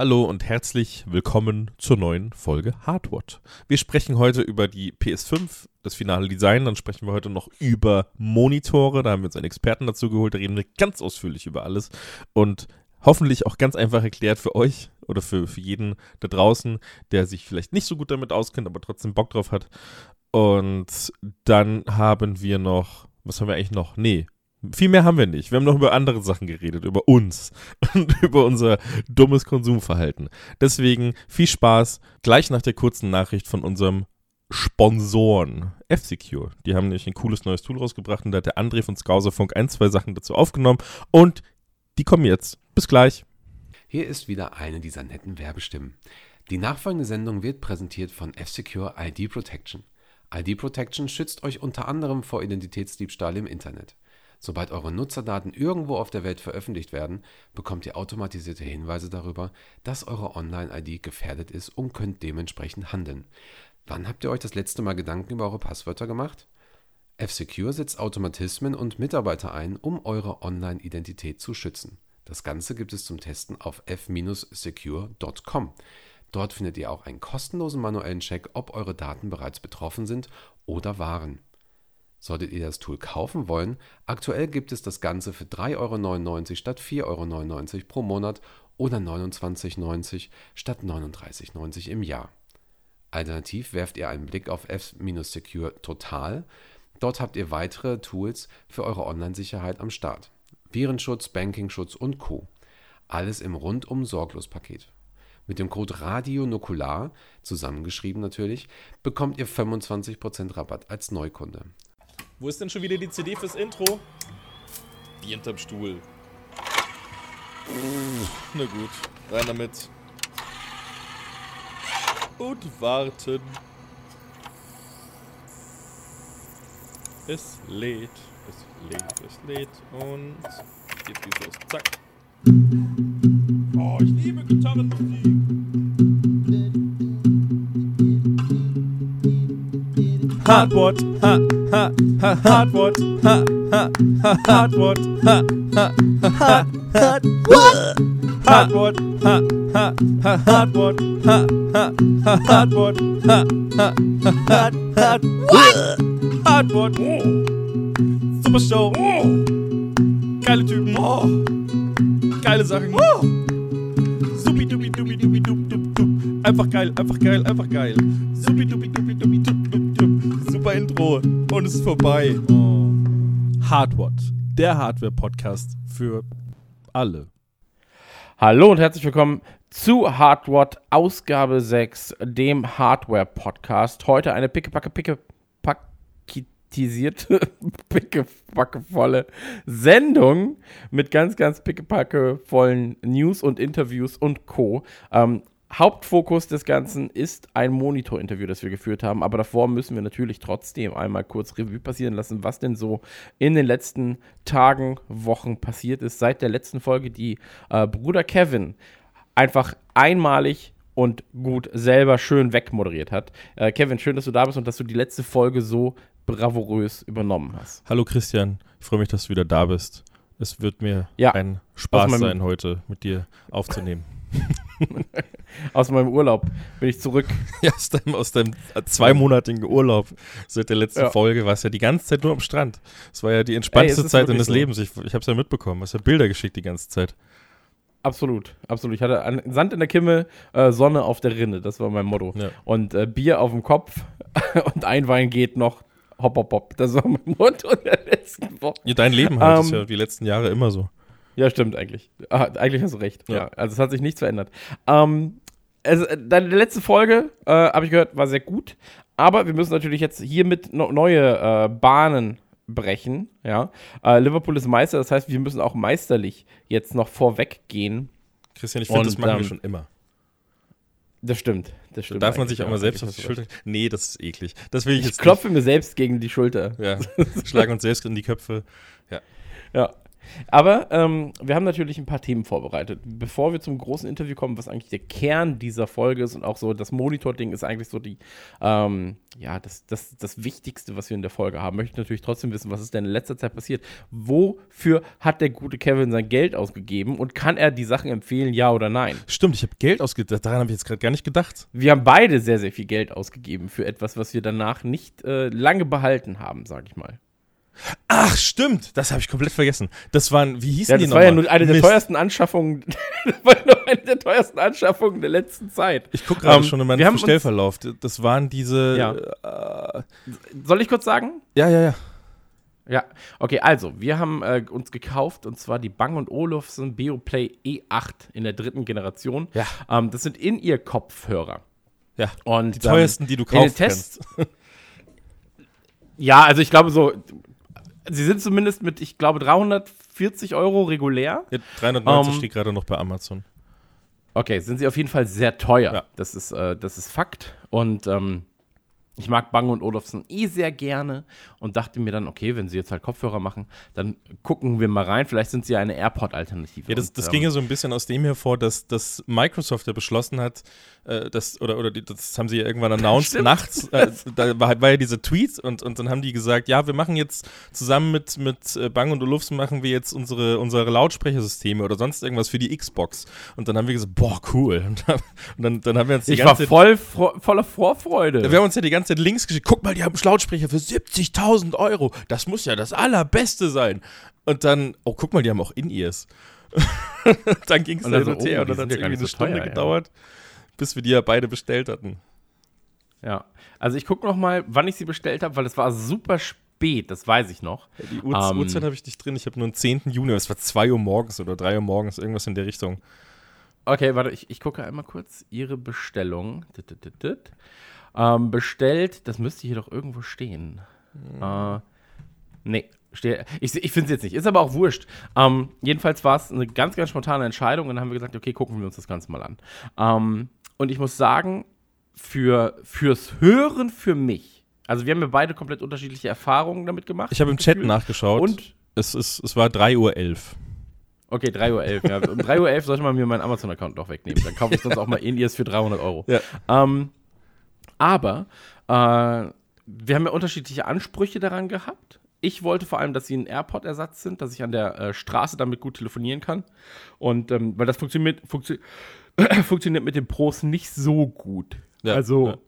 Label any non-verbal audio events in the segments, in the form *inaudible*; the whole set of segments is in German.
Hallo und herzlich willkommen zur neuen Folge Hardwatt. Wir sprechen heute über die PS5, das finale Design, dann sprechen wir heute noch über Monitore, da haben wir uns einen Experten dazu geholt, da reden wir ganz ausführlich über alles und hoffentlich auch ganz einfach erklärt für euch oder für, für jeden da draußen, der sich vielleicht nicht so gut damit auskennt, aber trotzdem Bock drauf hat. Und dann haben wir noch, was haben wir eigentlich noch? Nee, viel mehr haben wir nicht. Wir haben noch über andere Sachen geredet, über uns *laughs* und über unser dummes Konsumverhalten. Deswegen viel Spaß gleich nach der kurzen Nachricht von unserem Sponsoren F-Secure. Die haben nämlich ein cooles neues Tool rausgebracht und da hat der André von Skauserfunk ein, zwei Sachen dazu aufgenommen und die kommen jetzt. Bis gleich. Hier ist wieder eine dieser netten Werbestimmen. Die nachfolgende Sendung wird präsentiert von F-Secure ID Protection. ID Protection schützt euch unter anderem vor Identitätsdiebstahl im Internet. Sobald eure Nutzerdaten irgendwo auf der Welt veröffentlicht werden, bekommt ihr automatisierte Hinweise darüber, dass eure Online-ID gefährdet ist und könnt dementsprechend handeln. Wann habt ihr euch das letzte Mal Gedanken über eure Passwörter gemacht? F-Secure setzt Automatismen und Mitarbeiter ein, um eure Online-Identität zu schützen. Das Ganze gibt es zum Testen auf f-secure.com. Dort findet ihr auch einen kostenlosen manuellen Check, ob eure Daten bereits betroffen sind oder waren. Solltet ihr das Tool kaufen wollen, aktuell gibt es das Ganze für 3,99 Euro statt 4,99 Euro pro Monat oder 29,90 statt 39,90 im Jahr. Alternativ werft ihr einen Blick auf F-Secure Total. Dort habt ihr weitere Tools für eure Online-Sicherheit am Start. Virenschutz, Bankingschutz und Co. Alles im rundum sorglos Paket. Mit dem Code RADIONUKULAR, zusammengeschrieben natürlich, bekommt ihr 25% Rabatt als Neukunde. Wo ist denn schon wieder die CD fürs Intro? Die hinterm Stuhl. Na gut, rein damit. Und warten. Es lädt, es lädt, es lädt und jetzt geht's los. Zack. Oh, ich liebe Gitarrenmusik. Hardwort, ha, ha, ha, Hardwort, ha, ha, ha, Hardwort, ha, ha, ha, Hardwort, Hardwort, ha, ha, ha, Hardwort, ha, ha, ha, Hardwort, ha, ha, ha, Hard, Hardwort, Hardwort, Super Show, geile Typen, geile Sachen, supi dubi dubi dubi dub dub dub, einfach geil, einfach geil, einfach geil, supi dubi dubi dubi dub dub Intro und es ist vorbei. Hardwatt, der Hardware-Podcast für alle. Hallo und herzlich willkommen zu Hardwatt Ausgabe 6, dem Hardware-Podcast. Heute eine pickepacke, pickepaketisierte, *laughs* pickepackevolle Sendung mit ganz, ganz pickepackevollen News und Interviews und Co. Ähm, Hauptfokus des Ganzen ist ein Monitor-Interview, das wir geführt haben. Aber davor müssen wir natürlich trotzdem einmal kurz Revue passieren lassen, was denn so in den letzten Tagen, Wochen passiert ist. Seit der letzten Folge, die äh, Bruder Kevin einfach einmalig und gut selber schön wegmoderiert hat. Äh, Kevin, schön, dass du da bist und dass du die letzte Folge so bravourös übernommen hast. Hallo Christian, ich freue mich, dass du wieder da bist. Es wird mir Ja, ein Spaß sein, heute mit dir aufzunehmen. *laughs* *laughs* Aus meinem Urlaub bin ich zurück. *laughs* Ja, aus deinem, aus äh, zweimonatigen Urlaub seit der letzten Ja. Folge warst du ja die ganze Zeit nur am Strand. Es war ja die entspannteste Ey, ist Zeit deines so. Lebens. Ich, ich habe es ja mitbekommen. Hast ja Bilder geschickt die ganze Zeit. Absolut, absolut. Ich hatte an- Sand in der Kimme, äh, Sonne auf der Rinne. Das war mein Motto. Ja. Und äh, Bier auf dem Kopf *laughs* und ein Wein geht noch. Hopp, hopp, hopp. Das war mein Motto der letzten Woche. Ja, dein Leben halt ist Ähm, ja die letzten Jahre immer so. Ja, stimmt eigentlich. Ah, eigentlich hast du recht. Ja. Ja. also es hat sich nichts verändert. Ähm, also, äh, deine letzte Folge, äh, habe ich gehört, war sehr gut. Aber wir müssen natürlich jetzt hiermit no neue äh, Bahnen brechen. Ja? Äh, Liverpool ist Meister, das heißt, wir müssen auch meisterlich jetzt noch vorweg gehen. Christian, ich finde, das machen wir ähm, schon immer. Das stimmt. Das stimmt Darf man sich auch ja. mal selbst auf die Schulter. Nee, das ist eklig. Das will ich Ich jetzt klopfe mir selbst gegen die Schulter. nicht. Ja, *laughs* schlagen uns selbst in die Köpfe. Ja. Aber ähm, wir haben natürlich ein paar Themen vorbereitet. Bevor wir zum großen Interview kommen, was eigentlich der Kern dieser Folge ist und auch so das Monitor-Ding ist eigentlich so die, ähm, ja, das, das, das Wichtigste, was wir in der Folge haben. Möchte ich natürlich trotzdem wissen, was ist denn in letzter Zeit passiert? Wofür hat der gute Kevin sein Geld ausgegeben und kann er die Sachen empfehlen, ja oder nein? Stimmt, ich habe Geld ausgegeben. Daran habe ich jetzt gerade gar nicht gedacht. Wir haben beide sehr, sehr viel Geld ausgegeben für etwas, was wir danach nicht äh, lange behalten haben, sag ich mal. Ach, stimmt. Das habe ich komplett vergessen. Das waren, wie hießen Ja, die das war ja nochmal? nur eine der Mist. teuersten Anschaffungen, *laughs* das war nur eine der teuersten Anschaffungen der letzten Zeit. Ich gucke gerade Ähm, schon in meinen Bestellverlauf. Das waren diese. Ja. Äh, Soll ich kurz sagen? ja, ja, ja. Ja, okay, also, wir haben äh, uns gekauft und zwar die Bang Olufsen Beoplay E8 in der dritten Generation. Ja. Ähm, das sind In-Ear-Kopfhörer. Ja. Und, Die teuersten, die du in den kaufen Tests- kannst. *laughs* Ja, also ich glaube so, sie sind zumindest mit, ich glaube, 340 Euro regulär. Ja, 390 Ähm, steht gerade noch bei Amazon. Okay, sind sie auf jeden Fall sehr teuer. Ja. Das, ist, äh, das ist Fakt. Und ähm, ich mag Bang und Olufsen eh sehr gerne und dachte mir dann, okay, wenn sie jetzt halt Kopfhörer machen, dann gucken wir mal rein. Vielleicht sind sie ja eine AirPod-Alternative. Ja, das, das ähm, ging ja so ein bisschen aus dem hervor, dass, dass Microsoft ja beschlossen hat, äh, dass, oder, oder die, das haben sie ja irgendwann *laughs* announced, Stimmt. nachts, äh, da war, war ja diese Tweet und, und dann haben die gesagt, ja, wir machen jetzt zusammen mit, mit äh, Bang und Olufsen machen wir jetzt unsere, unsere Lautsprechersysteme oder sonst irgendwas für die Xbox. Und dann haben wir gesagt, boah, cool. *laughs* Und dann, dann, haben wir uns die Ich war ganze voll fro voller Vorfreude. wir haben uns ja die ganze Zeit Links geschickt. Guck mal, die haben Lautsprecher für 70.000 Euro. Das muss ja das Allerbeste sein. Und dann, oh, guck mal, die haben auch In-Ears. *laughs* dann ging es dann so, her oh, und die dann hat sind es ja irgendwie eine Stunde teuer, ja. gedauert, bis wir die ja beide bestellt hatten. ja. Also ich gucke noch mal, wann ich sie bestellt habe, weil es war super spät, das weiß ich noch. Die Uhr, Ähm. Uhrzeit habe ich nicht drin. Ich habe nur den 10. Juni. Es war 2 Uhr morgens oder 3 Uhr morgens, irgendwas in der Richtung. Okay, warte, ich, ich gucke einmal kurz Ihre Bestellung. Dit, dit, dit. Ähm, bestellt, das müsste hier doch irgendwo stehen. Äh, nee, ich, ich finde es jetzt nicht. Ist aber auch wurscht. Ähm, jedenfalls war es eine ganz, ganz spontane Entscheidung und dann haben wir gesagt, okay, gucken wir uns das Ganze mal an. Ähm, und ich muss sagen, für, fürs Hören für mich, also wir haben ja beide komplett unterschiedliche Erfahrungen damit gemacht. Ich habe im Chat nachgeschaut. Und es, ist, es war 3.11 Uhr. Okay, 3.11 Uhr. Ja. Um 3.11 Uhr sollte man mir meinen Amazon-Account doch wegnehmen. Dann kaufe ich sonst auch mal *laughs* In-Ears für 300 Euro. Ja. Ähm, aber äh, wir haben ja unterschiedliche Ansprüche daran gehabt. Ich wollte vor allem, dass sie ein AirPod-Ersatz sind, dass ich an der äh, Straße damit gut telefonieren kann. Und ähm, weil das funktioniert, funktio *clears throat* funktioniert mit den Pros nicht so gut. Ja, also, ja.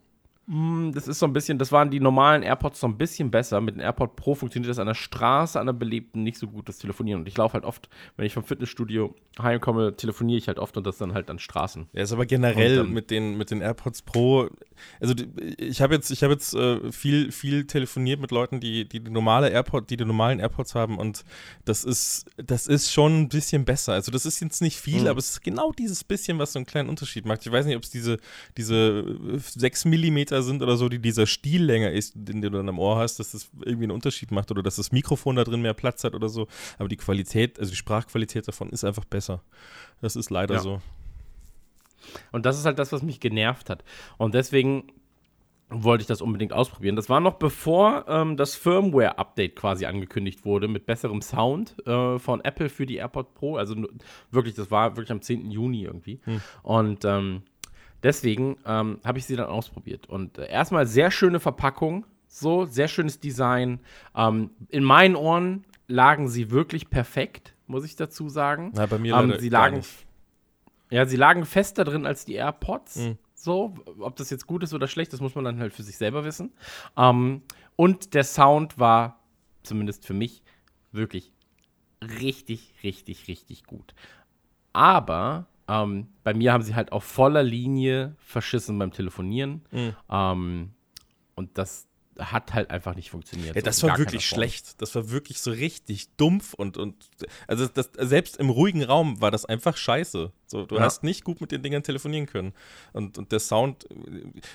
Mh, das ist so ein bisschen, das waren die normalen AirPods so ein bisschen besser. Mit dem AirPod Pro funktioniert das an der Straße, an der belebten nicht so gut, das Telefonieren. Und ich laufe halt oft, wenn ich vom Fitnessstudio heimkomme, telefoniere ich halt oft und das dann halt an Straßen. Ja, ist aber generell dann- mit den, mit den AirPods Pro. Also ich habe jetzt, ich habe jetzt äh, viel, viel telefoniert mit Leuten, die, die die normale AirPod, die die normalen AirPods haben und das ist, das ist schon ein bisschen besser. Also das ist jetzt nicht viel, Mhm. aber es ist genau dieses bisschen, was so einen kleinen Unterschied macht. Ich weiß nicht, ob es diese, diese 6 Millimeter sind oder so, die dieser Stiel länger ist, den du dann am Ohr hast, dass das irgendwie einen Unterschied macht oder dass das Mikrofon da drin mehr Platz hat oder so. Aber die Qualität, also die Sprachqualität davon ist einfach besser. Das ist leider Ja. so. Und das ist halt das, was mich genervt hat. Und deswegen wollte ich das unbedingt ausprobieren. Das war noch bevor ähm, das Firmware-Update quasi angekündigt wurde mit besserem Sound äh, von Apple für die AirPod Pro. Also wirklich, das war wirklich am 10. Juni irgendwie. Und ähm, deswegen ähm, habe ich sie dann ausprobiert. Und äh, erstmal sehr schöne Verpackung, so sehr schönes Design. Ähm, in meinen Ohren lagen sie wirklich perfekt, muss ich dazu sagen. Na, bei mir Ähm, sie lagen nicht. ja, sie lagen fester drin als die AirPods. Mhm. So, ob das jetzt gut ist oder schlecht, das muss man dann halt für sich selber wissen. Ähm, und der Sound war, zumindest für mich, wirklich richtig, richtig, richtig gut. Aber ähm, bei mir haben sie halt auf voller Linie verschissen beim Telefonieren. Mhm. Ähm, und das hat halt einfach nicht funktioniert. Ja, das So in war wirklich schlecht. Das war wirklich so richtig dumpf und, und also das, selbst im ruhigen Raum war das einfach scheiße. So, du Ja. hast nicht gut mit den Dingern telefonieren können. Und, und der Sound,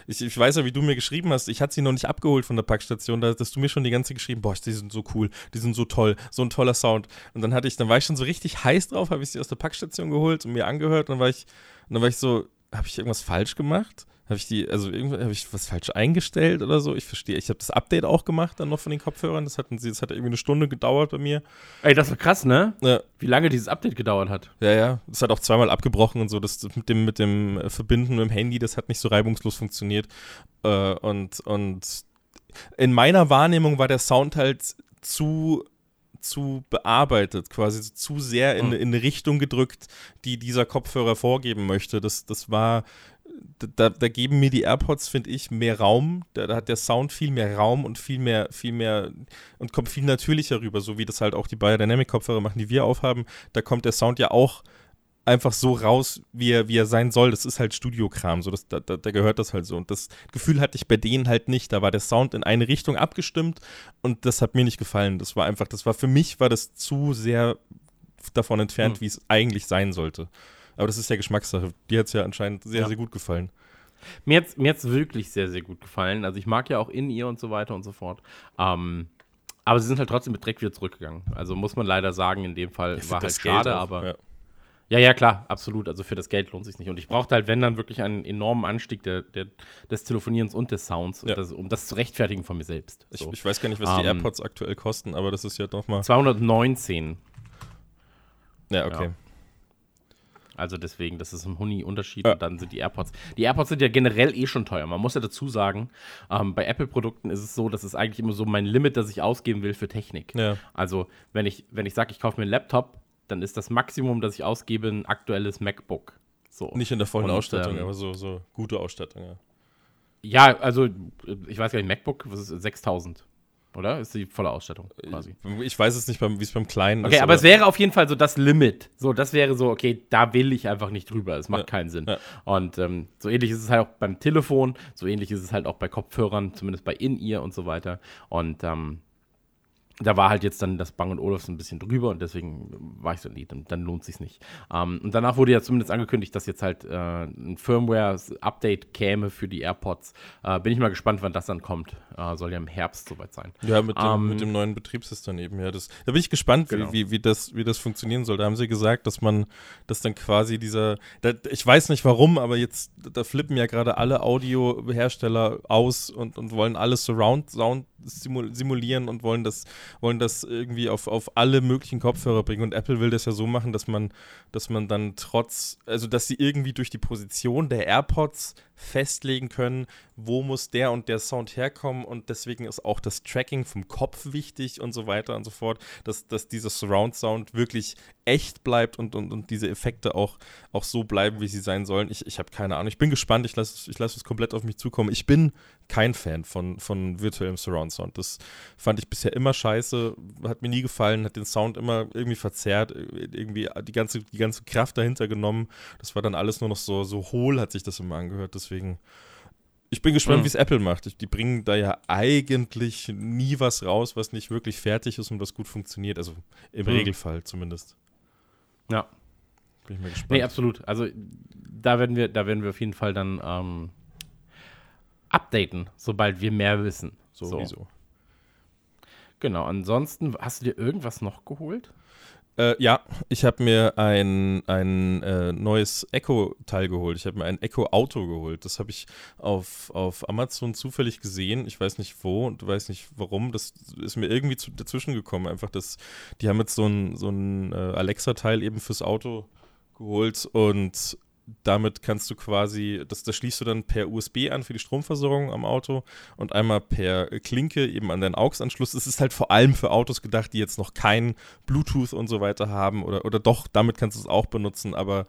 ich, ich weiß ja, wie du mir geschrieben hast, ich hatte sie noch nicht abgeholt von der Packstation, da hast du mir schon die ganze Zeit geschrieben, boah, die sind so cool, die sind so toll, so ein toller Sound. Und dann hatte ich, dann war ich schon so richtig heiß drauf, habe ich sie aus der Packstation geholt und mir angehört und dann war ich, und dann war ich so, habe ich irgendwas falsch gemacht? Habe ich die, also irgendwie habe ich was falsch eingestellt oder so? Ich verstehe. Ich habe das Update auch gemacht dann noch von den Kopfhörern. Das hatten sie, das hat irgendwie eine Stunde gedauert bei mir. Ey, das war krass, ne? Ja, Wie lange dieses Update gedauert hat. ja, ja. Das hat auch zweimal abgebrochen und so. Das mit dem, mit dem äh, Verbinden mit dem Handy, das hat nicht so reibungslos funktioniert. Äh, und, und in meiner Wahrnehmung war der Sound halt zu zu bearbeitet, quasi zu sehr in, Mhm. in eine Richtung gedrückt, die dieser Kopfhörer vorgeben möchte. Das, das war, da, da geben mir die AirPods, finde ich, mehr Raum. Da, da hat der Sound viel mehr Raum und viel mehr, viel mehr und kommt viel natürlicher rüber, so wie das halt auch die Biodynamic-Kopfhörer machen, die wir aufhaben. Da kommt der Sound ja auch einfach so raus, wie er, wie er sein soll. Das ist halt Studiokram, so das, da, da, da gehört das halt so. Und das Gefühl hatte ich bei denen halt nicht. Da war der Sound in eine Richtung abgestimmt und das hat mir nicht gefallen. Das war einfach, das war für mich war das zu sehr davon entfernt, Hm. wie es eigentlich sein sollte. Aber das ist ja Geschmackssache. Dir hat es ja anscheinend sehr, Ja. sehr gut gefallen. Mir hat es mir hat's wirklich sehr, sehr gut gefallen. Also ich mag ja auch in ihr und so weiter und so fort. Ähm, aber sie sind halt trotzdem mit Dreck wieder zurückgegangen. Also muss man leider sagen, in dem Fall Für war halt schade, aber. ja. Ja, ja, klar, absolut. Also für das Geld lohnt sich nicht. Und ich brauchte halt, wenn dann wirklich einen enormen Anstieg der, der, des Telefonierens und des Sounds, und Ja. das, um das zu rechtfertigen von mir selbst. Ich, So. ich weiß gar nicht, was die Ähm, AirPods aktuell kosten, aber das ist ja doch mal. 219. Ja, okay. Also deswegen, das ist ein Huni-Unterschied. Ja. Und dann sind die AirPods. Die AirPods sind ja generell eh schon teuer. Man muss ja dazu sagen, ähm, bei Apple-Produkten ist es so, das ist eigentlich immer so mein Limit, das ich ausgeben will für Technik. Ja. Also, wenn ich, wenn ich sage, ich kaufe mir einen Laptop, dann ist das Maximum, das ich ausgebe, ein aktuelles MacBook. So. Nicht in der vollen Und, Ausstattung, ähm, aber so, so gute Ausstattung, ja. Ja, also, äh, ich weiß gar nicht, MacBook, was ist 6000? Oder? Ist die volle Ausstattung quasi. Ich weiß es nicht, wie es beim Kleinen Okay, ist. aber es wäre auf jeden Fall so das Limit. So, das wäre so, okay, da will ich einfach nicht drüber. Es macht Ja, keinen Sinn. ja. Und ähm, so ähnlich ist es halt auch beim Telefon, so ähnlich ist es halt auch bei Kopfhörern, zumindest bei In-Ear und so weiter. Und ähm, da war halt jetzt dann das Bang Olufsen ein bisschen drüber und deswegen war ich so, nee, dann, dann lohnt sich's nicht. Ähm, und danach wurde ja zumindest angekündigt, dass jetzt halt äh, ein Firmware-Update käme für die AirPods. Äh, bin ich mal gespannt, wann das dann kommt. Äh, soll ja im Herbst soweit sein. Ja, mit dem, Ähm, mit dem neuen Betriebssystem eben, ja. Das, da bin ich gespannt, Genau. wie, wie, wie, das, wie das funktionieren soll. Da haben sie gesagt, dass man, dass dann quasi dieser, da, ich weiß nicht warum, aber jetzt, da flippen ja gerade alle Audiohersteller aus und, und wollen alles Surround-Sound simulieren und wollen das, wollen das irgendwie auf, auf alle möglichen Kopfhörer bringen. Und Apple will das ja so machen, dass man, dass man dann trotz, also dass sie irgendwie durch die Position der AirPods festlegen können, wo muss der und der Sound herkommen und deswegen ist auch das Tracking vom Kopf wichtig und so weiter und so fort, dass, dass dieser Surround-Sound wirklich echt bleibt und, und, und diese Effekte auch, auch so bleiben, wie sie sein sollen. Ich, ich habe keine Ahnung. Ich bin gespannt. Ich lasse ich lass es komplett auf mich zukommen. Ich bin kein Fan von, von virtuellem Surround-Sound. Das fand ich bisher immer scheiße, hat mir nie gefallen, hat den Sound immer irgendwie verzerrt, irgendwie die ganze, die ganze Kraft dahinter genommen. Das war dann alles nur noch so, so hohl, hat sich das immer angehört. Deswegen, ich bin gespannt, Mhm. wie es Apple macht. Ich- Die bringen da ja eigentlich nie was raus, was nicht wirklich fertig ist und was gut funktioniert. Also im Mhm. Regelfall zumindest. Ja. Bin ich mal gespannt. Nee, absolut. Also da werden wir, da werden wir auf jeden Fall dann ähm, updaten, sobald wir mehr wissen. Sowieso. Genau. Ansonsten, hast du dir irgendwas noch geholt? Äh, ja, ich habe mir ein, ein äh, neues Echo-Teil geholt. Ich habe mir ein Echo-Auto geholt. Das habe ich auf, auf Amazon zufällig gesehen. Ich weiß nicht wo und weiß nicht warum. Das ist mir irgendwie zu, dazwischen gekommen. Einfach das, die haben jetzt so ein, so ein äh, Alexa-Teil eben fürs Auto geholt und damit kannst du quasi, das, das schließt du dann per USB an für die Stromversorgung am Auto und einmal per Klinke eben an deinen AUX-Anschluss. Es ist halt vor allem für Autos gedacht, die jetzt noch kein Bluetooth und so weiter haben oder, oder doch, damit kannst du es auch benutzen, aber,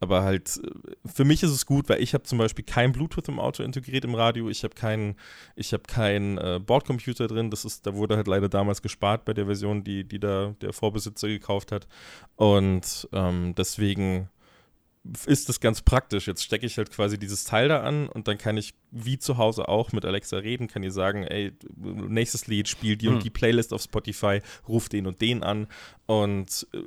aber halt, äh, für mich ist es gut, weil ich habe zum Beispiel kein Bluetooth im Auto integriert im Radio, ich habe keinen ich habe keinen äh, Bordcomputer drin, das ist, da wurde halt leider damals gespart bei der Version, die, die da der Vorbesitzer gekauft hat. Und ähm, deswegen ist das ganz praktisch. Jetzt stecke ich halt quasi dieses Teil da an und dann kann ich wie zu Hause auch mit Alexa reden, kann ihr sagen, ey, nächstes Lied spielt die Hm. und die Playlist auf Spotify, ruft den und den an und äh,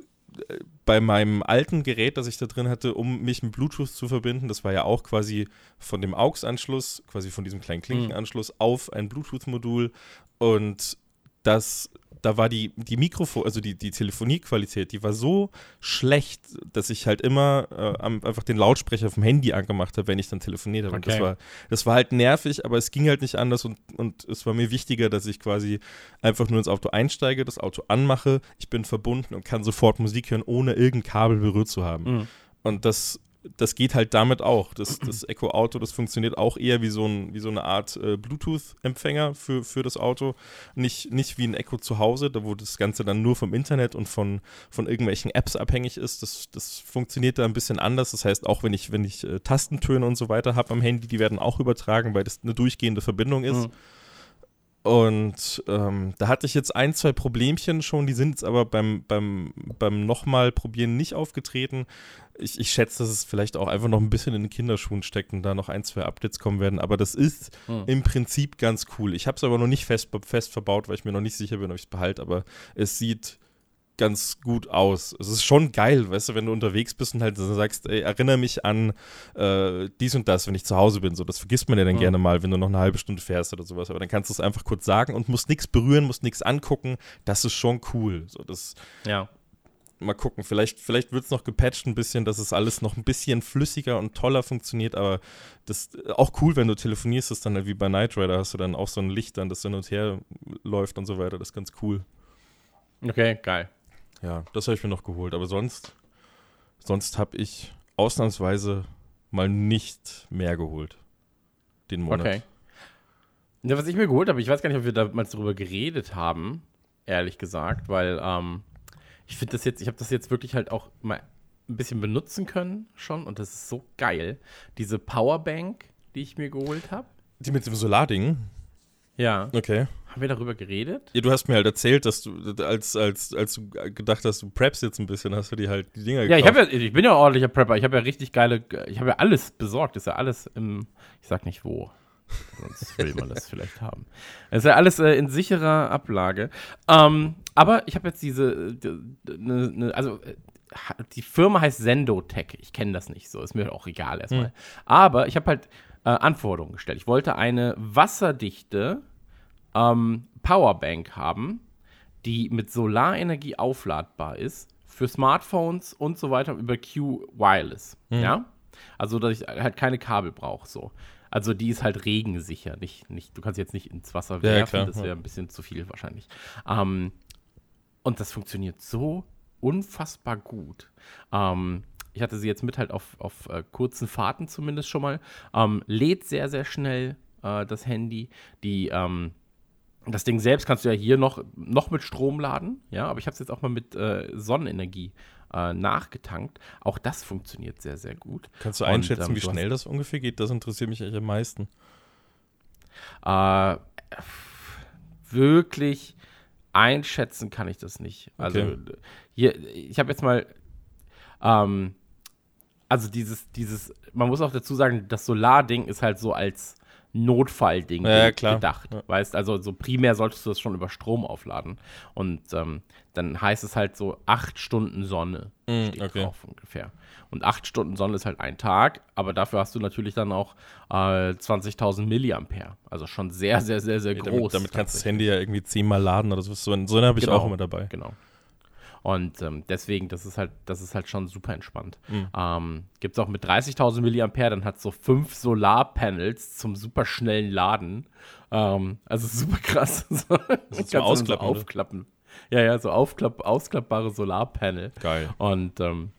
bei meinem alten Gerät, das ich da drin hatte, um mich mit Bluetooth zu verbinden, das war ja auch quasi von dem AUX-Anschluss, quasi von diesem kleinen Klinkenanschluss auf ein Bluetooth-Modul und dass da war die, die Mikrofon, also die, die Telefoniequalität, die war so schlecht, dass ich halt immer äh, einfach den Lautsprecher vom Handy angemacht habe, wenn ich dann telefoniert habe. Okay. Das, war, das war halt nervig, aber es ging halt nicht anders und, und es war mir wichtiger, dass ich quasi einfach nur ins Auto einsteige, das Auto anmache, ich bin verbunden und kann sofort Musik hören, ohne irgendein Kabel berührt zu haben. Mhm. Und das, das geht halt damit auch. Das, das Echo Auto, das funktioniert auch eher wie so, ein, wie so eine Art äh, Bluetooth-Empfänger für, für das Auto. Nicht, nicht wie ein Echo zu Hause, da wo das Ganze dann nur vom Internet und von, von irgendwelchen Apps abhängig ist. Das, das funktioniert da ein bisschen anders. Das heißt, auch wenn ich, wenn ich äh, Tastentöne und so weiter habe am Handy, die werden auch übertragen, weil das eine durchgehende Verbindung ist. Mhm. Und ähm, da hatte ich jetzt ein, zwei Problemchen schon, die sind jetzt aber beim, beim, beim nochmal probieren nicht aufgetreten. Ich, ich schätze, dass es vielleicht auch einfach noch ein bisschen in den Kinderschuhen steckt und da noch ein, zwei Updates kommen werden. Aber das ist Hm. im Prinzip ganz cool. Ich habe es aber noch nicht fest, fest verbaut, weil ich mir noch nicht sicher bin, ob ich es behalte. Aber es sieht ganz gut aus. Es ist schon geil, weißt du, wenn du unterwegs bist und halt sagst, ey, erinnere mich an äh, dies und das, wenn ich zu Hause bin. So, das vergisst man ja dann Mhm. gerne mal, wenn du noch eine halbe Stunde fährst oder sowas. Aber dann kannst du es einfach kurz sagen und musst nichts berühren, musst nichts angucken. Das ist schon cool. So, das Ja. mal gucken. Vielleicht, vielleicht wird es noch gepatcht ein bisschen, dass es alles noch ein bisschen flüssiger und toller funktioniert, aber das auch cool, wenn du telefonierst, ist dann halt wie bei Knight Rider, hast du dann auch so ein Licht dann, das hin und her läuft und so weiter. Das ist ganz cool. Okay, geil. Ja, das habe ich mir noch geholt. Aber sonst, sonst habe ich ausnahmsweise mal nicht mehr geholt. Den Monat. Okay. Ja, was ich mir geholt habe, ich weiß gar nicht, ob wir damals darüber geredet haben, ehrlich gesagt, weil ähm, ich finde das jetzt, ich habe das jetzt wirklich halt auch mal ein bisschen benutzen können schon und das ist so geil. Diese Powerbank, die ich mir geholt habe. Die mit dem Solarding? Ja. Okay. Haben wir darüber geredet? Ja, du hast mir halt erzählt, dass du, als, als, als du gedacht hast, du preppst jetzt ein bisschen, hast du dir halt die Dinger Ja, ich, gekauft. hab ja, ich bin ja ordentlicher Prepper. Ich habe ja richtig geile, ich habe ja alles besorgt. Ist ja alles im, ich sag nicht wo. Sonst will man das vielleicht haben. Es ist ja alles äh, in sicherer Ablage. Ähm, aber ich habe jetzt diese, ne, ne, also äh, die Firma heißt Sendotech. Ich kenne das nicht so, ist mir auch egal erstmal. Aber ich habe halt äh, Anforderungen gestellt. Ich wollte eine wasserdichte ähm, Powerbank haben, die mit Solarenergie aufladbar ist für Smartphones und so weiter über Q Wireless. Ja? Also, dass ich halt keine Kabel brauche. So. Also, die ist halt regensicher. Nicht, nicht, du kannst jetzt nicht ins Wasser Ja, werfen, klar, das ja. wäre ein bisschen zu viel wahrscheinlich. Ähm, und das funktioniert so unfassbar gut. Ähm, ich hatte sie jetzt mit halt auf, auf äh, kurzen Fahrten zumindest schon mal. Ähm, lädt sehr, sehr schnell äh, das Handy. Die, ähm, das Ding selbst kannst du ja hier noch, noch mit Strom laden, ja, aber ich habe es jetzt auch mal mit äh, Sonnenenergie äh, nachgetankt. Auch das funktioniert sehr, sehr gut. Kannst du Und, einschätzen, ähm, wie schnell das ungefähr geht? Das interessiert mich eigentlich am meisten. Äh, wirklich einschätzen kann ich das nicht. Also Okay. hier, ich habe jetzt mal, ähm, also dieses, dieses, man muss auch dazu sagen, das Solarding ist halt so als Notfallding Ja, gedacht. Ja. Weißt also so primär solltest du das schon über Strom aufladen. Und ähm, dann heißt es halt so acht Stunden Sonne Mm, steht okay. drauf ungefähr. Und acht Stunden Sonne ist halt ein Tag, aber dafür hast du natürlich dann auch äh, 20.000 Milliampere. Also schon sehr, sehr, sehr, sehr Ja, groß. damit, damit kannst du das. Handy ja irgendwie zehnmal laden oder so. So so eine habe ich Genau. auch immer dabei. Genau. Und ähm, deswegen, das ist halt, das ist halt schon super entspannt. Mhm. Ähm, Gibt es auch mit 30.000 Milliampere, dann hat so fünf Solarpanels zum super schnellen Laden. Ähm, also super krass. *laughs* so, kannst du dann Ausklappen, So aufklappen. Ja, ja, so aufklapp, ausklappbare Solarpanel. Geil. Und ähm,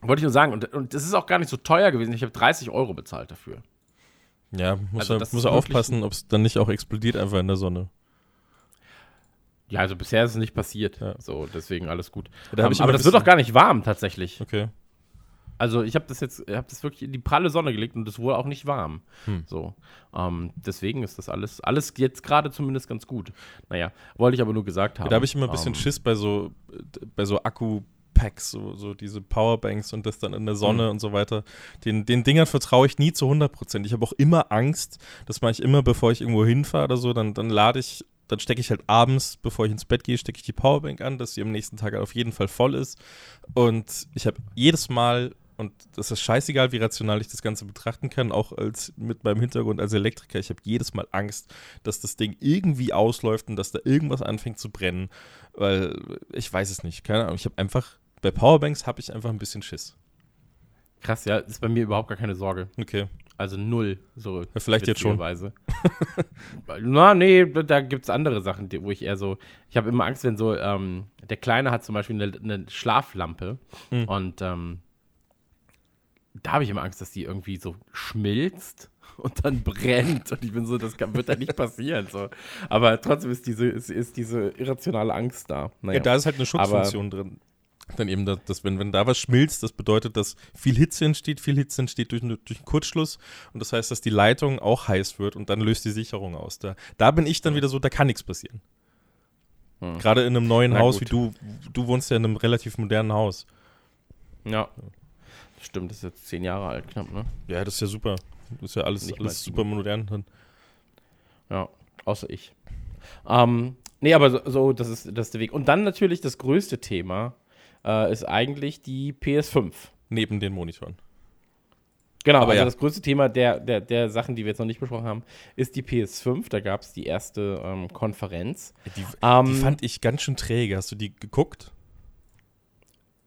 wollte ich nur sagen, und, und das ist auch gar nicht so teuer gewesen. Ich habe 30 Euro bezahlt dafür. Ja, muss Also er, muss er aufpassen, ob es dann nicht auch explodiert einfach in der Sonne. Ja, also bisher ist es nicht passiert. Ja. So, deswegen alles gut. Da ich aber das wird auch gar nicht warm tatsächlich. Okay. Also ich habe das jetzt, ich habe das wirklich in die pralle Sonne gelegt und es wurde auch nicht warm. Hm. So, ähm, deswegen ist das alles, alles jetzt gerade zumindest ganz gut. Naja, wollte ich aber nur gesagt haben. Ja, da habe ich immer ein bisschen ähm, Schiss bei so, bei so Akku-Packs, so, so diese Powerbanks und das dann in der Sonne Mhm. und so weiter. Den, den Dingern vertraue ich nie zu 100%. Ich habe auch immer Angst, das mache ich immer, bevor ich irgendwo hinfahre oder so, dann, dann lade ich, dann stecke ich halt abends, bevor ich ins Bett gehe, stecke ich die Powerbank an, dass sie am nächsten Tag halt auf jeden Fall voll ist. Und ich habe jedes Mal und das ist scheißegal, wie rational ich das Ganze betrachten kann, auch als mit meinem Hintergrund als Elektriker. Ich habe jedes Mal Angst, dass das Ding irgendwie ausläuft und dass da irgendwas anfängt zu brennen, weil ich weiß es nicht. Keine Ahnung. Ich habe einfach, bei Powerbanks habe ich einfach ein bisschen Schiss. Krass, ja, ist bei mir überhaupt gar keine Sorge. Okay. Also null. So Ja, vielleicht jetzt schon. *laughs* Na, nee, da gibt es andere Sachen, die, wo ich eher so. Ich habe immer Angst, wenn so, ähm, der Kleine hat zum Beispiel eine, eine Schlaflampe Hm. und ähm, da habe ich immer Angst, dass die irgendwie so schmilzt *laughs* und dann brennt. Und ich bin so, das kann, wird da nicht passieren. So. Aber trotzdem ist diese, ist, ist diese irrationale Angst da. Naja. Ja, da ist halt eine Schutzfunktion drin. Dann eben, dass, wenn, wenn da was schmilzt, das bedeutet, dass viel Hitze entsteht. Viel Hitze entsteht durch, durch einen Kurzschluss. Und das heißt, dass die Leitung auch heiß wird und dann löst die Sicherung aus. Da, da bin ich dann wieder so, da kann nichts passieren. Hm. Gerade in einem neuen Na Haus, gut. wie du, du wohnst ja in einem relativ modernen Haus. ja. Stimmt, das ist jetzt zehn Jahre alt, knapp, ne? Ja, das ist ja super. Das ist ja alles, Nicht alles super modern drin. Ja, außer ich. Ähm, nee, aber so, so das, ist, das ist der Weg. Und dann natürlich das größte Thema äh, ist eigentlich die PS5. Neben den Monitoren. Genau, Aber also ja. das größte Thema der, der, der Sachen, die wir jetzt noch nicht besprochen haben, ist die PS5. Da gab es die erste ähm, Konferenz. Die, Ähm, die fand ich ganz schön träge. Hast du die geguckt?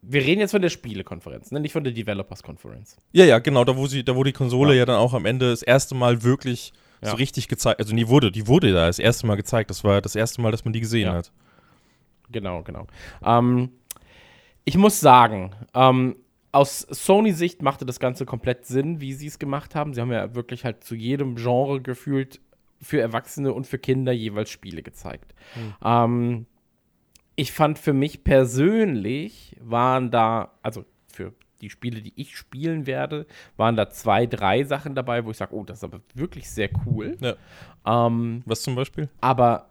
Wir reden jetzt von der Spielekonferenz, ne? nicht von der Developers Conference. Ja, ja, genau, da wo sie, da wo die Konsole Ja. ja, dann auch am Ende das erste Mal wirklich Ja. so richtig gezeigt, also die wurde, die wurde da das erste Mal gezeigt. Das war das erste Mal, dass man die gesehen hat. Genau, genau. Ähm, ich muss sagen, ähm, aus Sony-Sicht machte das Ganze komplett Sinn, wie sie es gemacht haben. Sie haben ja wirklich halt zu jedem Genre gefühlt für Erwachsene und für Kinder jeweils Spiele gezeigt. Ähm, ich fand für mich persönlich waren da, also für die Spiele, die ich spielen werde, waren da zwei, drei Sachen dabei, wo ich sage, oh, das ist aber wirklich sehr cool. Ja. Ähm, Was zum Beispiel? aber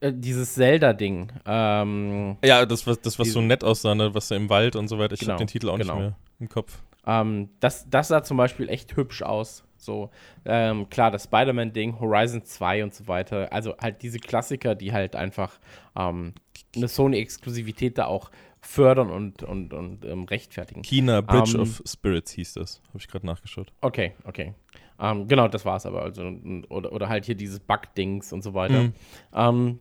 äh, dieses Zelda-Ding, ähm, Ja, das, was, das, was so nett aussah, ne? was da im Wald und so weiter. Ich Genau, hab den Titel auch genau. nicht mehr im Kopf. Ähm, das, das sah zum Beispiel echt hübsch aus. So, ähm, klar, das Spider-Man-Ding, Horizon 2 und so weiter. Also halt diese Klassiker, die halt einfach ähm, eine Sony-Exklusivität da auch fördern und, und, und ähm, rechtfertigen. China Bridge Ähm, of Spirits hieß das. Habe ich gerade nachgeschaut. Okay, okay. Ähm, genau, das war's aber. Also, oder, oder halt hier dieses Bug-Dings und so weiter. Mhm.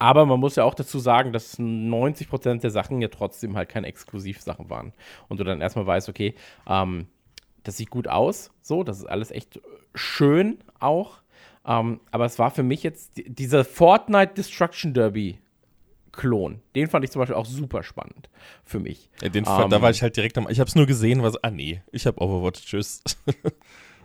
Ähm, aber man muss ja auch dazu sagen, dass 90% der Sachen ja trotzdem halt keine Exklusivsachen waren. Und du dann erstmal weißt, okay, ähm, das sieht gut aus, so, das ist alles echt schön auch. Ähm, aber es war für mich jetzt die- dieser Fortnite Destruction Derby Klon. Den fand ich zum Beispiel auch super spannend für mich. Ja, den, Ähm, da war ich halt direkt am. Ich habe es nur gesehen, was. Ah, nee, ich habe Overwatch. Tschüss. *laughs*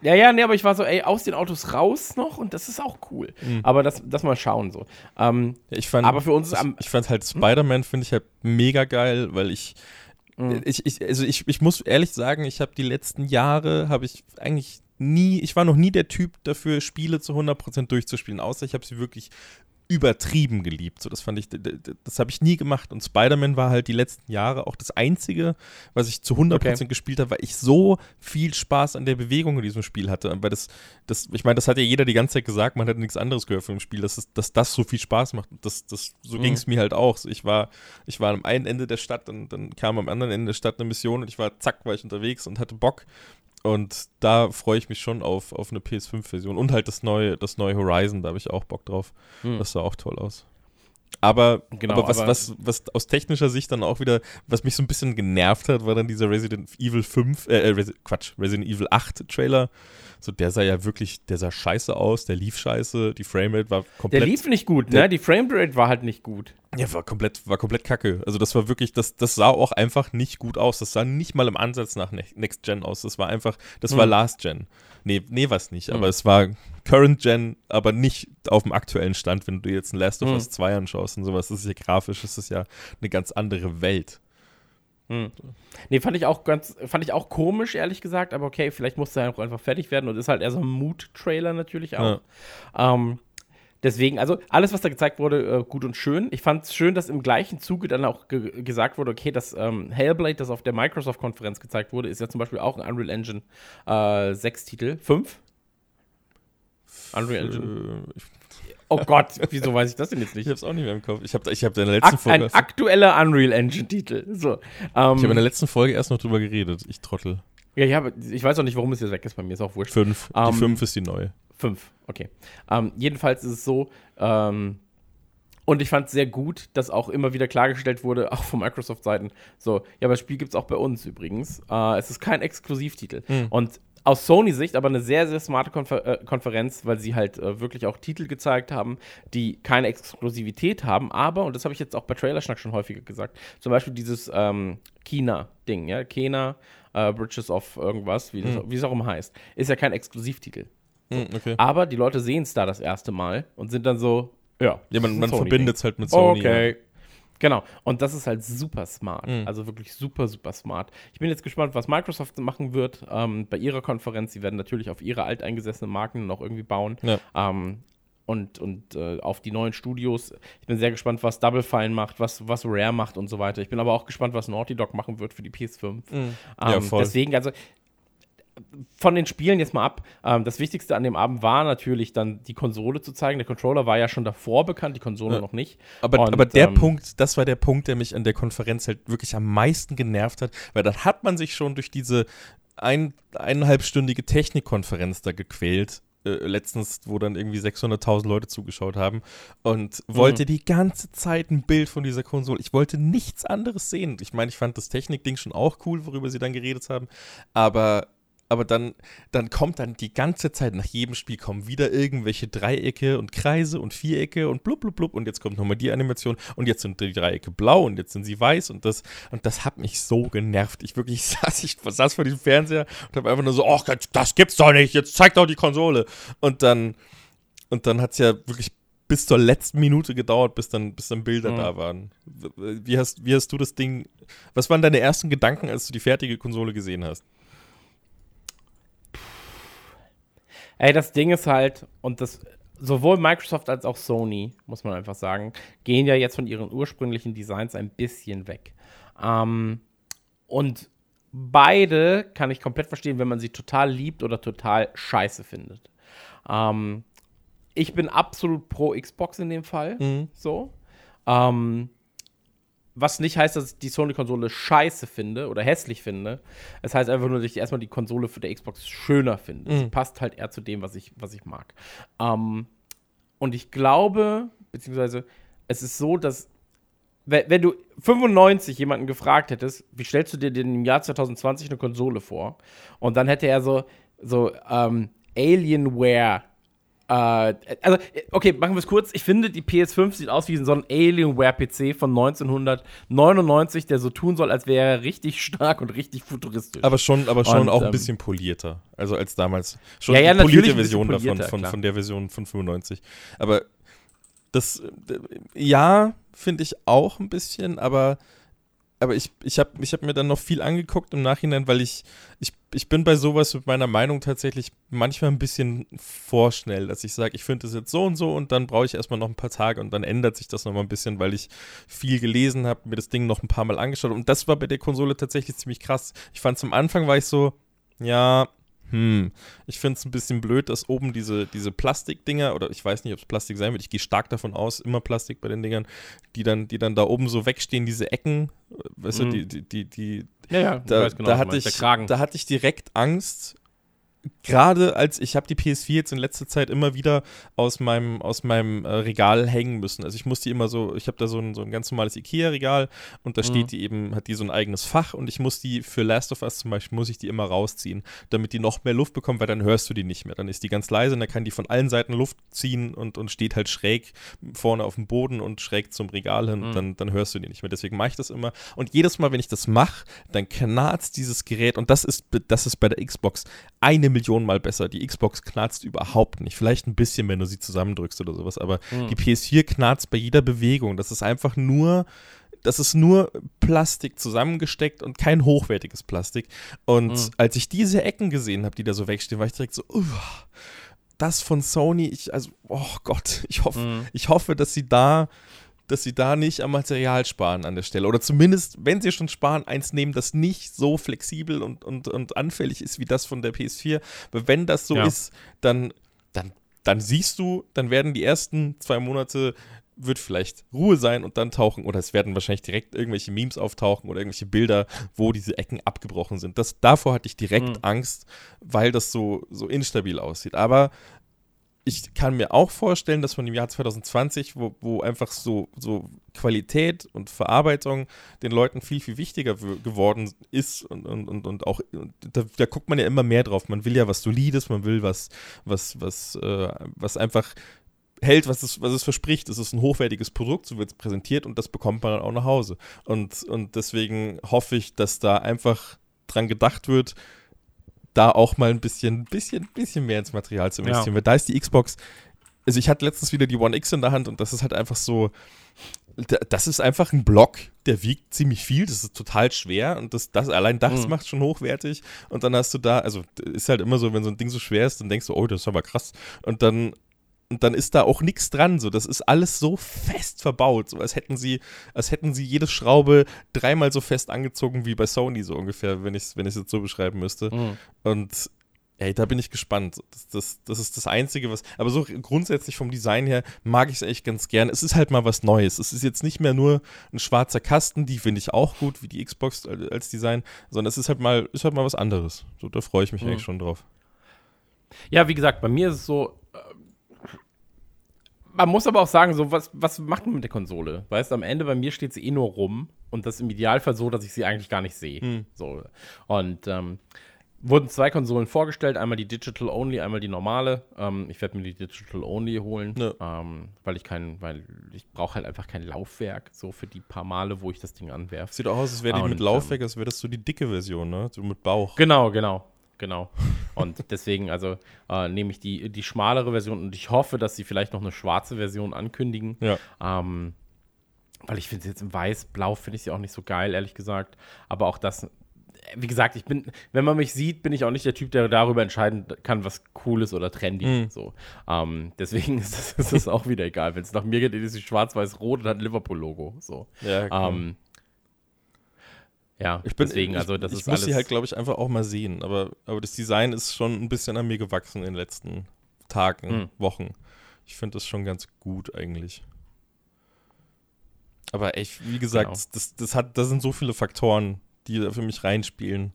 Ja, ja, nee, aber ich war so, ey, aus den Autos raus noch und das ist auch cool. Aber das, das mal schauen so. Ähm, ich fand, Aber für uns am- ich fand halt Spider-Man finde ich halt mega geil, weil ich, Mhm. ich, ich also ich, ich muss ehrlich sagen, ich habe die letzten Jahre habe ich eigentlich nie, ich war noch nie der Typ dafür, Spiele zu 100% durchzuspielen, außer ich habe sie wirklich übertrieben geliebt. So, das fand ich, das habe ich nie gemacht. Und Spider-Man war halt die letzten Jahre auch das einzige, was ich zu 100% Okay. gespielt habe, weil ich so viel Spaß an der Bewegung in diesem Spiel hatte. Weil das, das, ich meine, das hat ja jeder die ganze Zeit gesagt, man hat nichts anderes gehört von dem Spiel, dass, es, dass das so viel Spaß macht. Das, das, so Mhm. ging es mir halt auch. Ich war, ich war am einen Ende der Stadt und dann kam am anderen Ende der Stadt eine Mission und ich war, zack, war ich unterwegs und hatte Bock. Und da freue ich mich schon auf, auf eine PS5-Version. Und halt das neue, das neue Horizon, da habe ich auch Bock drauf. Hm. Das sah auch toll aus. Aber, Genau, aber, was, aber- was, was aus technischer Sicht dann auch wieder, was mich so ein bisschen genervt hat, war dann dieser Resident Evil 5, äh, Resi Quatsch, Resident Evil 8 Trailer. So, der sah ja wirklich, der sah scheiße aus, der lief scheiße, die Framerate war der komplett. lief nicht gut, der- ne? Die Framerate war halt nicht gut. Ja, war komplett, war komplett kacke. Also das war wirklich, das, das sah auch einfach nicht gut aus. Das sah nicht mal im Ansatz nach Ne- Next Gen aus. Das war einfach, das war Hm. Last Gen. Nee, nee, was nicht. Aber Hm. es war Current Gen, aber nicht auf dem aktuellen Stand. Wenn du jetzt ein Last of Hm. Us 2 anschaust und sowas, das ist ja grafisch, das ist ja eine ganz andere Welt. Nee, fand ich auch ganz, fand ich auch komisch, ehrlich gesagt, aber okay, vielleicht musste er auch einfach fertig werden und ist halt eher so ein Mood-Trailer natürlich auch. Ähm, deswegen, also alles, was da gezeigt wurde, äh, gut und schön. Ich fand es schön, dass im gleichen Zuge dann auch ge gesagt wurde, okay, das ähm, Hellblade, das auf der Microsoft-Konferenz gezeigt wurde, ist ja zum Beispiel auch ein Unreal Engine äh, 6-Titel. 5? Unreal Engine. Äh, ich Oh Gott, wieso weiß ich das denn jetzt ich nicht? hab's auch nicht mehr im Kopf. Ich habe ich hab in der letzten Ak Folge. ein aktueller Unreal Engine-Titel. So. Ähm, ich habe in der letzten Folge erst noch drüber geredet. Ich trottel. Ja, ich, hab, ich weiß auch nicht, warum es jetzt weg ist bei mir. Ist auch wurscht. Fünf. Ähm, die fünf ist die neue. Fünf, okay. Ähm, jedenfalls ist es so, ähm, und ich fand es sehr gut, dass auch immer wieder klargestellt wurde, *laughs* auch von Microsoft-Seiten, so, ja, aber das Spiel gibt es auch bei uns übrigens. Äh, es ist kein Exklusivtitel. Hm. Und aus Sony-Sicht aber eine sehr, sehr smarte Konfer äh, Konferenz, weil sie halt äh, wirklich auch Titel gezeigt haben, die keine Exklusivität haben, aber, und das habe ich jetzt auch bei Trailerschnack schon häufiger gesagt, zum Beispiel dieses ähm, China-Ding, ja, Kena, äh, Bridges of irgendwas, wie, Hm. wie es auch immer heißt, ist ja kein Exklusivtitel. Hm, okay. Aber die Leute sehen es da das erste Mal und sind dann so, ja. Ja, man, man verbindet es halt mit Sony. Okay. Genau. Und das ist halt super smart. Mhm. Also wirklich super, super smart. Ich bin jetzt gespannt, was Microsoft machen wird ähm, bei ihrer Konferenz. Sie werden natürlich auf ihre alteingesessenen Marken noch irgendwie bauen. Ja. Ähm, und und äh, auf die neuen Studios. Ich bin sehr gespannt, was Double Fine macht, was, was Rare macht und so weiter. Ich bin aber auch gespannt, was Naughty Dog machen wird für die PS5. Mhm. Ja, Ähm, voll. Deswegen, also von den Spielen jetzt mal ab. Ähm, das Wichtigste an dem Abend war natürlich dann die Konsole zu zeigen. Der Controller war ja schon davor bekannt, die Konsole Ja. noch nicht. Aber, Und, aber der ähm, Punkt, das war der Punkt, der mich an der Konferenz halt wirklich am meisten genervt hat, weil dann hat man sich schon durch diese ein, eineinhalbstündige Technikkonferenz da gequält. Äh, letztens, wo dann irgendwie 600.000 Leute zugeschaut haben und wollte die ganze Zeit ein Bild von dieser Konsole. Ich wollte nichts anderes sehen. Ich meine, ich fand das Technikding schon auch cool, worüber sie dann geredet haben, aber aber dann, dann kommt dann die ganze Zeit, nach jedem Spiel kommen wieder irgendwelche Dreiecke und Kreise und Vierecke und blub, blub, blub und jetzt kommt nochmal die Animation und jetzt sind die Dreiecke blau und jetzt sind sie weiß und das, und das hat mich so genervt. Ich wirklich *laughs* saß, ich saß vor diesem Fernseher und habe einfach nur so, oh, das, gibt's doch nicht, jetzt zeigt doch die Konsole. Und dann, und dann hat es ja wirklich bis zur letzten Minute gedauert, bis dann, bis dann Bilder Mhm. da waren. Wie hast, wie hast du das Ding, was waren deine ersten Gedanken, als du die fertige Konsole gesehen hast? Ey, das Ding ist halt, und das sowohl Microsoft als auch Sony, muss man einfach sagen, gehen ja jetzt von ihren ursprünglichen Designs ein bisschen weg. Ähm, und beide kann ich komplett verstehen, wenn man sie total liebt oder total scheiße findet. Ähm, ich bin absolut pro Xbox in dem Fall. Mhm. So. Ähm, was nicht heißt, dass ich die Sony-Konsole scheiße finde oder hässlich finde. Es heißt einfach nur, dass ich erstmal die Konsole für der Xbox schöner finde. Sie Mhm. passt halt eher zu dem, was ich, was ich mag. Ähm, und ich glaube, beziehungsweise es ist so, dass wenn, du 95 jemanden gefragt hättest, wie stellst du dir denn im Jahr 2020 eine Konsole vor? Und dann hätte er so, so ähm, Alienware also, okay, machen wir es kurz. Ich finde, die PS5 sieht aus wie so ein Alienware-PC von 1999, der so tun soll, als wäre er richtig stark und richtig futuristisch. Aber schon, aber schon Und, auch ein ähm, bisschen polierter. Also als damals. Schon Ja, ja, die natürlich polierte Version davon, von, von der Version von 95. Aber das, äh, ja, finde ich auch ein bisschen, aber, aber ich, ich habe ich hab mir dann noch viel angeguckt im Nachhinein, weil ich, ich, ich bin bei sowas mit meiner Meinung tatsächlich manchmal ein bisschen vorschnell, dass ich sage, ich finde es jetzt so und so und dann brauche ich erstmal noch ein paar Tage und dann ändert sich das nochmal ein bisschen, weil ich viel gelesen habe, mir das Ding noch ein paar Mal angeschaut und das war bei der Konsole tatsächlich ziemlich krass. Ich fand zum Anfang war ich so, ja, hm, ich finde es ein bisschen blöd, dass oben diese, diese Plastikdinger, oder ich weiß nicht, ob es Plastik sein wird, ich gehe stark davon aus, immer Plastik bei den Dingern, die dann, die dann da oben so wegstehen, diese Ecken, weißt du, Mhm. die, die, die, die, ja, ja, da, genau, da du hatte ich, da hatte ich direkt Angst. Gerade als ich habe die PS4 jetzt in letzter Zeit immer wieder aus meinem, aus meinem äh, Regal hängen müssen. Also ich muss die immer so, ich habe da so ein, so ein ganz normales IKEA-Regal und da Mhm. steht die eben, hat die so ein eigenes Fach und ich muss die für Last of Us zum Beispiel, muss ich die immer rausziehen, damit die noch mehr Luft bekommt, weil dann hörst du die nicht mehr. Dann ist die ganz leise und dann kann die von allen Seiten Luft ziehen und, und steht halt schräg vorne auf dem Boden und schräg zum Regal hin. Mhm. Dann, dann hörst du die nicht mehr. Deswegen mache ich das immer. Und jedes Mal, wenn ich das mache, dann knarzt dieses Gerät und das ist, das ist bei der Xbox eine Million Mal besser. Die Xbox knarzt überhaupt nicht. Vielleicht ein bisschen, wenn du sie zusammendrückst oder sowas, aber Mhm. die PS4 knarzt bei jeder Bewegung. Das ist einfach nur, das ist nur Plastik zusammengesteckt und kein hochwertiges Plastik. Und Mhm. als ich diese Ecken gesehen habe, die da so wegstehen, war ich direkt so, "Uah, das von Sony, ich, also, oh Gott, ich hoffe, Mhm. ich hoffe, dass sie da, dass sie da nicht am Material sparen an der Stelle. Oder zumindest, wenn sie schon sparen, eins nehmen, das nicht so flexibel und, und, und anfällig ist wie das von der PS4. Weil wenn das so Ja. ist, dann, dann, dann siehst du, dann werden die ersten zwei Monate wird vielleicht Ruhe sein und dann tauchen, oder es werden wahrscheinlich direkt irgendwelche Memes auftauchen oder irgendwelche Bilder, wo diese Ecken abgebrochen sind. Das, davor hatte ich direkt Mhm. Angst, weil das so, so instabil aussieht. Aber ich kann mir auch vorstellen, dass man im Jahr 2020, wo, wo einfach so, so Qualität und Verarbeitung den Leuten viel, viel wichtiger geworden ist und, und, und, und auch, und da, da guckt man ja immer mehr drauf. Man will ja was Solides, man will was, was, was, äh, was einfach hält, was es, was es verspricht. Es ist ein hochwertiges Produkt, so wird es präsentiert und das bekommt man dann auch nach Hause. Und, und deswegen hoffe ich, dass da einfach dran gedacht wird, da auch mal ein bisschen, bisschen, bisschen mehr ins Material zu investieren. Weil da ist die Xbox, also ich hatte letztens wieder die One X in der Hand und das ist halt einfach so, da- das ist einfach ein Block, der wiegt ziemlich viel, das ist total schwer und das, das allein das Mhm. macht schon hochwertig und dann hast du da, also ist halt immer so, wenn so ein Ding so schwer ist, dann denkst du, oh, das ist aber krass und dann und dann ist da auch nichts dran, so das ist alles so fest verbaut, so als hätten sie, als hätten sie jede Schraube dreimal so fest angezogen wie bei Sony so ungefähr, wenn ich es wenn ich's jetzt so beschreiben müsste. Mhm. Und ey, da bin ich gespannt. Das, das, das ist das Einzige, was. Aber so grundsätzlich vom Design her mag ich es echt ganz gern. Es ist halt mal was Neues. Es ist jetzt nicht mehr nur ein schwarzer Kasten, die finde ich auch gut, wie die Xbox als als Design, sondern es ist halt mal, ist halt mal was anderes. So, da freue ich mich Mhm. eigentlich schon drauf. Ja, wie gesagt, bei mir ist es so. Man muss aber auch sagen, so was, was macht man mit der Konsole? Weißt du, am Ende bei mir steht sie eh nur rum und das im Idealfall so, dass ich sie eigentlich gar nicht sehe. Hm. So. Und ähm, wurden zwei Konsolen vorgestellt, einmal die Digital Only, einmal die normale. Ähm, ich werde mir die Digital Only holen, Ja. ähm, weil ich kein, weil ich brauche halt einfach kein Laufwerk, so für die paar Male, wo ich das Ding anwerfe. Sieht auch aus, als wäre die Und, mit Laufwerk, als wäre das so die dicke Version, ne? So mit Bauch. Genau, genau, genau. Und deswegen, also äh, nehme ich die, die schmalere Version und ich hoffe, dass sie vielleicht noch eine schwarze Version ankündigen. Ja. Ähm, weil ich finde sie jetzt in weiß-blau, finde ich sie auch nicht so geil, ehrlich gesagt. Aber auch das, wie gesagt, ich bin, wenn man mich sieht, bin ich auch nicht der Typ, der darüber entscheiden kann, was cool ist oder trendy. Mhm. So. Ähm, deswegen *laughs* ist das, ist das auch wieder egal. Wenn es nach mir geht, ist sie schwarz-weiß-rot und hat ein Liverpool-Logo. So. Ja, klar. Ähm, ja, Ich bin, deswegen, ich, also das ich ist muss alles. sie halt, glaube ich, einfach auch mal sehen. Aber, aber das Design ist schon ein bisschen an mir gewachsen in den letzten Tagen, Hm. Wochen. Ich finde das schon ganz gut eigentlich. Aber echt, wie gesagt, Genau. das, das, hat, das sind so viele Faktoren, die da für mich reinspielen,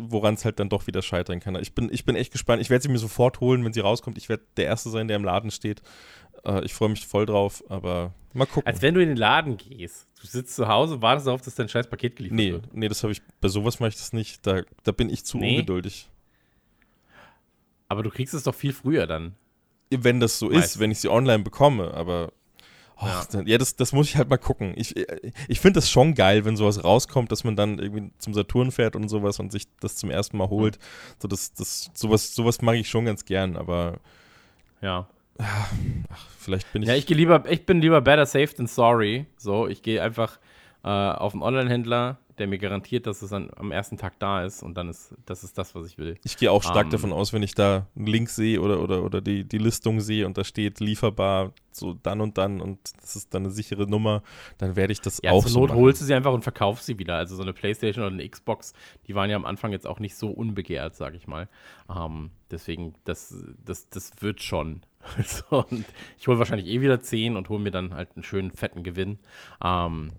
woran es halt dann doch wieder scheitern kann. Ich bin, ich bin echt gespannt. Ich werde sie mir sofort holen, wenn sie rauskommt. Ich werde der Erste sein, der im Laden steht. Äh, ich freue mich voll drauf, aber mal gucken. Als wenn du in den Laden gehst. Du sitzt zu Hause und wartest darauf, dass dein scheiß Paket geliefert Nee, wird. nee, das habe ich, bei sowas mache ich das nicht. Da, da bin ich zu Nee? ungeduldig. Aber du kriegst es doch viel früher dann. Wenn das so Meist. ist, wenn ich sie online bekomme, aber Och, Ja. ja, das, das muss ich halt mal gucken. Ich, ich finde das schon geil, wenn sowas rauskommt, dass man dann irgendwie zum Saturn fährt und sowas und sich das zum ersten Mal holt. So, das, das, sowas, sowas mag ich schon ganz gern, aber Ja. vielleicht bin ich. Ja, ich lieber, ich bin lieber better safe than sorry. So, ich gehe einfach äh, auf einen Online-Händler, der mir garantiert, dass es an, am ersten Tag da ist und dann ist das ist das, was ich will. Ich gehe auch stark Ähm, davon aus, wenn ich da einen Link sehe oder, oder, oder die, die Listung sehe und da steht lieferbar so dann und dann und das ist dann eine sichere Nummer, dann werde ich das Ja, auch zur so Not machen. holst du sie einfach und verkaufst sie wieder. Also so eine Playstation oder eine Xbox, die waren ja am Anfang jetzt auch nicht so unbegehrt, sag ich mal. Ähm, deswegen, das, das, das wird schon. *laughs* so, und ich hole wahrscheinlich eh wieder 10 und hole mir dann halt einen schönen fetten Gewinn. Ähm,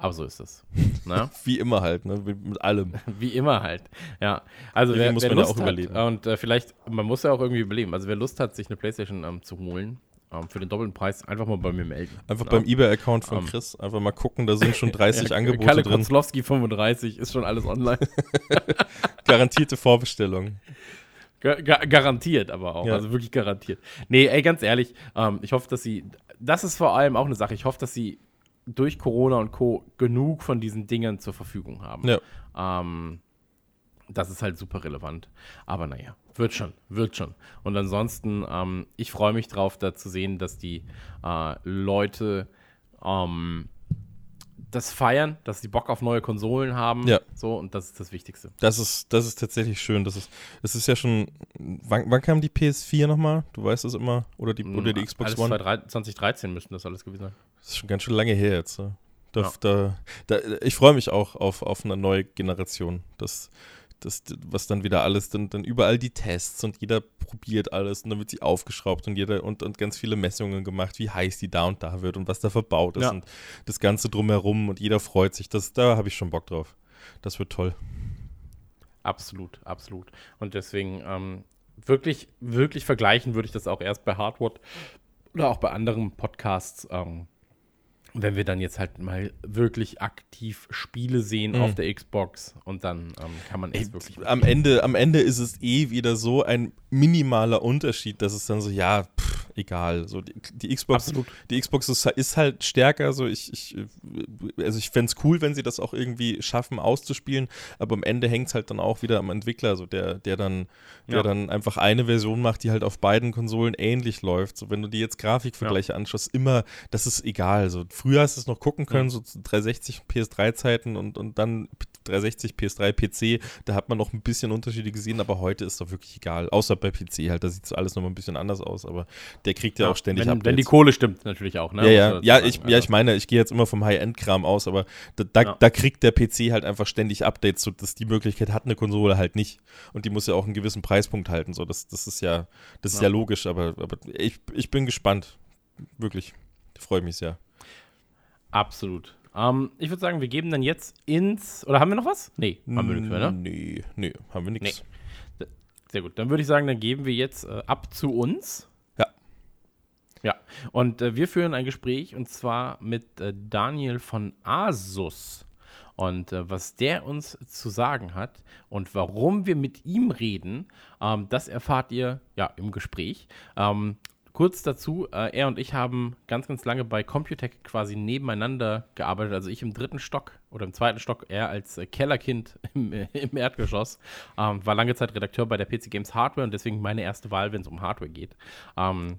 aber so ist es. *laughs* Ne? Wie immer halt, ne? mit allem. *laughs* Wie immer halt. Ja. Also wer, muss wer man ja Lust auch hat, überleben. Und äh, vielleicht, man muss ja auch irgendwie überleben. Also wer Lust hat, sich eine Playstation ähm, zu holen, ähm, für den doppelten Preis, einfach mal bei mir melden. Einfach Ja. beim eBay-Account von Ähm. Chris einfach mal gucken, da sind schon *laughs* 30 Ja, Angebote Kalle drin. Kozlowski 35 ist schon alles online. Garantierte Vorbestellung. Ga ga garantiert aber auch. Ja. Also wirklich garantiert. Nee, ey, ganz ehrlich, ähm, ich hoffe, dass sie. Das ist vor allem auch eine Sache. Ich hoffe, dass sie durch Corona und Co. genug von diesen Dingen zur Verfügung haben. Ja. Ähm, das ist halt super relevant. Aber naja, wird schon, wird schon. Und ansonsten, ähm, ich freue mich drauf, da zu sehen, dass die äh, Leute ähm, das feiern, dass sie Bock auf neue Konsolen haben. Ja. So, und das ist das Wichtigste. Das ist, das ist tatsächlich schön. Das ist, das ist ja schon. Wann, wann kam die PS4 nochmal? Du weißt es immer? Oder die, oder die Xbox alles One? 2013 2013 müssten das alles gewesen sein. Das ist schon ganz schön lange her jetzt. ne? Da, Ja. da, da, ich freue mich auch auf, auf eine neue Generation. Das, das, was dann wieder alles, dann, dann überall die Tests und jeder probiert alles und dann wird sie aufgeschraubt und jeder und, und ganz viele Messungen gemacht, wie heiß die da und da wird und was da verbaut ist Ja. und das Ganze drumherum und jeder freut sich. Das, da habe ich schon Bock drauf. Das wird toll. Absolut, absolut. Und deswegen ähm, wirklich, wirklich vergleichen würde ich das auch erst bei Hardwood oder auch bei anderen Podcasts, ähm, wenn wir dann jetzt halt mal wirklich aktiv Spiele sehen Mhm. auf der Xbox und dann ähm, kann man es wirklich. am Ende, am Ende ist es eh wieder so ein minimaler Unterschied, dass es dann so, ja, pff, egal. So die, die Xbox, Absolut. die Xbox ist, ist halt stärker. So ich, ich, also ich fände es cool, wenn sie das auch irgendwie schaffen auszuspielen, aber am Ende hängt es halt dann auch wieder am Entwickler, so der, der dann, der Ja. dann einfach eine Version macht, die halt auf beiden Konsolen ähnlich läuft. So wenn du dir jetzt Grafikvergleiche anschaust, immer, das ist egal. So früher hast du es noch gucken können, so zu 360 PS3-Zeiten und, und dann 360, PS3, PC, da hat man noch ein bisschen Unterschiede gesehen, aber heute ist doch wirklich egal. Außer bei PC halt, da sieht so alles nochmal ein bisschen anders aus, aber der kriegt ja, auch ständig wenn, Updates. wenn die Kohle stimmt, natürlich auch, ne? ja, ja, man ja, ich, sagen. ja, Also, ich meine, ich gehe jetzt immer vom High-End-Kram aus, aber da, da, Ja. da kriegt der PC halt einfach ständig Updates, so dass die Möglichkeit hat eine Konsole halt nicht. Und die muss ja auch einen gewissen Preispunkt halten. So, das, das ist ja, das ist Ja. ja logisch, aber, aber ich, ich bin gespannt. Wirklich. Freue mich sehr. Absolut. Ähm, ich würde sagen, wir geben dann jetzt ins. Oder haben wir noch was? Nee, haben wir nichts mehr, ne? Nee, nee, haben wir nichts. Sehr gut. Dann würde ich sagen, dann geben wir jetzt äh, ab zu uns. Ja. Und äh, wir führen ein Gespräch und zwar mit äh, Daniel von Asus. Und äh, was der uns zu sagen hat und warum wir mit ihm reden, ähm, das erfahrt ihr ja im Gespräch. Ähm, kurz dazu, äh, er und ich haben ganz, ganz lange bei Computec quasi nebeneinander gearbeitet. Also ich im dritten Stock oder im zweiten Stock, er als äh, Kellerkind *laughs* im, äh, im Erdgeschoss. Ähm, war lange Zeit Redakteur bei der PC Games Hardware und deswegen meine erste Wahl, wenn es um Hardware geht. Ähm,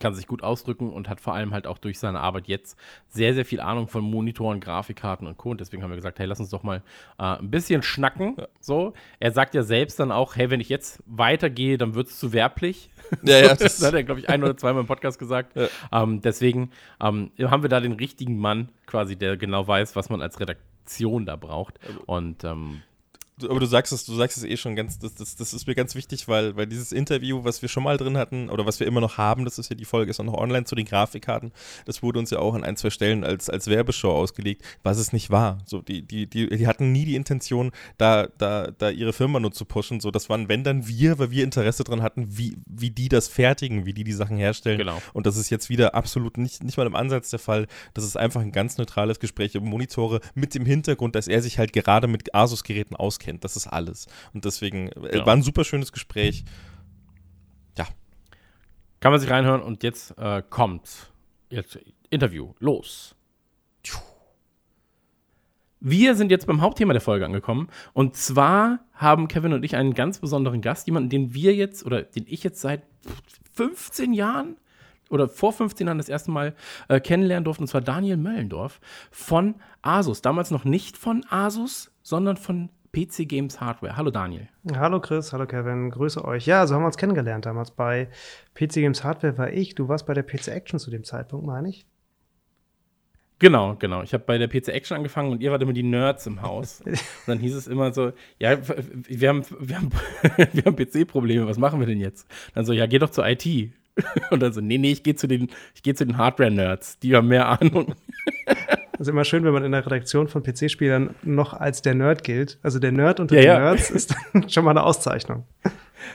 kann sich gut ausdrücken und hat vor allem halt auch durch seine Arbeit jetzt sehr, sehr viel Ahnung von Monitoren, Grafikkarten und Co. Und deswegen haben wir gesagt, hey, lass uns doch mal äh, ein bisschen schnacken. So, er sagt ja selbst dann auch, hey, wenn ich jetzt weitergehe, dann wird es zu werblich. Ja, ja, *laughs* das, das- hat er, glaube ich, ein oder zweimal im Podcast gesagt. Ja. Ähm, deswegen ähm, haben wir da den richtigen Mann quasi, der genau weiß, was man als Redaktion da braucht. Und ähm, aber du sagst es, du sagst es eh schon ganz, das, das, das ist mir ganz wichtig, weil, weil dieses Interview, was wir schon mal drin hatten, oder was wir immer noch haben, das ist ja die Folge, ist auch noch online zu den Grafikkarten, das wurde uns ja auch an ein, zwei Stellen als, als Werbeshow ausgelegt, was es nicht war. So, die, die, die, die hatten nie die Intention, da, da, da ihre Firma nur zu pushen. So, das waren, wenn dann wir, weil wir Interesse dran hatten, wie, wie die das fertigen, wie die die Sachen herstellen. Genau. Und das ist jetzt wieder absolut nicht, nicht mal im Ansatz der Fall. Das ist einfach ein ganz neutrales Gespräch über Monitore mit dem Hintergrund, dass er sich halt gerade mit Asus-Geräten auskennt. Das ist alles. Und deswegen Ja. war ein super schönes Gespräch. Ja, kann man sich reinhören und jetzt äh, kommt jetzt Interview. Los. Wir sind jetzt beim Hauptthema der Folge angekommen. Und zwar haben Kevin und ich einen ganz besonderen Gast, jemanden, den wir jetzt oder den ich jetzt seit 15 Jahren oder vor 15 Jahren das erste Mal äh, kennenlernen durfte, und zwar Daniel Möllendorf von Asus. Damals noch nicht von Asus, sondern von PC Games Hardware. Hallo Daniel. Hallo Chris, hallo Kevin, grüße euch. Ja, so haben wir uns kennengelernt damals. Bei PC Games Hardware war ich, du warst bei der PC Action zu dem Zeitpunkt, meine ich. Genau, genau. Ich habe bei der PC Action angefangen und ihr wart immer die Nerds im Haus. *laughs* Und dann hieß es immer so, ja, wir haben, wir haben, *laughs* wir haben PC-Probleme, was machen wir denn jetzt? Dann so, ja, geh doch zur IT. *laughs* Und dann so, nee, nee, ich gehe zu den, ich gehe zu den Hardware-Nerds, die haben mehr Ahnung. Ist immer schön, wenn man in der Redaktion von PC-Spielern noch als der Nerd gilt. Also der Nerd unter Ja, den ja. Nerds ist schon mal eine Auszeichnung.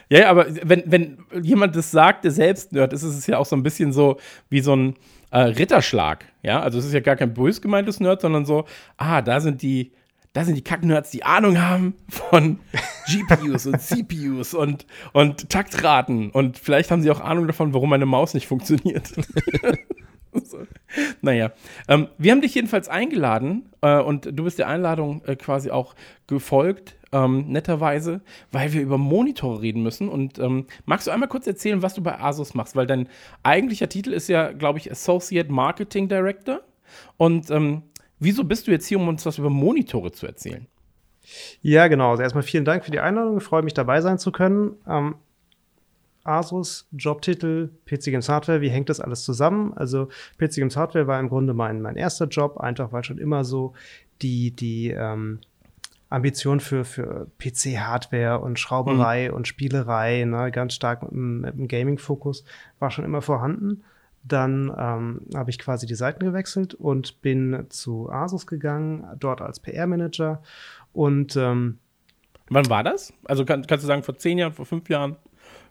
Ja, ja, aber wenn, wenn jemand das sagt, der selbst Nerd ist, ist es ja auch so ein bisschen so wie so ein äh, Ritterschlag. Ja, also es ist ja gar kein bös gemeintes Nerd, sondern so, ah, da sind die, da sind die Kack-Nerds, die Ahnung haben von *laughs* GPUs und CPUs und, und Taktraten. Und vielleicht haben sie auch Ahnung davon, warum meine Maus nicht funktioniert. *laughs* so. Naja, ähm, wir haben dich jedenfalls eingeladen äh, und du bist der Einladung äh, quasi auch gefolgt, ähm, netterweise, weil wir über Monitore reden müssen. Und ähm, magst du einmal kurz erzählen, was du bei Asus machst? Weil dein eigentlicher Titel ist ja, glaube ich, Associate Marketing Director. Und ähm, wieso bist du jetzt hier, um uns was über Monitore zu erzählen? Ja, genau. Also erstmal vielen Dank für die Einladung. Ich freue mich, dabei sein zu können. Ähm, Asus, Jobtitel, PC Games Hardware, wie hängt das alles zusammen? Also PC Games Hardware war im Grunde mein, mein erster Job, einfach weil schon immer so die, die ähm, Ambition für, für PC-Hardware und Schrauberei Mhm. und Spielerei, ne, ganz stark mit, mit dem Gaming-Fokus, war schon immer vorhanden. Dann ähm, habe ich quasi die Seiten gewechselt und bin zu Asus gegangen, dort als PR-Manager. Und ähm, Wann war das? Also kann, kannst du sagen, vor zehn Jahren, vor fünf Jahren?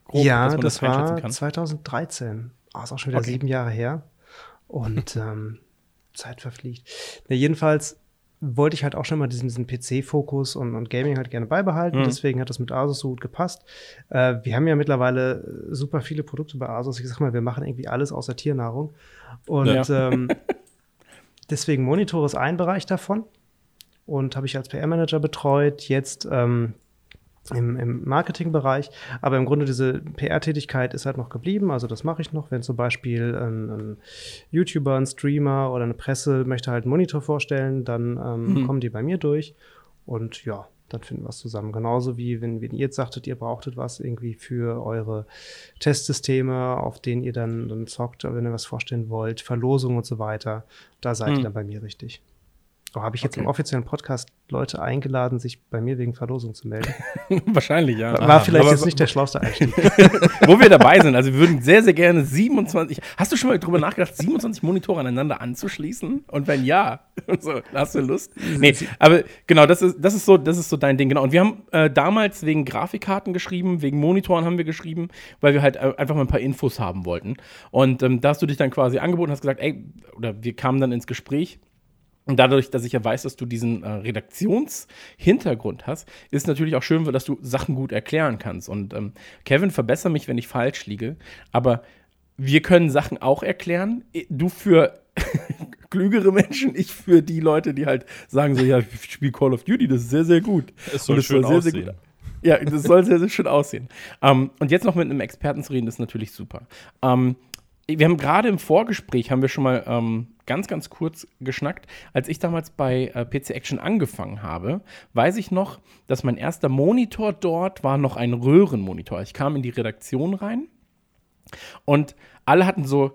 Grob, ja, dass man das, einschätzen war kann. 2013. Ah, ist auch schon wieder Okay. sieben Jahre her. Und *laughs* ähm, Zeit verfliegt. Ne, jedenfalls wollte ich halt auch schon mal diesen, diesen PC-Fokus und, und Gaming halt gerne beibehalten. Mhm. Deswegen hat das mit Asus so gut gepasst. Äh, wir haben ja mittlerweile äh, super viele Produkte bei Asus. Ich sag mal, wir machen irgendwie alles außer Tiernahrung. Und Ja. ähm, *laughs* deswegen Monitore ist ein Bereich davon. Und habe ich als PR-Manager betreut. Jetzt ähm, im, im Marketingbereich. Aber im Grunde diese PR-Tätigkeit ist halt noch geblieben. Also das mache ich noch, wenn zum Beispiel ein, ein YouTuber, ein Streamer oder eine Presse möchte halt einen Monitor vorstellen, dann ähm, Mhm. kommen die bei mir durch und ja, dann finden wir es zusammen. Genauso wie wenn, wenn ihr jetzt sagtet, ihr brauchtet was irgendwie für eure Testsysteme, auf denen ihr dann, dann zockt, wenn ihr was vorstellen wollt, Verlosung und so weiter. Da seid Mhm. ihr dann bei mir richtig. Oh, habe ich jetzt Okay. im offiziellen Podcast Leute eingeladen, sich bei mir wegen Verlosung zu melden? *laughs* Wahrscheinlich, ja. War vielleicht aber- jetzt nicht der schlauste Einstieg. *laughs* Wo wir dabei sind, also wir würden sehr, sehr gerne 27. Hast du schon mal drüber nachgedacht, 27 Monitore aneinander anzuschließen? Und wenn ja, *laughs* so, hast du Lust? Nee, aber genau, das ist, das ist so, das ist so dein Ding, genau. Und wir haben äh, damals wegen Grafikkarten geschrieben, wegen Monitoren haben wir geschrieben, weil wir halt äh, einfach mal ein paar Infos haben wollten. Und ähm, da hast du dich dann quasi angeboten, hast gesagt, ey, oder wir kamen dann ins Gespräch. Und dadurch, dass ich ja weiß, dass du diesen äh, Redaktionshintergrund hast, ist natürlich auch schön, dass du Sachen gut erklären kannst. Und ähm, Kevin, verbessere mich, wenn ich falsch liege, aber wir können Sachen auch erklären. Du für *laughs* klügere Menschen, ich für die Leute, die halt sagen so, ja, ich spiele Call of Duty, das ist sehr, sehr gut. Es soll schön soll sehr, sehr aussehen. gut ja, das soll sehr, sehr schön aussehen. Ähm, und jetzt noch mit einem Experten zu reden, ist natürlich super. Ähm, wir haben gerade im Vorgespräch, haben wir schon mal ähm, ganz, ganz kurz geschnackt. Als ich damals bei äh, PC Action angefangen habe, weiß ich noch, dass mein erster Monitor dort war noch ein Röhrenmonitor. Ich kam in die Redaktion rein und alle hatten so,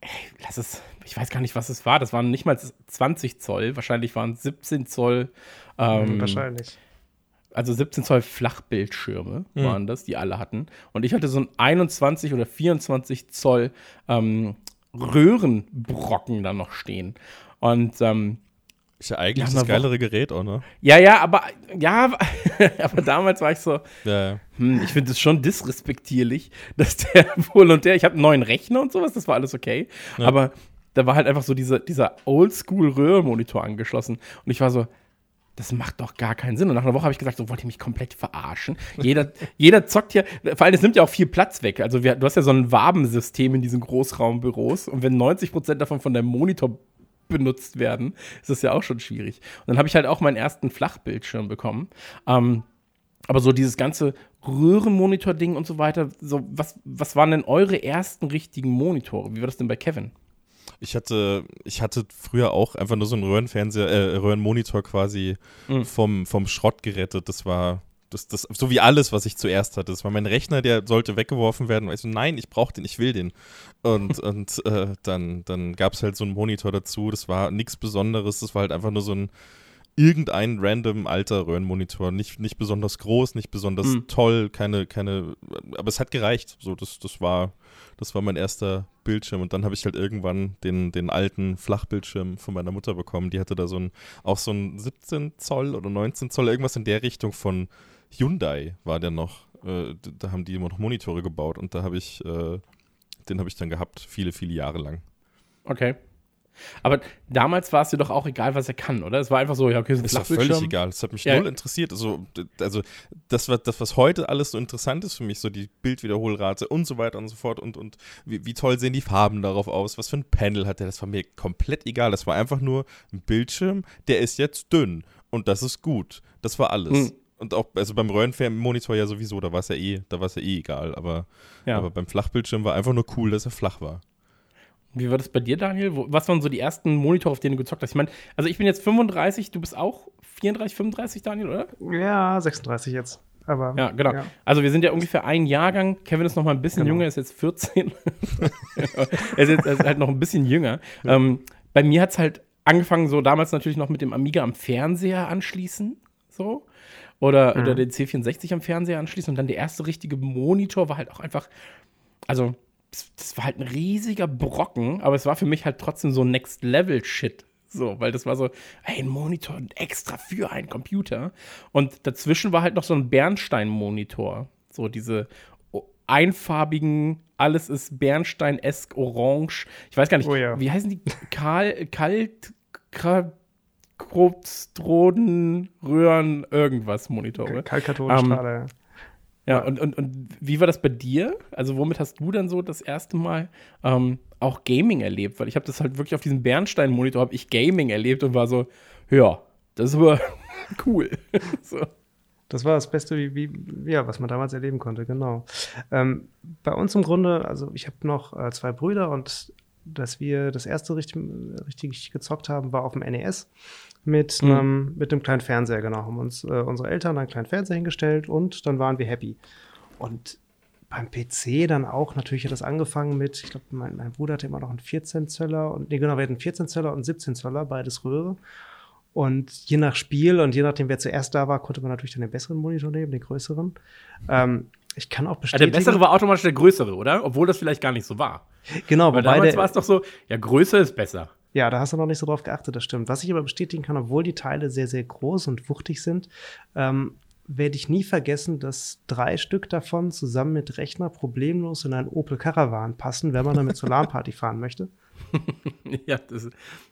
ey, lass es, ich weiß gar nicht, was es war. Das waren nicht mal 20 Zoll, wahrscheinlich waren es 17 Zoll. Ähm, Wahrscheinlich. Also 17 Zoll Flachbildschirme waren das, die alle hatten. Und ich hatte so ein 21 oder 24 Zoll ähm, Röhrenbrocken da noch stehen. Und ähm, Ist ja eigentlich Ja, das geilere Gerät, auch, ne? ja, ja, aber ja, *laughs* aber damals war ich so, Ja, ja. hm, ich finde es schon disrespektierlich, *laughs* dass der wohl und der, ich habe einen neuen Rechner und sowas, das war alles okay. Aber da war halt einfach so diese, dieser Oldschool-Röhrenmonitor angeschlossen. Und ich war so, das macht doch gar keinen Sinn. Und nach einer Woche habe ich gesagt, so wollt ihr mich komplett verarschen. Jeder, *laughs* jeder zockt hier, vor allem, es nimmt ja auch viel Platz weg. Also wir, du hast ja so ein Wabensystem in diesen Großraumbüros. Und wenn 90 Prozent davon von deinem Monitor benutzt werden, ist das ja auch schon schwierig. Und dann habe ich halt auch meinen ersten Flachbildschirm bekommen. Ähm, aber so dieses ganze Röhrenmonitor-Ding und so weiter, so, was, was waren denn eure ersten richtigen Monitore? Wie war das denn bei Kevin? Ich hatte, ich hatte früher auch einfach nur so einen Röhrenfernseher, äh, Röhrenmonitor quasi Mhm. vom, vom Schrott gerettet. Das war, das, das, so wie alles, was ich zuerst hatte. Das war mein Rechner, der sollte weggeworfen werden. Und ich so, nein, ich brauche den, ich will den. Und, *laughs* und äh, dann, dann gab es halt so einen Monitor dazu. Das war nichts Besonderes. Das war halt einfach nur so ein irgendein random alter Röhrenmonitor. Nicht, nicht besonders groß, nicht besonders Mhm. toll, keine, keine, aber es hat gereicht. So, das, das war, das war mein erster Bildschirm. Und dann habe ich halt irgendwann den, den alten Flachbildschirm von meiner Mutter bekommen. Die hatte da so ein, auch so ein 17 Zoll oder 19 Zoll, irgendwas in der Richtung von Hyundai war der noch. Äh, da haben die immer noch Monitore gebaut und da habe ich, äh, den habe ich dann gehabt, viele, viele Jahre lang. Okay. Aber damals war es dir doch auch egal, was er kann, oder? Es war einfach so, ja, okay, so ein Ist doch völlig egal. Das hat mich Ja. null interessiert. Also, also das, was, das, was heute alles so interessant ist für mich, so die Bildwiederholrate und so weiter und so fort und, und wie, wie toll sehen die Farben darauf aus, was für ein Panel hat der, das war mir komplett egal. Das war einfach nur ein Bildschirm, der ist jetzt dünn und das ist gut. Das war alles. Hm. Und auch, also beim Röhrenmonitor ja sowieso, da war es ja eh, da war es ja eh egal, aber, Ja. aber beim Flachbildschirm war einfach nur cool, dass er flach war. Wie war das bei dir, Daniel? Was waren so die ersten Monitore, auf denen du gezockt hast? Ich meine, also ich bin jetzt 35, du bist auch 34, 35, Daniel, oder? Ja, 36 jetzt. Aber Ja, genau. Ja. Also wir sind ja ungefähr ein Jahrgang. Kevin ist noch mal ein bisschen Genau. jünger, ist jetzt 14. *laughs* er ist jetzt er ist halt noch ein bisschen jünger. Ähm, bei mir hat es halt angefangen, so damals natürlich noch mit dem Amiga am Fernseher anschließen. so. Oder, mhm. oder den C64 am Fernseher anschließen. Und dann der erste richtige Monitor war halt auch einfach, also das war halt ein riesiger Brocken, aber es war für mich halt trotzdem so Next-Level-Shit. So, weil das war so, hey, ein Monitor extra für einen Computer. Und dazwischen war halt noch so ein Bernstein-Monitor. So diese einfarbigen, alles ist Bernstein-esk orange. Ich weiß gar nicht, oh ja. wie heißen die? Kal kalt, Krobstroden, Röhren, irgendwas Monitore. Kalkkathodenstrahler. Ähm, ja, und, und, und wie war das bei dir? Also, womit hast du dann so das erste Mal ähm, auch Gaming erlebt? Weil ich habe das halt wirklich auf diesem Bernstein-Monitor, habe ich Gaming erlebt und war so, ja, das war *laughs* cool. *laughs* so. Das war das Beste, wie, wie, ja, was man damals erleben konnte, genau. Ähm, bei uns im Grunde, also ich habe noch äh, zwei Brüder und dass wir das erste richtig, richtig gezockt haben, war auf dem NES mit, mhm. einem, mit einem kleinen Fernseher, genau. Haben uns äh, unsere Eltern einen kleinen Fernseher hingestellt und dann waren wir happy. Und beim PC dann auch, natürlich hat das angefangen mit, ich glaube, mein, mein, Bruder hatte immer noch einen 14 Zöller und, nee, genau, wir hatten 14 Zöller und 17 Zöller, beides Röhre. Und je nach Spiel und je nachdem, wer zuerst da war, konnte man natürlich dann den besseren Monitor nehmen, den größeren. Ähm, ich kann auch bestätigen. der bessere war automatisch der größere, oder? Obwohl das vielleicht gar nicht so war. Genau, Weil damals war es doch so, ja, größer ist besser. Ja, da hast du noch nicht so drauf geachtet, das stimmt. Was ich aber bestätigen kann, obwohl die Teile sehr, sehr groß und wuchtig sind, ähm, werde ich nie vergessen, dass drei Stück davon zusammen mit Rechner problemlos in einen Opel Caravan passen, wenn man damit zur LAN-Party *laughs* fahren möchte. *laughs* ja, das,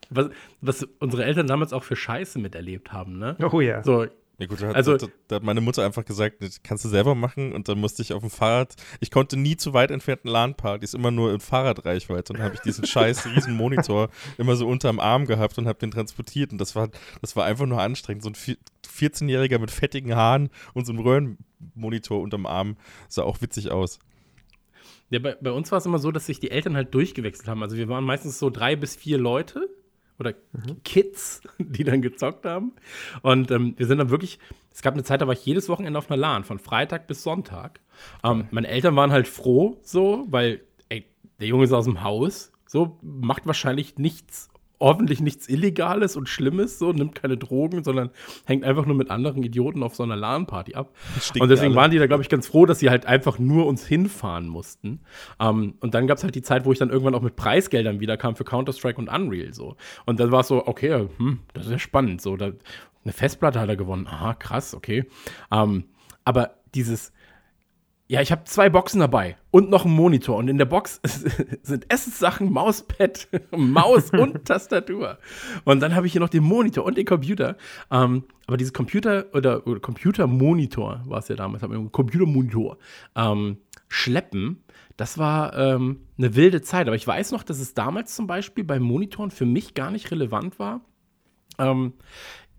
was, was unsere Eltern damals auch für Scheiße miterlebt haben, ne? Oh ja. So, ja gut, da hat, also, da, da hat meine Mutter einfach gesagt, das kannst du selber machen und dann musste ich auf dem Fahrrad, ich konnte nie zu weit entfernten LAN-Partys, immer nur in Fahrradreichweite und dann habe ich diesen scheiß *laughs* riesen Monitor immer so unterm Arm gehabt und habe den transportiert und das war, das war einfach nur anstrengend. So ein 14-Jähriger mit fettigen Haaren und so einem Röhrenmonitor unterm Arm sah auch witzig aus. Ja, bei, bei uns war es immer so, dass sich die Eltern halt durchgewechselt haben. Also wir waren meistens so drei bis vier Leute oder mhm. Kids, *laughs* die dann gezockt haben. Und ähm, wir sind dann wirklich, es gab eine Zeit, da war ich jedes Wochenende auf einer LAN, von Freitag bis Sonntag. Ähm, meine Eltern waren halt froh, so, weil, ey, der Junge ist aus dem Haus, so, macht wahrscheinlich nichts hoffentlich nichts Illegales und Schlimmes, so, nimmt keine Drogen, sondern hängt einfach nur mit anderen Idioten auf so einer LAN-Party ab. Und deswegen waren die da, glaube ich, ganz froh, dass sie halt einfach nur uns hinfahren mussten. Um, ähm, und dann gab es halt die Zeit, wo ich dann irgendwann auch mit Preisgeldern wiederkam für Counter-Strike und Unreal, so. Und dann war es so, okay, hm, das ist ja spannend, so, da, eine Festplatte hat er gewonnen. Aha, krass, okay. Um, ähm, aber dieses, ja, ich habe zwei Boxen dabei und noch einen Monitor. Und in der Box *laughs* sind Essenssachen, Mauspad, *laughs* Maus und *laughs* Tastatur. Und dann habe ich hier noch den Monitor und den Computer. Ähm, aber dieses Computer oder, oder Computermonitor war es ja damals, Computermonitor, ähm, schleppen, das war ähm, eine wilde Zeit. Aber ich weiß noch, dass es damals zum Beispiel bei Monitoren für mich gar nicht relevant war. Ähm,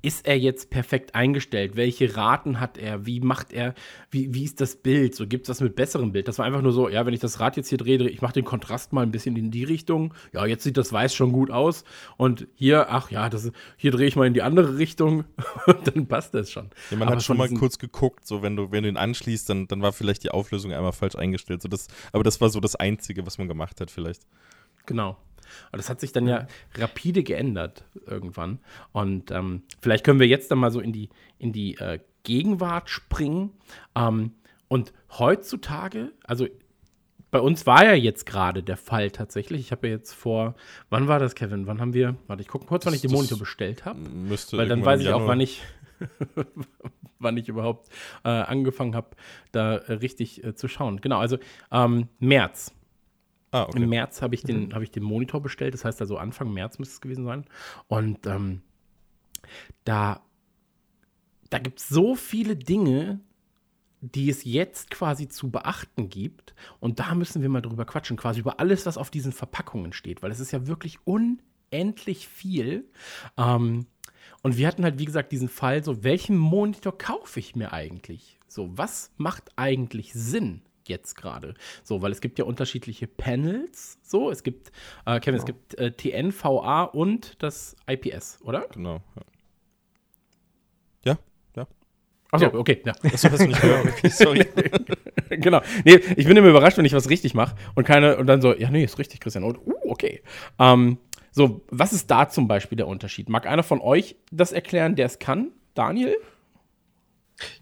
ist er jetzt perfekt eingestellt? Welche Raten hat er? Wie macht er, wie, wie ist das Bild? So gibt es das mit besserem Bild. Das war einfach nur so, ja, wenn ich das Rad jetzt hier drehe, ich mache den Kontrast mal ein bisschen in die Richtung. Ja, jetzt sieht das Weiß schon gut aus. Und hier, ach ja, das, hier drehe ich mal in die andere Richtung *laughs* und dann passt das schon. Ja, man aber hat schon mal kurz geguckt, so wenn du, wenn du ihn anschließt, dann, dann war vielleicht die Auflösung einmal falsch eingestellt. So das, aber das war so das Einzige, was man gemacht hat, vielleicht. Genau. Aber das hat sich dann ja rapide geändert irgendwann. Und ähm, vielleicht können wir jetzt dann mal so in die, in die äh, Gegenwart springen. Ähm, und heutzutage, also bei uns war ja jetzt gerade der Fall tatsächlich. Ich habe ja jetzt vor, wann war das, Kevin? Wann haben wir, warte, ich gucke kurz, wann ich den Monitor bestellt habe. Weil dann weiß ich auch, wann ich, *laughs* wann ich überhaupt äh, angefangen habe, da äh, richtig äh, zu schauen. Genau, also ähm, März Ah, okay. Im März habe ich, den, hab ich den Monitor bestellt, das heißt also Anfang März müsste es gewesen sein. Und ähm, da, da gibt es so viele Dinge, die es jetzt quasi zu beachten gibt. Und da müssen wir mal drüber quatschen, quasi über alles, was auf diesen Verpackungen steht, weil es ist ja wirklich unendlich viel. Ähm, und wir hatten halt, wie gesagt, diesen Fall, so, welchen Monitor kaufe ich mir eigentlich? So, was macht eigentlich Sinn? Jetzt gerade. So, weil es gibt ja unterschiedliche Panels. So, es gibt, äh, Kevin, genau. es gibt äh, TN, VA und das IPS, oder? Genau. Ja, ja. Achso, ja. okay, ja. Achso, hast du nicht gehört. *laughs* Okay, sorry. *laughs* genau. Nee, ich bin immer überrascht, wenn ich was richtig mache und keine, und dann so, ja, nee, ist richtig, Christian. Und, uh, okay. Ähm, so, was ist da zum Beispiel der Unterschied? Mag einer von euch das erklären, der es kann? Daniel?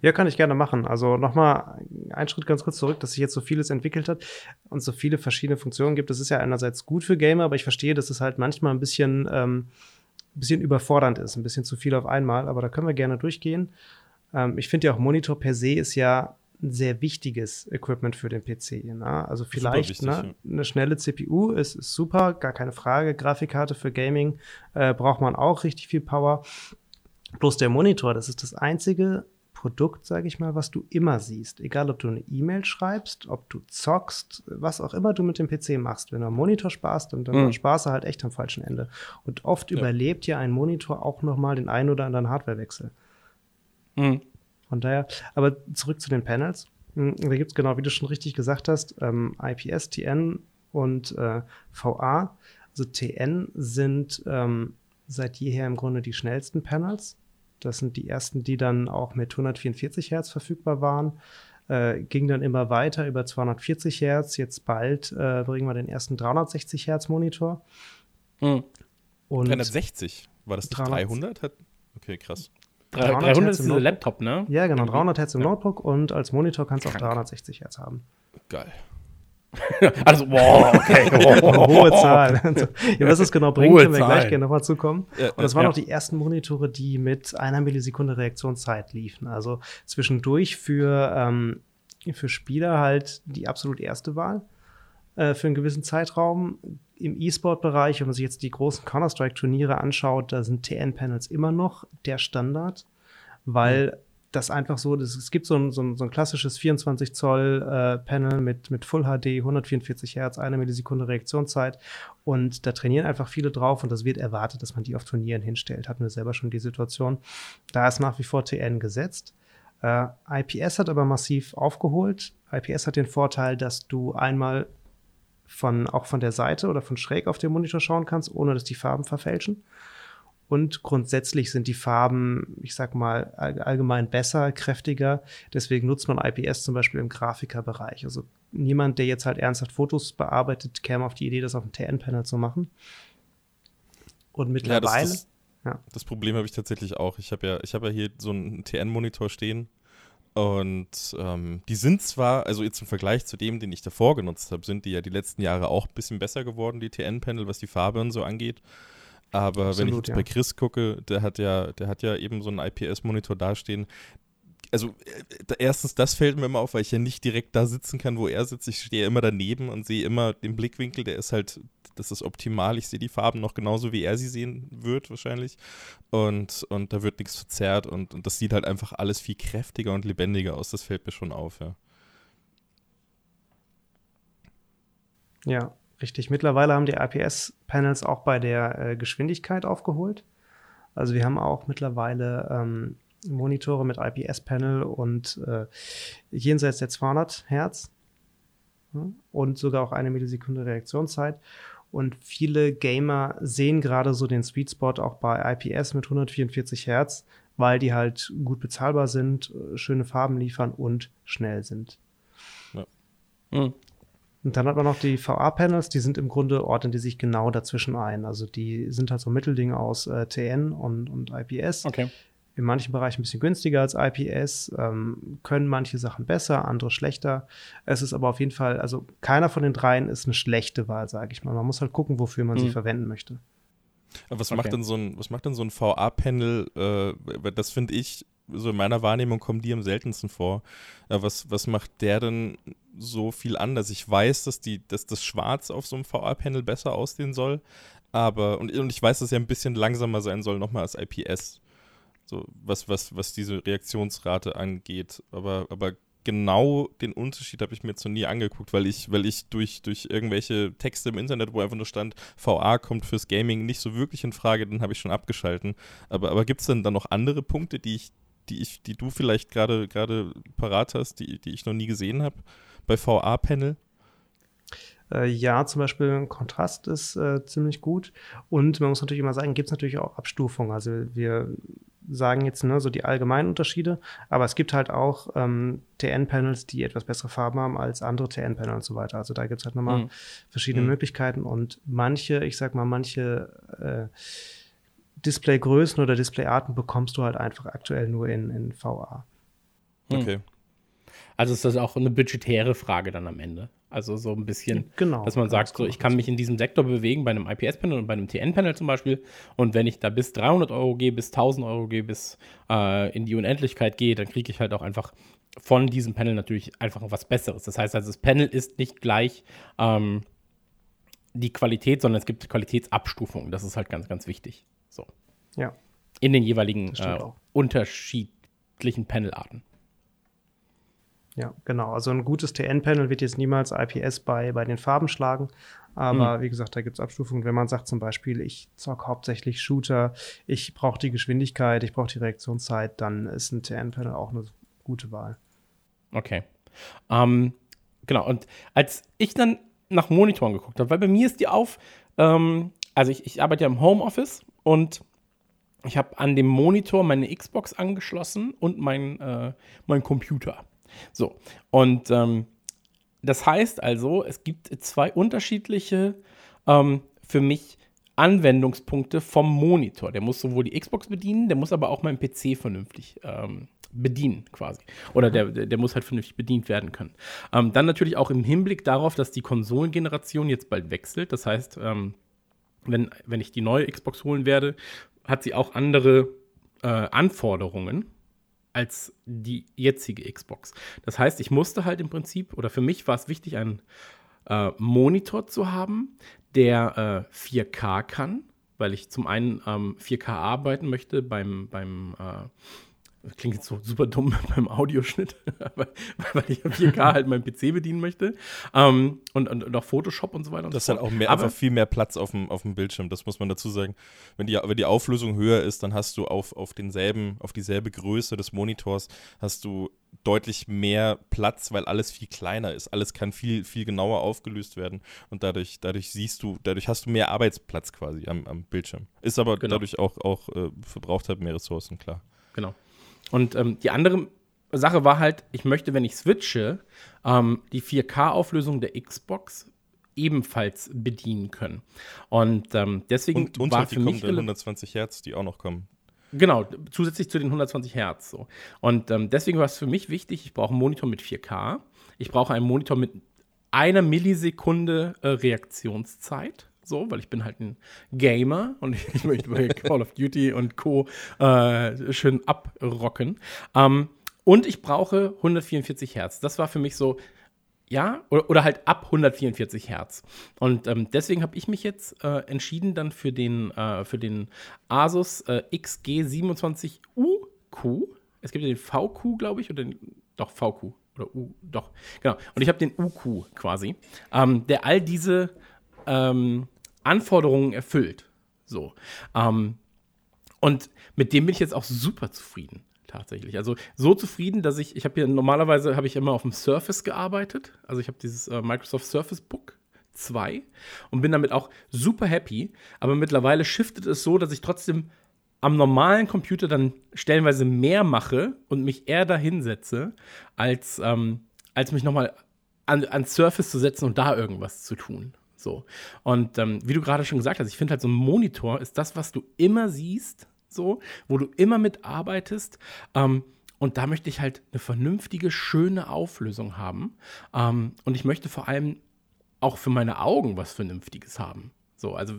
Ja, kann ich gerne machen. Also nochmal einen Schritt ganz kurz zurück, dass sich jetzt so vieles entwickelt hat und so viele verschiedene Funktionen gibt. Das ist ja einerseits gut für Gamer, aber ich verstehe, dass es halt manchmal ein bisschen, ähm, ein bisschen überfordernd ist, ein bisschen zu viel auf einmal. Aber da können wir gerne durchgehen. Ähm, ich finde ja auch Monitor per se ist ja ein sehr wichtiges Equipment für den PC. Ne? Also vielleicht wichtig, ne, ja. eine schnelle CPU ist, ist, super, gar keine Frage. Grafikkarte für Gaming äh, braucht man auch richtig viel Power. Bloß der Monitor, das ist das einzige Produkt, sage ich mal, was du immer siehst. Egal, ob du eine E-Mail schreibst, ob du zockst, was auch immer du mit dem PC machst. Wenn du am Monitor sparst, dann, dann mhm. sparst du halt echt am falschen Ende. Und oft ja. überlebt ja ein Monitor auch noch mal den einen oder anderen Hardwarewechsel. Mhm. Von daher, aber zurück zu den Panels. Hm, da gibt es genau, wie du schon richtig gesagt hast, ähm, IPS, TN und äh, VA. Also TN sind ähm, seit jeher im Grunde die schnellsten Panels. Das sind die ersten, die dann auch mit 144 Hertz verfügbar waren. Äh, ging dann immer weiter über 240 Hertz. Jetzt bald äh, bringen wir den ersten 360 Hertz Monitor. Mhm. Und 360? War das 300? Okay, krass. 300, 300 ist dieser Laptop, ne? Ja, genau. 300 Hertz im ja. Notebook und als Monitor kannst du auch 360 Hertz haben. Geil. *laughs* also, wow, okay. *laughs* Wow. Hohe Zahl. ja, was es genau bringt, Hohe können wir Zahl. gleich gerne nochmal zukommen. Ja, und das waren ja. auch die ersten Monitore, die mit einer Millisekunde Reaktionszeit liefen. Also zwischendurch für, ähm, für Spieler halt die absolut erste Wahl äh, für einen gewissen Zeitraum. Im E-Sport-Bereich, wenn man sich jetzt die großen Counter-Strike-Turniere anschaut, da sind TN-Panels immer noch der Standard, weil mhm das einfach so, das, es gibt so ein, so ein, so ein klassisches 24 Zoll äh, Panel mit, mit Full HD, 144 Hertz, eine Millisekunde Reaktionszeit und da trainieren einfach viele drauf und das wird erwartet, dass man die auf Turnieren hinstellt. Hatten wir selber schon die Situation. Da ist nach wie vor TN gesetzt. Äh, IPS hat aber massiv aufgeholt. IPS hat den Vorteil, dass du einmal von, auch von der Seite oder von schräg auf den Monitor schauen kannst, ohne dass die Farben verfälschen. Und grundsätzlich sind die Farben, ich sag mal, allgemein besser, kräftiger. Deswegen nutzt man IPS zum Beispiel im Grafikerbereich. Also niemand, der jetzt halt ernsthaft Fotos bearbeitet, käme auf die Idee, das auf dem TN-Panel zu machen. Und mittlerweile. Ja, das, das, ja. das Problem habe ich tatsächlich auch. Ich habe ja, ich habe ja hier so einen TN-Monitor stehen. Und ähm, die sind zwar, also jetzt im Vergleich zu dem, den ich davor genutzt habe, sind die ja die letzten Jahre auch ein bisschen besser geworden, die TN-Panel, was die Farbe und so angeht. Aber Absolut, wenn ich jetzt ja. bei Chris gucke, der hat ja, der hat ja eben so einen IPS-Monitor dastehen. Also äh, erstens, das fällt mir immer auf, weil ich ja nicht direkt da sitzen kann, wo er sitzt. Ich stehe immer daneben und sehe immer den Blickwinkel, der ist halt, das ist optimal. Ich sehe die Farben noch genauso, wie er sie sehen wird, wahrscheinlich. Und, und da wird nichts verzerrt und, und das sieht halt einfach alles viel kräftiger und lebendiger aus. Das fällt mir schon auf, ja. Ja, Richtig, mittlerweile haben die IPS-Panels auch bei der äh, Geschwindigkeit aufgeholt. Also wir haben auch mittlerweile ähm, Monitore mit IPS-Panel und äh, jenseits der 200 Hertz und sogar auch eine Millisekunde Reaktionszeit. Und viele Gamer sehen gerade so den Sweet Spot auch bei IPS mit 144 Hertz, weil die halt gut bezahlbar sind, äh, schöne Farben liefern und schnell sind. Ja. Mhm. Und dann hat man noch die VA-Panels, die sind im Grunde, ordnen die sich genau dazwischen ein. Also die sind halt so Mittelding aus äh, TN und, und IPS. Okay. In manchen Bereichen ein bisschen günstiger als IPS, ähm, können manche Sachen besser, andere schlechter. Es ist aber auf jeden Fall, also keiner von den dreien ist eine schlechte Wahl, sage ich mal. Man muss halt gucken, wofür man mhm. sie verwenden möchte. Was okay. macht denn so ein, was macht denn so ein VA-Panel? Äh, das finde ich so in meiner Wahrnehmung kommen die am seltensten vor. Äh, was, was macht der denn so viel anders? Ich weiß, dass, die, dass das Schwarz auf so einem VR-Panel besser aussehen soll, aber, und, und ich weiß, dass er ein bisschen langsamer sein soll, nochmal als IPS. So, was, was, was diese Reaktionsrate angeht. Aber, aber genau den Unterschied habe ich mir noch nie angeguckt, weil ich, weil ich durch, durch irgendwelche Texte im Internet, wo einfach nur stand, VA kommt fürs Gaming nicht so wirklich in Frage, dann habe ich schon abgeschalten. Aber, aber gibt es denn da noch andere Punkte, die ich, die ich, die du vielleicht gerade gerade parat hast, die, die ich noch nie gesehen habe bei VA-Panel? Äh, ja, zum Beispiel Kontrast ist äh, ziemlich gut. Und man muss natürlich immer sagen, gibt es natürlich auch Abstufungen. Also wir sagen jetzt ne, so die allgemeinen Unterschiede, aber es gibt halt auch ähm, TN-Panels, die etwas bessere Farben haben als andere TN-Panels und so weiter. Also da gibt es halt nochmal mhm. verschiedene mhm. Möglichkeiten und manche, ich sag mal, manche äh, Displaygrößen oder Displayarten bekommst du halt einfach aktuell nur in, in VA. Okay. Also ist das auch eine budgetäre Frage dann am Ende. Also so ein bisschen, Genau, dass man sagt, so, ich kann mich in diesem Sektor bewegen, bei einem IPS-Panel und bei einem TN-Panel zum Beispiel. Und wenn ich da bis 300 Euro gehe, bis 1000 Euro gehe, bis äh, in die Unendlichkeit gehe, dann kriege ich halt auch einfach von diesem Panel natürlich einfach was Besseres. Das heißt also, das Panel ist nicht gleich ähm, die Qualität, sondern es gibt Qualitätsabstufungen. Das ist halt ganz, ganz wichtig. So. Ja. In den jeweiligen äh, unterschiedlichen Panelarten. Ja, genau. Also ein gutes TN-Panel wird jetzt niemals IPS bei, bei den Farben schlagen. Aber wie gesagt, da gibt es Abstufungen. Wenn man sagt zum Beispiel, ich zock hauptsächlich Shooter, ich brauche die Geschwindigkeit, ich brauche die Reaktionszeit, dann ist ein TN-Panel auch eine gute Wahl. Okay. Ähm, genau, und als ich dann nach Monitoren geguckt habe, weil bei mir ist die auf, ähm, also ich, ich arbeite ja im Homeoffice und ich habe an dem Monitor meine Xbox angeschlossen und mein, äh, mein Computer. So, und ähm, das heißt also, es gibt zwei unterschiedliche ähm, für mich Anwendungspunkte vom Monitor. Der muss sowohl die Xbox bedienen, der muss aber auch meinen PC vernünftig ähm, bedienen quasi. Oder der, der der muss halt vernünftig bedient werden können. Ähm, dann natürlich auch im Hinblick darauf, dass die Konsolengeneration jetzt bald wechselt. Das heißt, ähm, wenn, wenn ich die neue Xbox holen werde, hat sie auch andere äh, Anforderungen als die jetzige Xbox. Das heißt, ich musste halt im Prinzip, oder für mich war es wichtig, einen äh, Monitor zu haben, der äh, 4K kann, weil ich zum einen ähm, 4K arbeiten möchte beim, beim äh, das klingt jetzt so super dumm *laughs* beim Audioschnitt, *laughs* weil, weil ich am 4K halt meinen PC bedienen möchte. Ähm, und, und, und auch Photoshop und so weiter und Das ist so halt auch mehr, einfach viel mehr Platz auf dem, auf dem Bildschirm, das muss man dazu sagen. Wenn die, wenn die Auflösung höher ist, dann hast du auf, auf denselben, auf dieselbe Größe des Monitors, hast du deutlich mehr Platz, weil alles viel kleiner ist. Alles kann viel, viel genauer aufgelöst werden und dadurch, dadurch siehst du, dadurch hast du mehr Arbeitsplatz quasi am, am Bildschirm. Ist aber Genau. dadurch auch, auch äh, verbraucht halt mehr Ressourcen, klar. Genau. Und ähm, die andere Sache war halt, ich möchte, wenn ich switche, ähm, die 4K-Auflösung der Xbox ebenfalls bedienen können. Und ähm, deswegen Und, und war halt die für mich kommenden rele- 120 Hertz, die auch noch kommen. Genau, zusätzlich zu den 120 Hertz. So. Und ähm, deswegen war es für mich wichtig, ich brauche einen Monitor mit 4K. Ich brauche einen Monitor mit einer Millisekunde äh, Reaktionszeit. So, weil ich bin halt ein Gamer und *laughs* ich möchte bei Call of Duty und Co. Äh, schön abrocken. Ähm, und ich brauche 144 Hertz. Das war für mich so, ja, oder, oder halt ab 144 Hertz. Und ähm, deswegen habe ich mich jetzt äh, entschieden dann für den, äh, für den Asus äh, XG27UQ. Es gibt ja den VQ, glaube ich, oder den, doch VQ oder U, doch, genau. Und ich habe den UQ quasi, ähm, der all diese ähm, Anforderungen erfüllt. So. Ähm, und mit dem bin ich jetzt auch super zufrieden, tatsächlich. Also so zufrieden, dass ich, ich habe hier normalerweise habe ich immer auf dem Surface gearbeitet. Also ich habe dieses äh, Microsoft Surface Book 2 und bin damit auch super happy. Aber mittlerweile shiftet es so, dass ich trotzdem am normalen Computer dann stellenweise mehr mache und mich eher dahin setze, als, ähm, als mich nochmal an, an Surface zu setzen und da irgendwas zu tun. So. Und ähm, wie du gerade schon gesagt hast, ich finde halt so ein Monitor ist das, was du immer siehst, so, wo du immer mitarbeitest. Ähm, und da möchte ich halt eine vernünftige, schöne Auflösung haben. Ähm, und ich möchte vor allem auch für meine Augen was Vernünftiges haben. So, also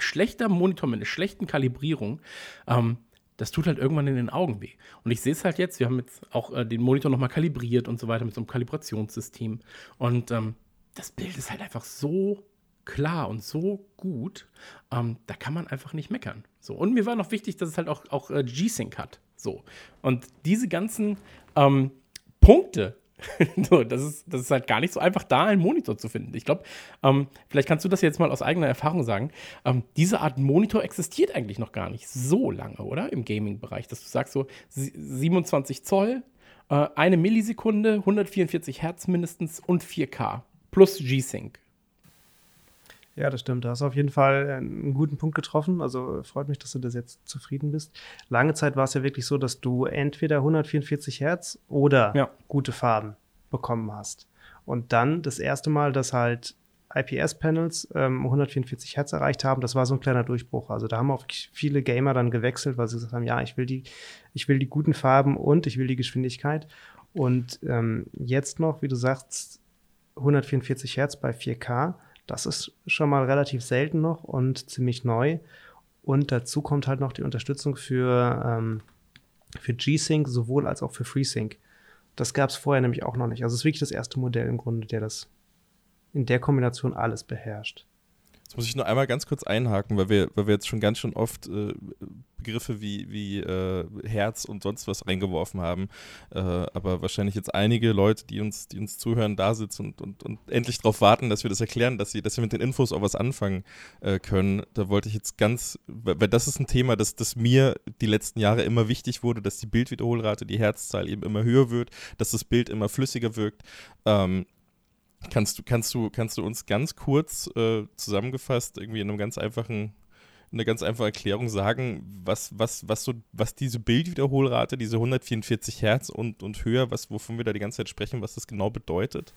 schlechter Monitor mit einer schlechten Kalibrierung, ähm, das tut halt irgendwann in den Augen weh. Und ich sehe es halt jetzt, wir haben jetzt auch äh, den Monitor nochmal kalibriert und so weiter mit so einem Kalibrationssystem. Und ähm, das Bild ist halt einfach so klar und so gut, ähm, da kann man einfach nicht meckern. So. Und mir war noch wichtig, dass es halt auch, auch äh, G-Sync hat. So. Und diese ganzen ähm, Punkte, *laughs* so, das, ist, das ist halt gar nicht so einfach, da einen Monitor zu finden. Ich glaube, ähm, vielleicht kannst du das jetzt mal aus eigener Erfahrung sagen. Ähm, diese Art Monitor existiert eigentlich noch gar nicht so lange, oder? Im Gaming-Bereich, dass du sagst so sie- 27 Zoll, äh, eine Millisekunde, 144 Hertz mindestens und 4K plus G-Sync. Ja, das stimmt. Da hast du auf jeden Fall einen guten Punkt getroffen. Also freut mich, dass du das jetzt zufrieden bist. Lange Zeit war es ja wirklich so, dass du entweder 144 Hertz oder Ja. gute Farben bekommen hast. Und dann das erste Mal, dass halt IPS-Panels ähm, 144 Hertz erreicht haben, das war so ein kleiner Durchbruch. Also da haben auch viele Gamer dann gewechselt, weil sie gesagt haben, ja, ich will die, ich will die guten Farben und ich will die Geschwindigkeit. Und ähm, jetzt noch, wie du sagst, 144 Hertz bei 4K, das ist schon mal relativ selten noch und ziemlich neu. Und dazu kommt halt noch die Unterstützung für, ähm, für G-Sync sowohl als auch für FreeSync. Das gab es vorher nämlich auch noch nicht. Also es ist wirklich das erste Modell im Grunde, der das in der Kombination alles beherrscht. Jetzt muss ich nur einmal ganz kurz einhaken, weil wir, weil wir jetzt schon ganz schön oft äh, Begriffe wie, wie äh, Herz und sonst was reingeworfen haben. Äh, aber wahrscheinlich jetzt einige Leute, die uns, die uns zuhören, da sitzen und, und, und endlich darauf warten, dass wir das erklären, dass sie, dass wir mit den Infos auch was anfangen äh, können. Da wollte ich jetzt ganz, weil das ist ein Thema, das, das mir die letzten Jahre immer wichtig wurde, dass die Bildwiederholrate, die Herzzahl eben immer höher wird, dass das Bild immer flüssiger wirkt. Ähm, Kannst du, kannst du, kannst du uns ganz kurz äh, zusammengefasst, irgendwie in einem ganz einfachen, eine ganz einfache Erklärung sagen, was, was, was so, was diese Bildwiederholrate, diese 144 Hertz und, und höher, was, wovon wir da die ganze Zeit sprechen, was das genau bedeutet?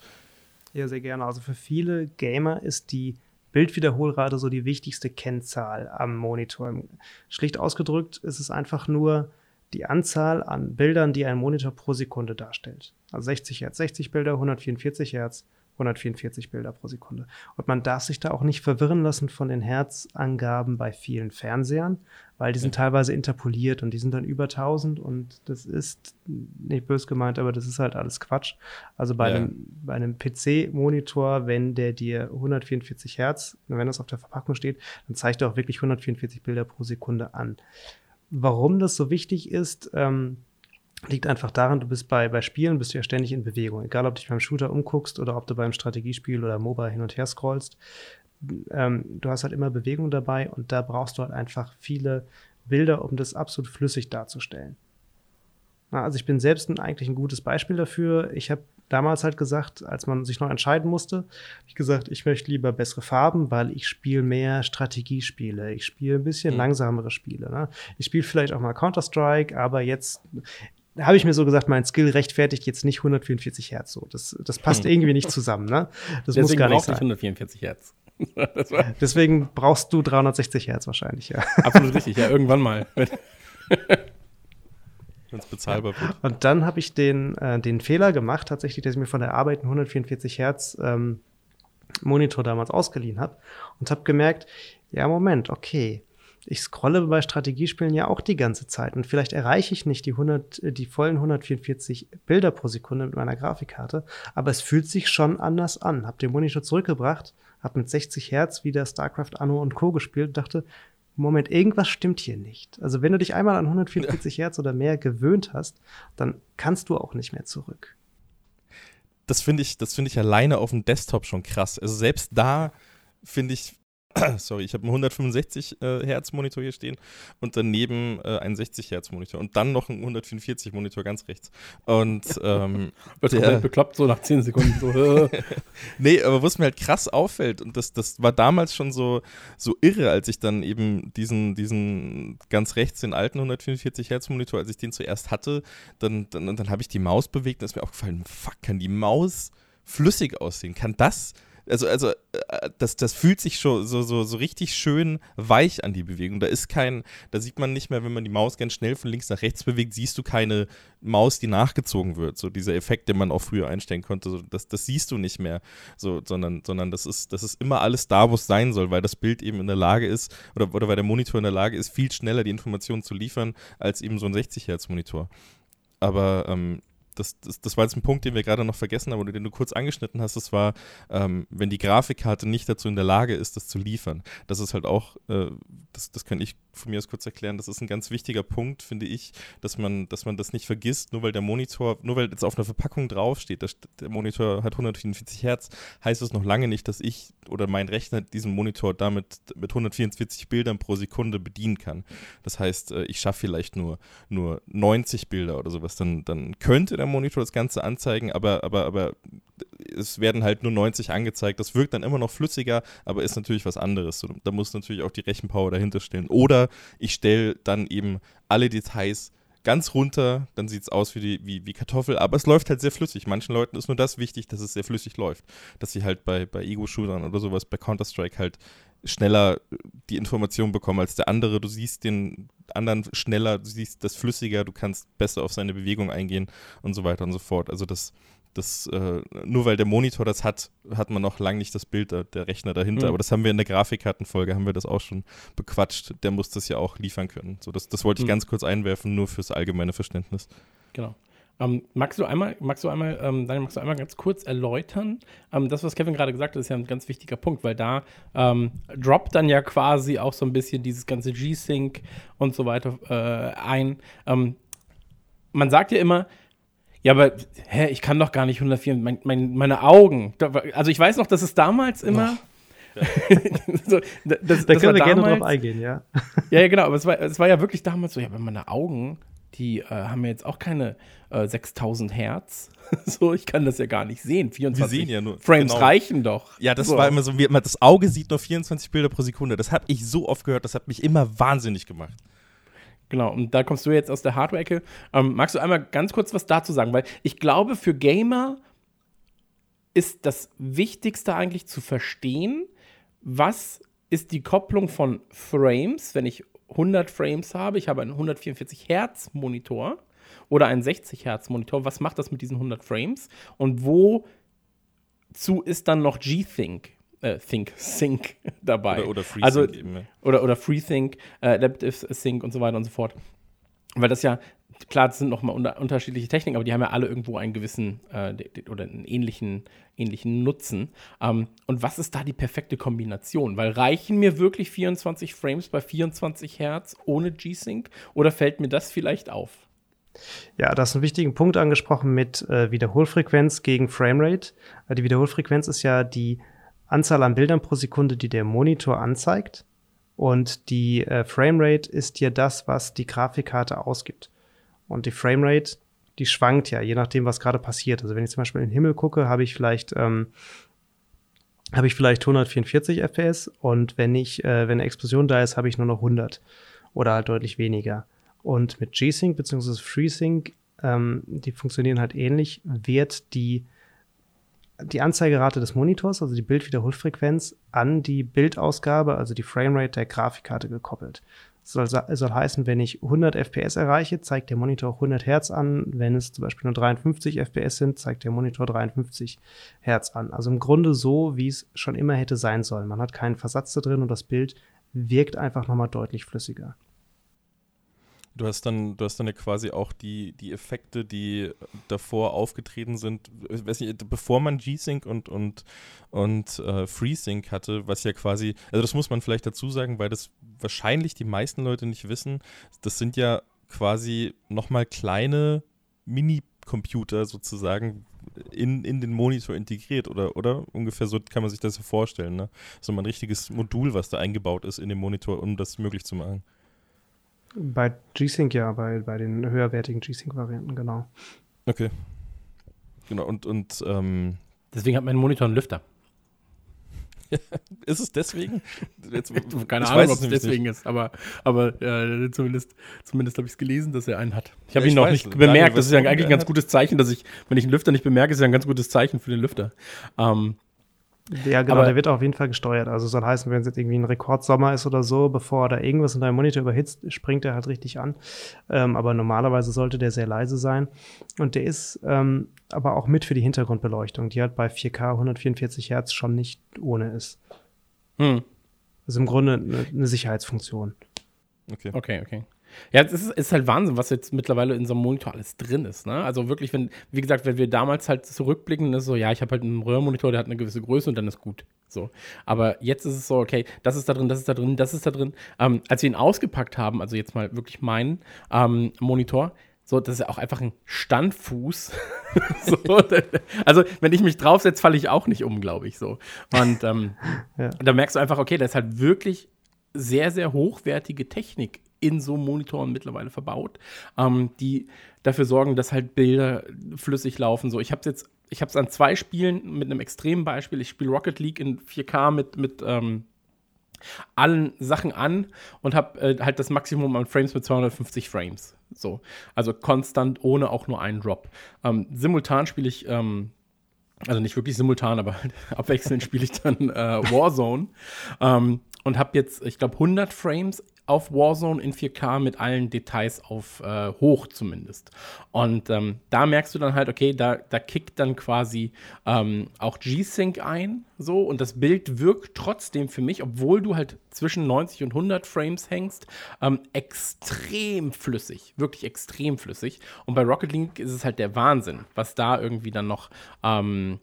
Ja, sehr gerne. Also für viele Gamer ist die Bildwiederholrate so die wichtigste Kennzahl am Monitor. Schlicht ausgedrückt ist es einfach nur die Anzahl an Bildern, die ein Monitor pro Sekunde darstellt. Also 60 Hertz, 60 Bilder, 144 Hertz, 144 Bilder pro Sekunde. Und man darf sich da auch nicht verwirren lassen von den Herzangaben bei vielen Fernsehern, weil die sind ja. teilweise interpoliert und die sind dann über 1000 und das ist nicht bös gemeint, aber das ist halt alles Quatsch. Also bei ja. einem, bei einem PC-Monitor, wenn der dir 144 Hertz, wenn das auf der Verpackung steht, dann zeigt er auch wirklich 144 Bilder pro Sekunde an. Warum das so wichtig ist, ähm, liegt einfach daran, du bist bei, bei Spielen, bist du ja ständig in Bewegung. Egal, ob du dich beim Shooter umguckst oder ob du beim Strategiespiel oder Mobile hin und her scrollst. Ähm, du hast halt immer Bewegung dabei und da brauchst du halt einfach viele Bilder, um das absolut flüssig darzustellen. Na, also ich bin selbst ein, eigentlich ein gutes Beispiel dafür. Ich habe damals halt gesagt, als man sich noch entscheiden musste, ich gesagt, ich möchte lieber bessere Farben, weil ich spiele mehr Strategiespiele. Ich spiele ein bisschen mhm. langsamere Spiele. Ne? Ich spiele vielleicht auch mal Counter-Strike, aber jetzt habe ich mir so gesagt, mein Skill rechtfertigt jetzt nicht 144 Hertz so. Das, das passt hm. irgendwie nicht zusammen, ne? Das Deswegen muss gar nicht sein. 144 Hertz. *laughs* Deswegen brauchst du 360 Hertz wahrscheinlich, ja. Absolut richtig, ja, irgendwann mal. *laughs* Wenn *laughs* es bezahlbar wird. Und dann habe ich den, äh, den Fehler gemacht, tatsächlich, dass ich mir von der Arbeit einen 144 Hertz ähm, Monitor damals ausgeliehen habe und habe gemerkt, ja, Moment, okay, ich scrolle bei Strategiespielen ja auch die ganze Zeit und vielleicht erreiche ich nicht die 100, äh, die vollen 144 Bilder pro Sekunde mit meiner Grafikkarte, aber es fühlt sich schon anders an. Hab den Monitor zurückgebracht, hab mit 60 Hertz wieder StarCraft Anno und Co. gespielt und dachte, Moment, irgendwas stimmt hier nicht. Also wenn du dich einmal an 144 Hertz oder mehr gewöhnt hast, dann kannst du auch nicht mehr zurück. Das finde ich, das finde ich alleine auf dem Desktop schon krass. Also selbst da finde ich, *coughs* sorry, ich habe einen 165 äh, Hertz Monitor hier stehen und daneben äh, einen 60 Hertz Monitor und dann noch einen 144 Monitor ganz rechts. Und *laughs* ähm, wird der, bekloppt so nach 10 Sekunden so. *laughs* nee, aber was mir halt krass auffällt und das, das war damals schon so, so irre, als ich dann eben diesen, diesen ganz rechts den alten 144 Hertz Monitor, als ich den zuerst hatte, dann, dann, dann habe ich die Maus bewegt und ist mir aufgefallen, fuck, kann die Maus flüssig aussehen? Kann das also, also äh, das, das fühlt sich schon so, so, so richtig schön weich an die Bewegung. Da ist kein, da sieht man nicht mehr, wenn man die Maus ganz schnell von links nach rechts bewegt, siehst du keine Maus, die nachgezogen wird. So dieser Effekt, den man auch früher einstellen konnte, so, das, das siehst du nicht mehr. So, sondern, sondern das ist, das ist immer alles da, wo es sein soll, weil das Bild eben in der Lage ist, oder, oder weil der Monitor in der Lage ist, viel schneller die Informationen zu liefern, als eben so ein 60 Hertz Monitor. Aber ähm, das, das, das war jetzt ein Punkt, den wir gerade noch vergessen haben oder den du kurz angeschnitten hast. Das war, ähm, wenn die Grafikkarte nicht dazu in der Lage ist, das zu liefern. Das ist halt auch, äh, das, das kann ich von mir aus kurz erklären, das ist ein ganz wichtiger Punkt, finde ich, dass man, dass man das nicht vergisst, nur weil der Monitor, nur weil jetzt auf einer Verpackung draufsteht, der, der Monitor hat 144 Hertz, heißt das noch lange nicht, dass ich oder mein Rechner diesen Monitor damit mit 144 Bildern pro Sekunde bedienen kann. Das heißt, äh, ich schaffe vielleicht nur, nur 90 Bilder oder sowas, dann, dann könnte der Monitor das Ganze anzeigen, aber, aber, aber es werden halt nur 90 angezeigt. Das wirkt dann immer noch flüssiger, aber ist natürlich was anderes. Da muss natürlich auch die Rechenpower dahinter stehen. Oder ich stelle dann eben alle Details ganz runter, dann sieht es aus wie, die, wie, wie Kartoffel, aber es läuft halt sehr flüssig. Manchen Leuten ist nur das wichtig, dass es sehr flüssig läuft. Dass sie halt bei, bei Ego-Shootern oder sowas, bei Counter-Strike halt schneller die Information bekommen als der andere. Du siehst den anderen schneller, du siehst das flüssiger, du kannst besser auf seine Bewegung eingehen und so weiter und so fort. Also das, das, äh, nur weil der Monitor das hat, hat man noch lange nicht das Bild der, der Rechner dahinter. Mhm. Aber das haben wir in der Grafikkartenfolge, haben wir das auch schon bequatscht. Der muss das ja auch liefern können. So, das, das wollte ich mhm. ganz kurz einwerfen, nur fürs allgemeine Verständnis. Genau. Ähm, magst du einmal, magst du einmal, ähm, Daniel, magst du einmal ganz kurz erläutern? Ähm, das, was Kevin gerade gesagt hat, ist ja ein ganz wichtiger Punkt, weil da ähm, droppt dann ja quasi auch so ein bisschen dieses ganze G-Sync und so weiter äh, ein. Ähm, man sagt ja immer, ja, aber hä, ich kann doch gar nicht 104, mein, mein, meine Augen. Also ich weiß noch, dass es damals immer. *laughs* so, das, da das können wir damals, gerne drauf eingehen, ja. ja, ja, genau, aber es war, es war ja wirklich damals so, ja, aber meine Augen, die äh, haben ja jetzt auch keine äh, 6000 Hertz. *laughs* so, ich kann das ja gar nicht sehen. 24 wir sehen ja nur, Frames genau. reichen doch. Ja, das so. war immer so, wie, das Auge sieht nur 24 Bilder pro Sekunde. Das habe ich so oft gehört, das hat mich immer wahnsinnig gemacht. Genau, und da kommst du jetzt aus der Hardware-Ecke. Ähm, magst du einmal ganz kurz was dazu sagen? Weil ich glaube, für Gamer ist das Wichtigste eigentlich zu verstehen, was ist die Kopplung von Frames, wenn ich 100 Frames habe, ich habe einen 144 Hertz Monitor oder einen 60 Hertz Monitor, was macht das mit diesen 100 Frames und wozu ist dann noch G-Sync? Äh, Think, Sync *laughs* dabei. Oder, oder FreeSync also, eben. Ja. Oder, oder FreeSync, äh, Adaptive Sync und so weiter und so fort. Weil das ja, klar, das sind nochmal unter, unterschiedliche Techniken, aber die haben ja alle irgendwo einen gewissen äh, oder einen ähnlichen, ähnlichen Nutzen. Ähm, und was ist da die perfekte Kombination? Weil reichen mir wirklich 24 Frames bei 24 Hertz ohne G-Sync oder fällt mir das vielleicht auf? Ja, da hast einen wichtigen Punkt angesprochen mit äh, Wiederholfrequenz gegen Framerate. Äh, die Wiederholfrequenz ist ja die Anzahl an Bildern pro Sekunde, die der Monitor anzeigt. Und die äh, Framerate ist ja das, was die Grafikkarte ausgibt. Und die Framerate, die schwankt ja, je nachdem, was gerade passiert. Also wenn ich zum Beispiel in den Himmel gucke, habe ich vielleicht ähm, habe ich vielleicht 144 FPS und wenn ich, äh, wenn eine Explosion da ist, habe ich nur noch 100 oder halt deutlich weniger. Und mit G-Sync bzw. FreeSync, ähm, die funktionieren halt ähnlich, wird die die Anzeigerate des Monitors, also die Bildwiederholfrequenz, an die Bildausgabe, also die Framerate der Grafikkarte gekoppelt. Soll, soll heißen, wenn ich 100 FPS erreiche, zeigt der Monitor 100 Hertz an. Wenn es zum Beispiel nur 53 FPS sind, zeigt der Monitor 53 Hertz an. Also im Grunde so, wie es schon immer hätte sein sollen. Man hat keinen Versatz da drin und das Bild wirkt einfach nochmal deutlich flüssiger. Du hast dann, du hast dann ja quasi auch die, die Effekte, die davor aufgetreten sind, weiß nicht, bevor man G-Sync und, und, und äh, FreeSync hatte, was ja quasi, also das muss man vielleicht dazu sagen, weil das wahrscheinlich die meisten Leute nicht wissen, das sind ja quasi nochmal kleine Mini-Computer sozusagen, in, in den Monitor integriert, oder, oder? Ungefähr so kann man sich das vorstellen, ne? So ein richtiges Modul, was da eingebaut ist in den Monitor, um das möglich zu machen. Bei G-Sync ja, bei, bei den höherwertigen G-Sync-Varianten, genau. Okay. Genau, und, und ähm, deswegen hat mein Monitor einen Lüfter. *laughs* ist es deswegen? Jetzt, *laughs* Keine ich Ahnung, ob es deswegen nicht. ist, aber, aber äh, zumindest, zumindest habe ich es gelesen, dass er einen hat. Ich habe ja, ihn noch weiß, nicht bemerkt. Das ist ja eigentlich ein ganz gutes Zeichen, dass ich, wenn ich einen Lüfter nicht bemerke, ist ja ein ganz gutes Zeichen für den Lüfter. Ähm, ja, genau, aber, der wird auf jeden Fall gesteuert. Also soll heißen, wenn es jetzt irgendwie ein Rekordsommer ist oder so, bevor da irgendwas in deinem Monitor überhitzt, springt er halt richtig an. Ähm, aber normalerweise sollte der sehr leise sein. Und der ist ähm, aber auch mit für die Hintergrundbeleuchtung, die halt bei 4K 144 Hertz schon nicht ohne ist. Hm. Also im Grunde eine, eine Sicherheitsfunktion. Okay. Okay, okay. Ja, es ist, ist, halt Wahnsinn, was jetzt mittlerweile in so einem Monitor alles drin ist. Ne? Also wirklich, wenn, wie gesagt, wenn wir damals halt zurückblicken, ist so, ja, ich habe halt einen Röhrenmonitor, der hat eine gewisse Größe und dann ist gut. So. Aber jetzt ist es so, okay, das ist da drin, das ist da drin, das ist da drin. Ähm, als wir ihn ausgepackt haben, also jetzt mal wirklich meinen ähm, Monitor, so, das ist ja auch einfach ein Standfuß. *laughs* so, also, wenn ich mich draufsetze, falle ich auch nicht um, glaube ich so. Und ähm, ja. da merkst du einfach, okay, da ist halt wirklich sehr, sehr hochwertige Technik in so Monitoren mittlerweile verbaut, ähm, die dafür sorgen, dass halt Bilder flüssig laufen. So, ich habe es jetzt, ich habe es an zwei Spielen mit einem extremen Beispiel. Ich spiele Rocket League in 4K mit, mit, ähm, allen Sachen an und habe äh, halt das Maximum an Frames mit 250 Frames. So, also konstant ohne auch nur einen Drop. Ähm, simultan spiele ich, ähm, also nicht wirklich simultan, aber *laughs* abwechselnd spiele ich dann äh, Warzone ähm, und habe jetzt, ich glaube, 100 Frames auf Warzone in 4K mit allen Details auf äh, hoch zumindest. Und ähm, da merkst du dann halt, okay, da, da kickt dann quasi ähm, auch G-Sync ein, so, und das Bild wirkt trotzdem für mich, obwohl du halt zwischen 90 und 100 Frames hängst, ähm, extrem flüssig, wirklich extrem flüssig. Und bei Rocket League ist es halt der Wahnsinn, was da irgendwie dann noch ähm,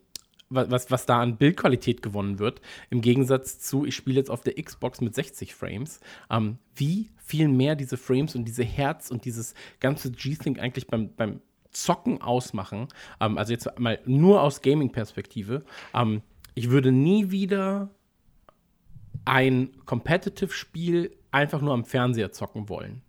was, was da an Bildqualität gewonnen wird, im Gegensatz zu, ich spiele jetzt auf der Xbox mit 60 Frames, ähm, wie viel mehr diese Frames und diese Herz und dieses ganze G-Sync eigentlich beim, beim Zocken ausmachen. Ähm, also jetzt mal nur aus Gaming-Perspektive. Ähm, ich würde nie wieder ein Competitive-Spiel einfach nur am Fernseher zocken wollen.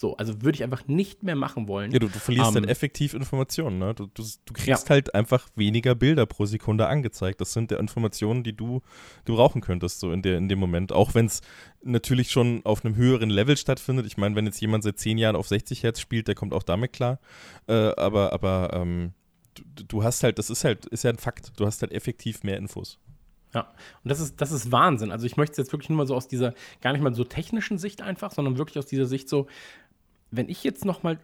So, also würde ich einfach nicht mehr machen wollen. Ja, du, du verlierst Ähm, dann effektiv Informationen, ne? Du, du, du kriegst Ja. halt einfach weniger Bilder pro Sekunde angezeigt. Das sind der Informationen, die du gebrauchen könntest, so in, der, in dem Moment. Auch wenn es natürlich schon auf einem höheren Level stattfindet. Ich meine, wenn jetzt jemand seit zehn Jahren auf 60 Hertz spielt, der kommt auch damit klar. Äh, aber, aber ähm, du, du hast halt, das ist halt, ist ja ein Fakt. Du hast halt effektiv mehr Infos. Ja, und das ist, das ist Wahnsinn. Also ich möchte es jetzt wirklich nur mal so aus dieser, gar nicht mal so technischen Sicht einfach, sondern wirklich aus dieser Sicht so, wenn ich jetzt noch mal,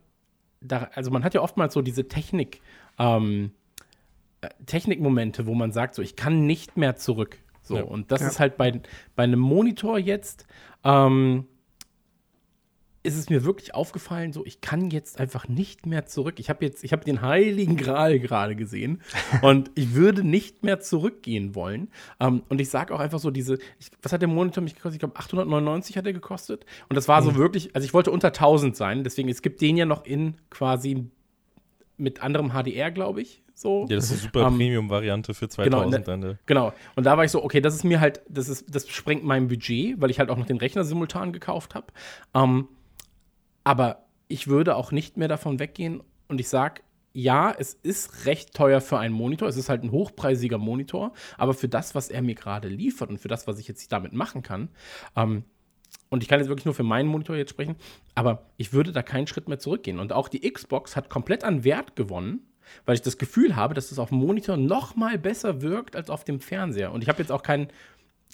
da, also man hat ja oftmals so diese Technik, ähm, äh, Technikmomente, wo man sagt, so ich kann nicht mehr zurück. So, Ja. und das Ja. ist halt bei, bei einem Monitor jetzt, ähm, ist es mir wirklich aufgefallen, so ich kann jetzt einfach nicht mehr zurück. Ich habe jetzt, ich habe den Heiligen Gral gerade gesehen *laughs* und ich würde nicht mehr zurückgehen wollen. Ähm, und ich sage auch einfach so diese, ich, was hat der Monitor mich gekostet? Ich glaube 899 hat er gekostet. Und das war so wirklich, also ich wollte unter 1000 sein. Deswegen es gibt den ja noch in quasi mit anderem HDR, glaube ich. So. Ja, das ist eine super Ähm, Premium-Variante für genau, 2000 ne- dann. äh. Genau. Und da war ich so, okay, das ist mir halt, das ist, das sprengt mein Budget, weil ich halt auch noch den Rechner simultan gekauft habe. Ähm, aber ich würde auch nicht mehr davon weggehen und ich sage, ja, es ist recht teuer für einen Monitor. Es ist halt ein hochpreisiger Monitor, aber für das, was er mir gerade liefert und für das, was ich jetzt damit machen kann, ähm, und ich kann jetzt wirklich nur für meinen Monitor jetzt sprechen, aber ich würde da keinen Schritt mehr zurückgehen. Und auch die Xbox hat komplett an Wert gewonnen, weil ich das Gefühl habe, dass es auf dem Monitor noch mal besser wirkt als auf dem Fernseher. Und ich habe jetzt auch keinen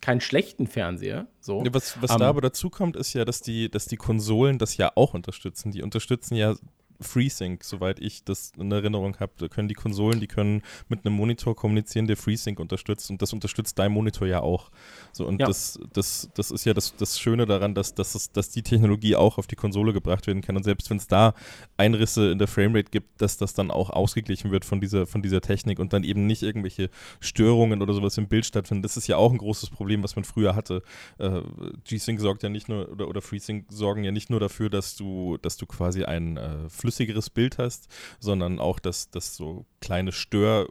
keinen schlechten Fernseher. So. Ja, was was Ähm, da aber dazu kommt, ist ja, dass die, dass die Konsolen das ja auch unterstützen. Die unterstützen ja FreeSync, soweit ich das in Erinnerung habe. Da können die Konsolen, die können mit einem Monitor kommunizieren, der FreeSync unterstützt und das unterstützt dein Monitor ja auch. So, und Ja. das, das, das ist ja das, das Schöne daran, dass, dass, es, dass die Technologie auch auf die Konsole gebracht werden kann. Und selbst wenn es da Einrisse in der Framerate gibt, dass das dann auch ausgeglichen wird von dieser, von dieser Technik und dann eben nicht irgendwelche Störungen oder sowas im Bild stattfinden. Das ist ja auch ein großes Problem, was man früher hatte. Äh, G-Sync sorgt ja nicht nur, oder, oder FreeSync sorgen ja nicht nur dafür, dass du, dass du quasi ein äh, flüssigeres Bild hast, sondern auch, dass, dass so kleine Stör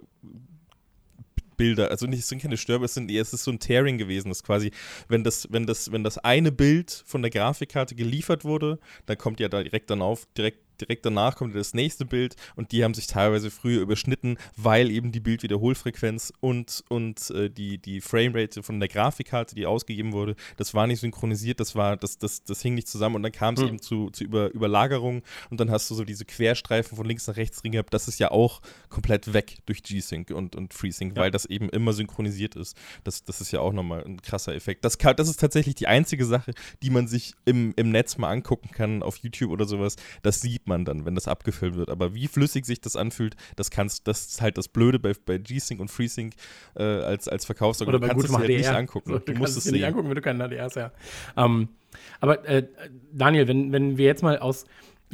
Bilder, also nicht, es sind keine Störbilder, es, sind, es ist so ein Tearing gewesen, das quasi, wenn das, wenn das, wenn das eine Bild von der Grafikkarte geliefert wurde, dann kommt ja da direkt dann auf, direkt, direkt danach kommt das nächste Bild und die haben sich teilweise früher überschnitten, weil eben die Bildwiederholfrequenz und, und äh, die, die Framerate von der Grafikkarte, die ausgegeben wurde, das war nicht synchronisiert, das war, das, das, das hing nicht zusammen und dann kam es Hm. eben zu, zu Über, Überlagerung und dann hast du so diese Querstreifen von links nach rechts drin gehabt, das ist ja auch komplett weg durch G-Sync und, und FreeSync, Ja. weil das eben immer synchronisiert ist. Das, das ist ja auch nochmal ein krasser Effekt. Das, kann, das ist tatsächlich die einzige Sache, die man sich im, im Netz mal angucken kann, auf YouTube oder sowas. Das sieht man dann, wenn das abgefilmt wird. Aber wie flüssig sich das anfühlt, das kannst, das ist halt das Blöde bei, bei G-Sync und FreeSync äh, als, als Verkaufssorgan. Oder Du bei kannst es halt nicht angucken. So, du musst es dir nicht angucken, wenn du keinen HDR hast, ja. Ähm, aber äh, Daniel, wenn, wenn wir jetzt mal aus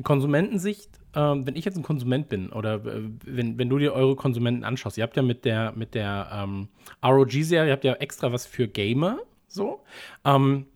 Konsumentensicht, ähm, wenn ich jetzt ein Konsument bin oder äh, wenn, wenn du dir eure Konsumenten anschaust, ihr habt ja mit der, mit der ähm, ROG-Serie, ihr habt ja extra was für Gamer, so. Ähm,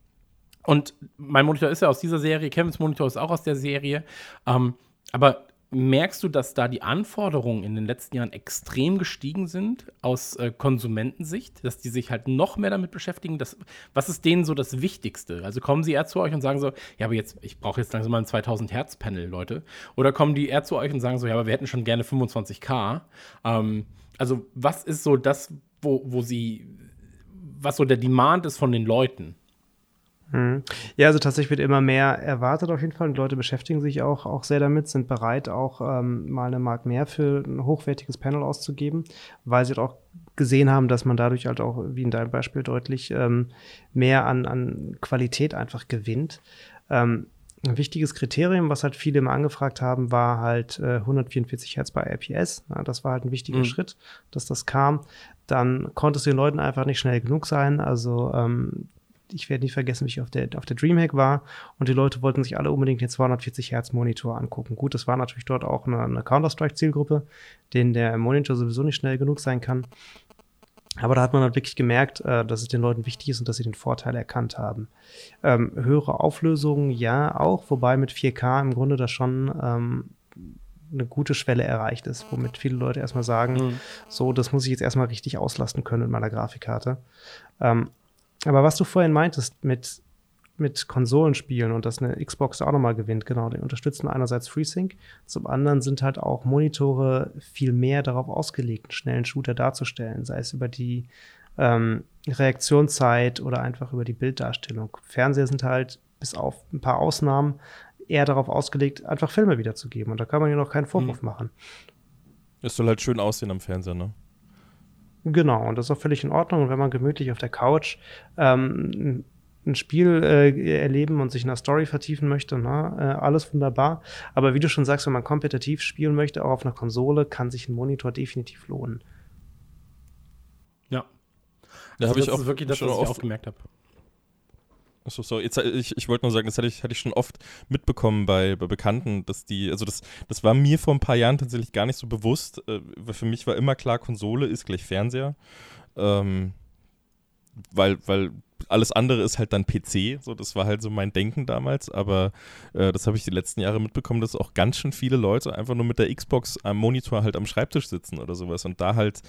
und mein Monitor ist ja aus dieser Serie, Kevins Monitor ist auch aus der Serie. Ähm, aber merkst du, dass da die Anforderungen in den letzten Jahren extrem gestiegen sind aus äh, Konsumentensicht, dass die sich halt noch mehr damit beschäftigen? Dass, was ist denen so das Wichtigste? Also kommen sie eher zu euch und sagen so, ja, aber jetzt, ich brauche jetzt langsam mal ein 2000 Hertz Panel, Leute. Oder kommen die eher zu euch und sagen so, ja, aber wir hätten schon gerne 25k. Ähm, also was ist so das, wo, wo sie, was so der Demand ist von den Leuten? Mhm. Ja, also tatsächlich wird immer mehr erwartet auf jeden Fall und Leute beschäftigen sich auch, auch sehr damit, sind bereit auch ähm, mal eine Mark mehr für ein hochwertiges Panel auszugeben, weil sie halt auch gesehen haben, dass man dadurch halt auch, wie in deinem Beispiel deutlich, ähm, mehr an, an Qualität einfach gewinnt. Ähm, ein wichtiges Kriterium, was halt viele immer angefragt haben, war halt äh, 144 Hertz bei IPS. Ja, das war halt ein wichtiger mhm. Schritt, dass das kam. Dann konnte es den Leuten einfach nicht schnell genug sein. Also ähm, ich werde nicht vergessen, wie ich auf der, auf der Dreamhack war und die Leute wollten sich alle unbedingt den 240 Hertz Monitor angucken. Gut, das war natürlich dort auch eine, eine Counter-Strike-Zielgruppe, denen der Monitor sowieso nicht schnell genug sein kann. Aber da hat man halt wirklich gemerkt, äh, dass es den Leuten wichtig ist und dass sie den Vorteil erkannt haben. Ähm, höhere Auflösungen, ja, auch, wobei mit 4K im Grunde das schon ähm, eine gute Schwelle erreicht ist, womit viele Leute erstmal sagen, mhm. so, das muss ich jetzt erstmal richtig auslasten können mit meiner Grafikkarte. Ähm, aber was du vorhin meintest mit mit Konsolenspielen und dass eine Xbox auch nochmal gewinnt. Genau, die unterstützen einerseits FreeSync, zum anderen sind halt auch Monitore viel mehr darauf ausgelegt, einen schnellen Shooter darzustellen, sei es über die ähm, Reaktionszeit oder einfach über die Bilddarstellung. Fernseher sind halt bis auf ein paar Ausnahmen eher darauf ausgelegt, einfach Filme wiederzugeben. Und da kann man ja noch keinen Vorwurf mhm. machen. Es soll halt schön aussehen am Fernseher, ne? Genau, und das ist auch völlig in Ordnung. Und wenn man gemütlich auf der Couch ähm, ein Spiel äh, erleben und sich in der Story vertiefen möchte, na, äh, alles wunderbar. Aber wie du schon sagst, wenn man kompetitiv spielen möchte, auch auf einer Konsole, kann sich ein Monitor definitiv lohnen. Ja. Da also habe ich auch wirklich das, was ich auch gemerkt habe. Achso, sorry. Jetzt, ich, ich wollte nur sagen, das hatte ich, hatte ich schon oft mitbekommen bei, bei Bekannten, dass die, also das, das war mir vor ein paar Jahren tatsächlich gar nicht so bewusst. Äh, für mich war immer klar, Konsole ist gleich Fernseher. Ähm, weil, weil alles andere ist halt dann PC. So, das war halt so mein Denken damals. Aber äh, das habe ich die letzten Jahre mitbekommen, dass auch ganz schön viele Leute einfach nur mit der Xbox am Monitor halt am Schreibtisch sitzen oder sowas und da halt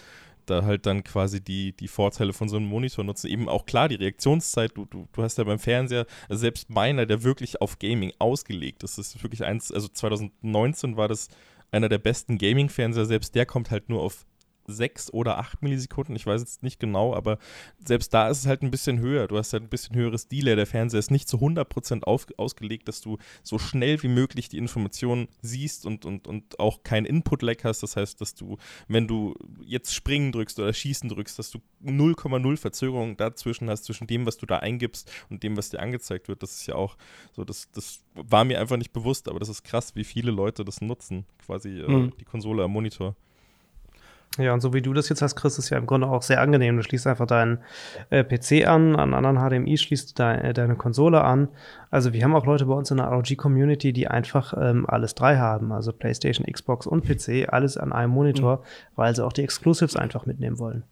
da halt dann quasi die, die Vorteile von so einem Monitor nutzen. Eben auch klar, die Reaktionszeit, du, du, du hast ja beim Fernseher, also selbst meiner, der wirklich auf Gaming ausgelegt ist, das ist wirklich eins, also 2019 war das einer der besten Gaming-Fernseher, selbst der kommt halt nur auf sechs oder acht Millisekunden, ich weiß jetzt nicht genau, aber selbst da ist es halt ein bisschen höher. Du hast halt ein bisschen höheres Delay. Der Fernseher ist nicht zu 100% auf, ausgelegt, dass du so schnell wie möglich die Informationen siehst und, und, und auch kein Input-Lag hast. Das heißt, dass du, wenn du jetzt springen drückst oder schießen drückst, dass du 0,0 Verzögerung dazwischen hast, zwischen dem, was du da eingibst und dem, was dir angezeigt wird. Das ist ja auch so, das, das war mir einfach nicht bewusst, aber das ist krass, wie viele Leute das nutzen, quasi äh, mhm. die Konsole am Monitor. Ja, und so wie du das jetzt hast, Chris, ist ja im Grunde auch sehr angenehm. Du schließt einfach deinen äh, PC an, an anderen HDMI schließt de äh, deine Konsole an. Also wir haben auch Leute bei uns in der ROG-Community, die einfach ähm, alles drei haben, also PlayStation, Xbox und PC, alles an einem Monitor, mhm. weil sie auch die Exclusives einfach mitnehmen wollen.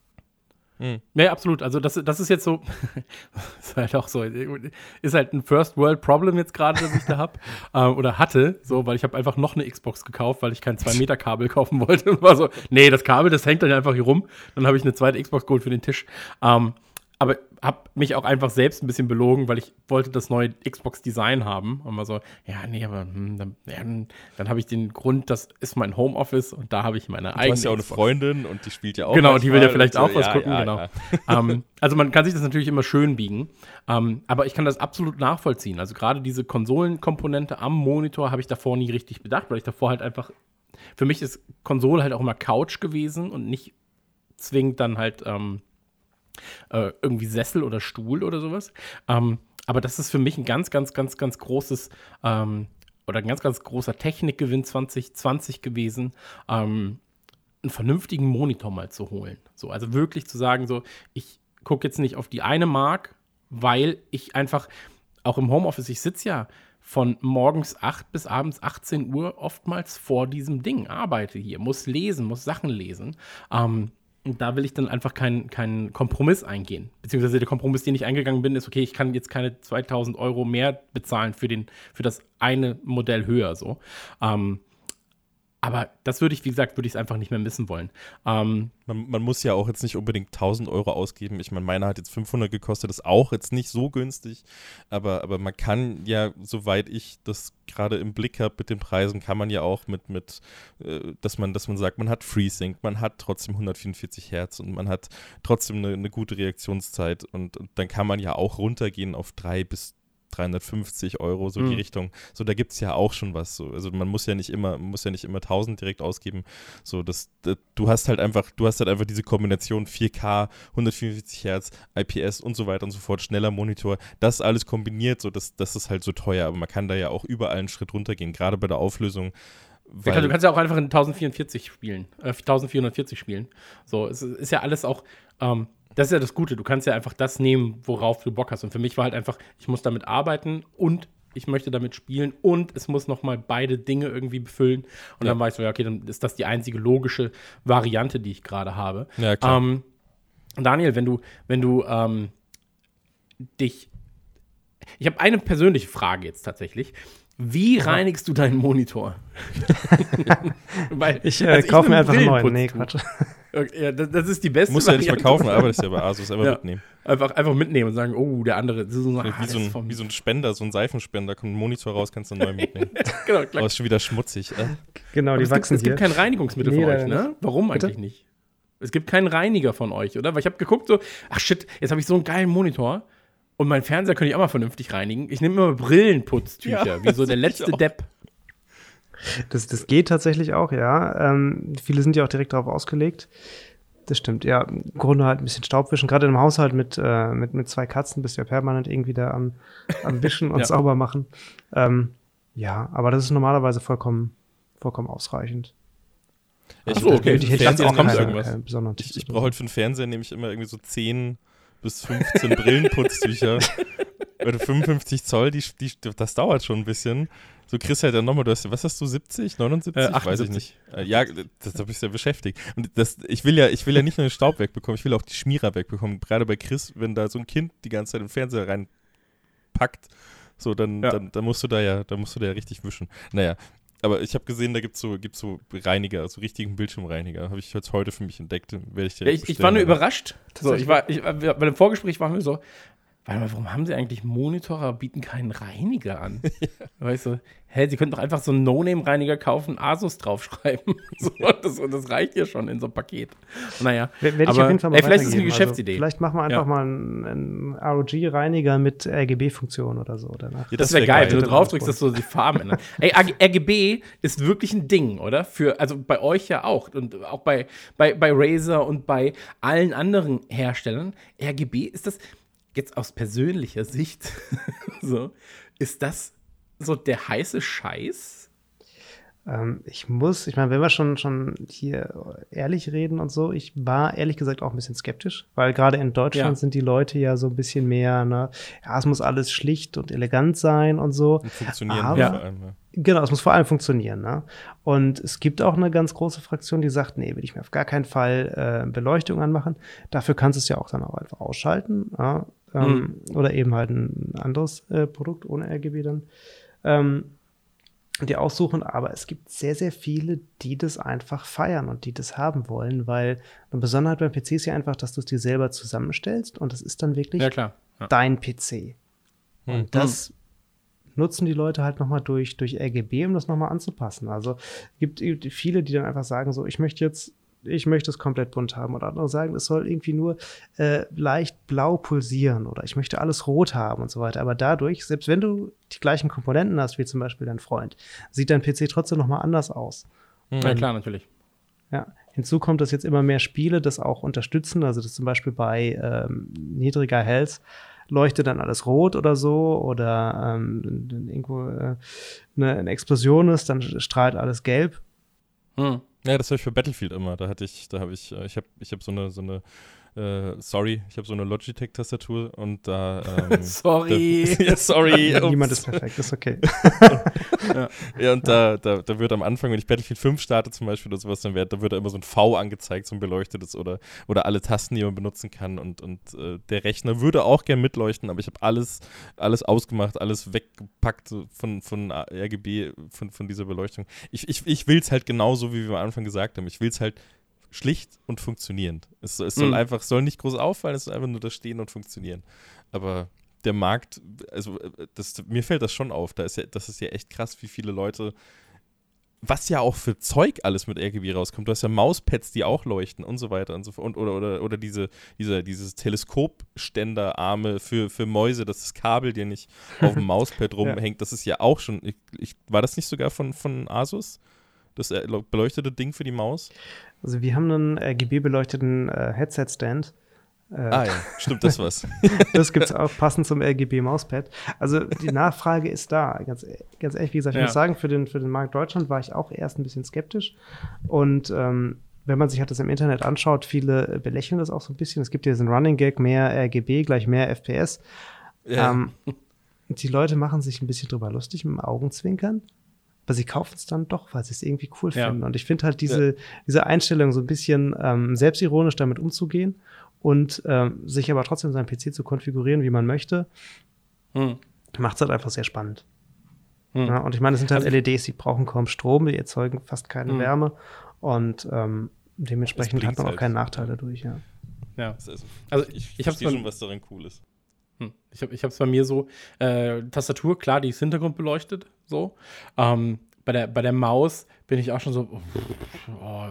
Mhm. Ja, absolut. Also das, das ist jetzt so, *laughs* ist halt auch so, ist halt ein First World Problem jetzt gerade, das ich da habe *laughs* äh, oder hatte, so, weil ich habe einfach noch eine Xbox gekauft, weil ich kein 2 Meter Kabel kaufen wollte und *laughs* war so, nee, das Kabel, das hängt dann einfach hier rum. Dann habe ich eine zweite Xbox geholt für den Tisch. Ähm, aber habe mich auch einfach selbst ein bisschen belogen, weil ich wollte das neue Xbox-Design haben. Und war so, ja, nee, aber hm, dann, ja, dann habe ich den Grund, das ist mein Homeoffice und da habe ich meine eigene. Du hast ja auch eine Freundin und die spielt ja auch. Genau, die will ja vielleicht auch was ja, gucken, ja, genau. Ja. um, *laughs* ähm, also man kann sich das natürlich immer schön biegen, um, ähm, aber ich kann das absolut nachvollziehen. Also gerade diese Konsolenkomponente am Monitor habe ich davor nie richtig bedacht, weil ich davor halt einfach, für mich ist Konsole halt auch immer Couch gewesen und nicht zwingend dann halt. Ähm, äh, irgendwie Sessel oder Stuhl oder sowas. Ähm, aber das ist für mich ein ganz, ganz, ganz, ganz großes ähm, oder ein ganz, ganz großer Technikgewinn 2020 gewesen, ähm, einen vernünftigen Monitor mal zu holen. So, also wirklich zu sagen, so, ich gucke jetzt nicht auf die eine Mark, weil ich einfach auch im Homeoffice, ich sitze ja von morgens 8 bis abends 18 Uhr oftmals vor diesem Ding, arbeite hier, muss lesen, muss Sachen lesen. Ähm, und da will ich dann einfach keinen kein Kompromiss eingehen. Beziehungsweise der Kompromiss, den ich eingegangen bin, ist, okay, ich kann jetzt keine 2000 Euro mehr bezahlen für, den, für das eine Modell höher. So. Ähm, aber das würde ich, wie gesagt, würde ich es einfach nicht mehr missen wollen. Ähm, man, man, muss ja auch jetzt nicht unbedingt 1000 Euro ausgeben. Ich meine, meiner hat jetzt 500 gekostet, ist auch jetzt nicht so günstig. Aber, aber man kann ja, soweit ich das gerade im Blick habe mit den Preisen, kann man ja auch mit, mit äh, dass, man, dass man sagt, man hat FreeSync, man hat trotzdem 144 Hertz und man hat trotzdem eine, eine gute Reaktionszeit. Und, und dann kann man ja auch runtergehen auf 3 bis 350 Euro, so Mhm. die Richtung. So, da gibt es ja auch schon was. So. Also man muss ja nicht immer, muss ja nicht immer 1000 direkt ausgeben. So, das, das, du hast halt einfach, du hast halt einfach diese Kombination 4K, 144 Hertz, IPS und so weiter und so fort, schneller Monitor, das alles kombiniert, so das, das ist halt so teuer, aber man kann da ja auch überall einen Schritt runtergehen, gerade bei der Auflösung. Du kannst, du kannst ja auch einfach in 1044 spielen, äh, 1440 spielen. So, es ist ist ja alles auch, ähm, das ist ja das Gute. Du kannst ja einfach das nehmen, worauf du Bock hast. Und für mich war halt einfach, ich muss damit arbeiten und ich möchte damit spielen und es muss nochmal beide Dinge irgendwie befüllen. Und Ja. dann war ich so, ja, okay, dann ist das die einzige logische Variante, die ich gerade habe. Ja, klar. Ähm, Daniel, wenn du, wenn du ähm, dich. Ich habe eine persönliche Frage jetzt tatsächlich. Wie reinigst du deinen Monitor? *laughs* *laughs* Weil, Ich äh, also kaufe mir einfach einen neuen. Nee. Quatsch. Okay, ja, das, das ist die beste Musst du ja nicht verkaufen, arbeitest ja bei Asus, einfach *laughs* Ja. mitnehmen. Einfach, einfach mitnehmen und sagen, oh, der andere. Das ist so, ah, wie, das so ist ein, wie so ein Spender, so ein Seifenspender, kommt ein Monitor raus, kannst du einen neuen *laughs* mitnehmen. genau, Aber klar. ist schon wieder schmutzig. Äh? Genau, Aber die es, gibt, wachsen es gibt hier. kein Reinigungsmittel Nee, von euch, ne? Warum Bitte? eigentlich nicht? Es gibt keinen Reiniger von euch, oder? Weil ich habe geguckt so, ach shit, jetzt habe ich so einen geilen Monitor und meinen Fernseher könnte ich auch mal vernünftig reinigen. Ich nehme immer Brillenputztücher, Ja, wie so das der letzte. Depp. Das, das geht tatsächlich auch, ja. Ähm, viele sind ja auch direkt darauf ausgelegt. Das stimmt, ja. Im Grunde halt ein bisschen Staubwischen. Gerade im Haushalt mit, äh, mit, mit zwei Katzen bist du ja permanent irgendwie da am, am Wischen und *laughs* Ja. sauber machen. Ähm, ja, aber das ist normalerweise vollkommen, vollkommen ausreichend. Ja, Ach so, okay. ich, Ich ich, ich, jetzt kommt ich, irgendwas. keine besonderen ich, ich brauche halt für den Fernseher nehme ich immer irgendwie so 10 bis 15 Brillenputztücher. *laughs* Oder 55 Zoll, die, die, das dauert schon ein bisschen. So kriegst halt dann nochmal, du hast, was hast du, 70, 79? Äh, Weiß ich 78. nicht. Äh, ja, das, da bist du ja beschäftigt. Und das, ich will ja, ich will ja nicht nur den Staub wegbekommen, ich will auch die Schmierer wegbekommen. Gerade bei Chris, wenn da so ein Kind die ganze Zeit den Fernseher reinpackt, so, dann, Ja. dann, dann musst du da ja, dann musst du da ja richtig wischen. Naja. Aber ich habe gesehen, da gibt es so, gibt's so Reiniger, so richtigen Bildschirmreiniger. Habe ich jetzt heute für mich entdeckt. Werde ich dir Ja, ich, ich war nur überrascht. So, ich war, ich, bei dem Vorgespräch waren wir so, warte mal, warum haben sie eigentlich Monitore, aber bieten keinen Reiniger an? *laughs* Weißt du, hä, sie könnten doch einfach so einen No-Name-Reiniger kaufen, Asus draufschreiben. *laughs* so, das, das reicht ja schon in so einem Paket. Naja, Werde ich aber, auf jeden Fall mal ey, vielleicht ist es eine weitergeben. Geschäftsidee. Also, vielleicht machen wir einfach Ja. mal einen, einen ROG-Reiniger mit RGB-Funktion oder so. Danach. Ja, Das wäre wär geil, wenn du geil. drauf drückst, dass so die Farben ändern. *laughs* Ey, RGB ist wirklich ein Ding, oder? Für, also bei euch ja auch und auch bei, bei, bei Razer und bei allen anderen Herstellern. RGB ist das jetzt aus persönlicher Sicht *laughs* so, ist das so der heiße Scheiß? Ähm, ich muss, ich meine, wenn wir schon, schon hier ehrlich reden und so, ich war ehrlich gesagt auch ein bisschen skeptisch, weil gerade in Deutschland Ja. sind die Leute ja so ein bisschen mehr, ne, ja, es muss alles schlicht und elegant sein und so. Und funktionieren Aber- vor allem. Ja. Genau, es muss vor allem funktionieren. Ne? Und es gibt auch eine ganz große Fraktion, die sagt, nee, will ich mir auf gar keinen Fall äh, Beleuchtung anmachen. Dafür kannst du es ja auch dann auch einfach ausschalten. Ja? Ähm, Oder eben halt ein anderes äh, Produkt ohne RGB dann. Ähm, die aussuchen, aber es gibt sehr, sehr viele, die das einfach feiern und die das haben wollen, weil eine Besonderheit beim PC ist ja einfach, dass du es dir selber zusammenstellst und das ist dann wirklich Ja, klar. Ja. dein PC. Hm. Und das nutzen die Leute halt nochmal durch, durch RGB, um das nochmal anzupassen. Also gibt gibt viele, die dann einfach sagen, so, ich möchte jetzt, ich möchte es komplett bunt haben. Oder andere sagen, es soll irgendwie nur äh, leicht blau pulsieren oder ich möchte alles rot haben und so weiter. Aber dadurch, selbst wenn du die gleichen Komponenten hast, wie zum Beispiel dein Freund, sieht dein PC trotzdem nochmal anders aus. Ja, klar, natürlich. Ja. Hinzu kommt, dass jetzt immer mehr Spiele das auch unterstützen. Also das zum Beispiel bei ähm, niedriger Health leuchtet dann alles rot oder so oder ähm, wenn irgendwo äh, eine, eine Explosion ist, dann strahlt alles gelb. Hm. Ja, das habe ich für Battlefield immer. Da hatte ich, da habe ich, äh, ich habe, ich habe so eine, so eine, äh, sorry, ich habe so eine Logitech-Tastatur und da. *laughs* Ähm, Sorry. Da, *laughs* ja, sorry. Niemand ist perfekt, ist okay. *laughs* Ja, und da, da, da wird am Anfang, wenn ich Battlefield 5 starte zum Beispiel oder sowas, dann wird, da wird da immer so ein V angezeigt, so ein beleuchtetes oder, oder alle Tasten, die man benutzen kann. Und, und äh, der Rechner würde auch gern mitleuchten, aber ich habe alles, alles ausgemacht, alles weggepackt so von, von RGB, von, von dieser Beleuchtung. Ich, ich, ich will es halt genauso, wie wir am Anfang gesagt haben. Ich will es halt schlicht und funktionierend. Es, es soll Mhm. einfach, soll nicht groß auffallen, es soll einfach nur da stehen und funktionieren. Aber der Markt, also das, mir fällt das schon auf, da ist ja, das ist ja echt krass, wie viele Leute was ja auch für Zeug alles mit RGB rauskommt. Du hast ja Mauspads, die auch leuchten und so weiter und so fort. Und, oder, oder, oder diese, diese, dieses Teleskopständerarme für, für Mäuse, dass das Kabel dir nicht auf dem *laughs* Mauspad rumhängt. Das ist ja auch schon. Ich, ich, war das nicht sogar von, von Asus? Das äh, beleuchtete Ding für die Maus? Also wir haben einen RGB-beleuchteten äh, Headset-Stand. Äh, ah ja, stimmt das was. *laughs* das gibt es auch passend zum RGB-Mauspad. Also die Nachfrage ist da. Ganz, ganz ehrlich, wie gesagt, ich ja. muss sagen, für den, für den Markt Deutschland war ich auch erst ein bisschen skeptisch. Und ähm, wenn man sich halt das im Internet anschaut, viele belächeln das auch so ein bisschen. Es gibt ja diesen Running Gag, mehr RGB gleich mehr FPS. Ja. Ähm, die Leute machen sich ein bisschen drüber lustig mit dem Augenzwinkern aber sie kaufen es dann doch, weil sie es irgendwie cool ja. finden. Und ich finde halt diese, ja. diese Einstellung so ein bisschen ähm, selbstironisch damit umzugehen und ähm, sich aber trotzdem seinen PC zu konfigurieren, wie man möchte, hm. macht es halt einfach sehr spannend. Hm. Ja, und ich meine, es sind halt also, LEDs, die brauchen kaum Strom, die erzeugen fast keine hm. Wärme und ähm, dementsprechend hat man auch halt. keinen Nachteil dadurch, ja. Ja. Also ich, ich, ich habe schon, was daran cool ist. Hm. Ich habe es bei mir so, äh, Tastatur, klar, die ist Hintergrund beleuchtet, so. Ähm, bei der, bei der Maus bin ich auch schon so, oh,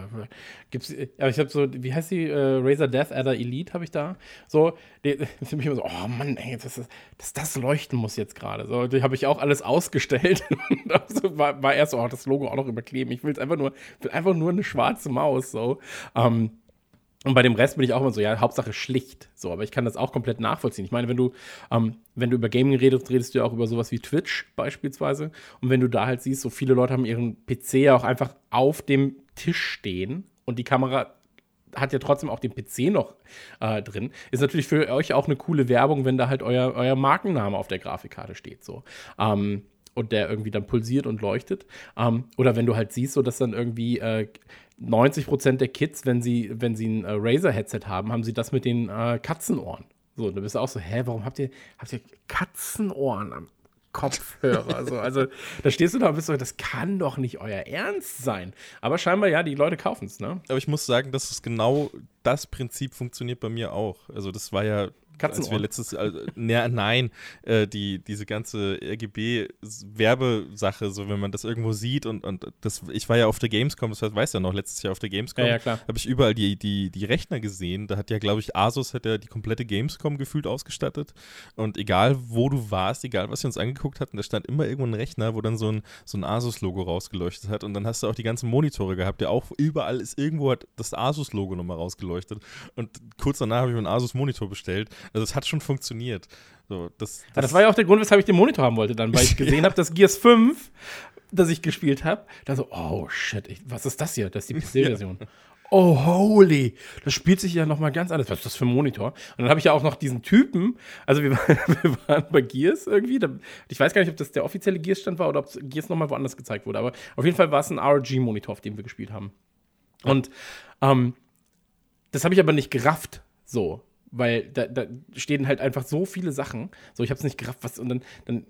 gibt's, aber ich habe so, wie heißt die, äh, Razer Death Adder Elite habe ich da, so, die, *laughs* die mich immer so, oh Mann, ey, das, das, das leuchten muss jetzt gerade, so, die habe ich auch alles ausgestellt. *laughs* Und so war, war erst so, oh, das Logo auch noch überkleben, ich will es einfach nur, will einfach nur eine schwarze Maus, so, ähm, und bei dem Rest bin ich auch immer so, ja, Hauptsache schlicht. So, aber ich kann das auch komplett nachvollziehen. Ich meine, wenn du, ähm, wenn du über Gaming redest, redest du ja auch über sowas wie Twitch beispielsweise. Und wenn du da halt siehst, so viele Leute haben ihren PC ja auch einfach auf dem Tisch stehen und die Kamera hat ja trotzdem auch den PC noch äh, drin. Ist natürlich für euch auch eine coole Werbung, wenn da halt euer, euer Markenname auf der Grafikkarte steht. So. Ähm, und der irgendwie dann pulsiert und leuchtet. Ähm, oder wenn du halt siehst, so dass dann irgendwie äh, 90% der Kids, wenn sie, wenn sie ein äh, Razer-Headset haben, haben sie das mit den äh, Katzenohren. So, du bist auch so, hä, warum habt ihr, habt ihr Katzenohren am Kopfhörer? also, also, da stehst du da und bist so, das kann doch nicht euer Ernst sein. Aber scheinbar, ja, die Leute kaufen es, ne? Aber ich muss sagen, dass es genau das Prinzip funktioniert bei mir auch. Also, das war ja Katzenohren. Als wir letztes, also, ne, nein, äh, die, diese ganze RGB-Werbesache, so wenn man das irgendwo sieht und, und das, ich war ja auf der Gamescom, das weiß ja noch, letztes Jahr auf der Gamescom, ja, ja, habe ich überall die, die, die Rechner gesehen. Da hat ja, glaube ich, Asus hat ja die komplette Gamescom gefühlt ausgestattet. Und egal, wo du warst, egal, was wir uns angeguckt hatten, da stand immer irgendwo ein Rechner, wo dann so ein, so ein Asus-Logo rausgeleuchtet hat. Und dann hast du auch die ganzen Monitore gehabt, ja auch überall ist irgendwo hat das Asus-Logo nochmal rausgeleuchtet. Und kurz danach habe ich mir einen Asus-Monitor bestellt. Also es hat schon funktioniert. So, das, das, das war ja auch der Grund, weshalb ich den Monitor haben wollte dann, weil ich gesehen habe, *laughs* dass Gears 5, das ich gespielt habe, da so, oh shit, ich, was ist das hier? Das ist die PC-Version. *laughs* Ja. Oh, holy, das spielt sich ja nochmal ganz anders. Was ist das für ein Monitor? Und dann habe ich ja auch noch diesen Typen, also wir, *laughs* wir waren bei Gears irgendwie, da, ich weiß gar nicht, ob das der offizielle Gears-Stand war oder ob Gears nochmal woanders gezeigt wurde, aber auf jeden Fall war es ein RG-Monitor, auf dem wir gespielt haben. Und ähm, das habe ich aber nicht gerafft, so. Weil da, da stehen halt einfach so viele Sachen. So, ich habe es nicht gerafft, was. Und dann, dann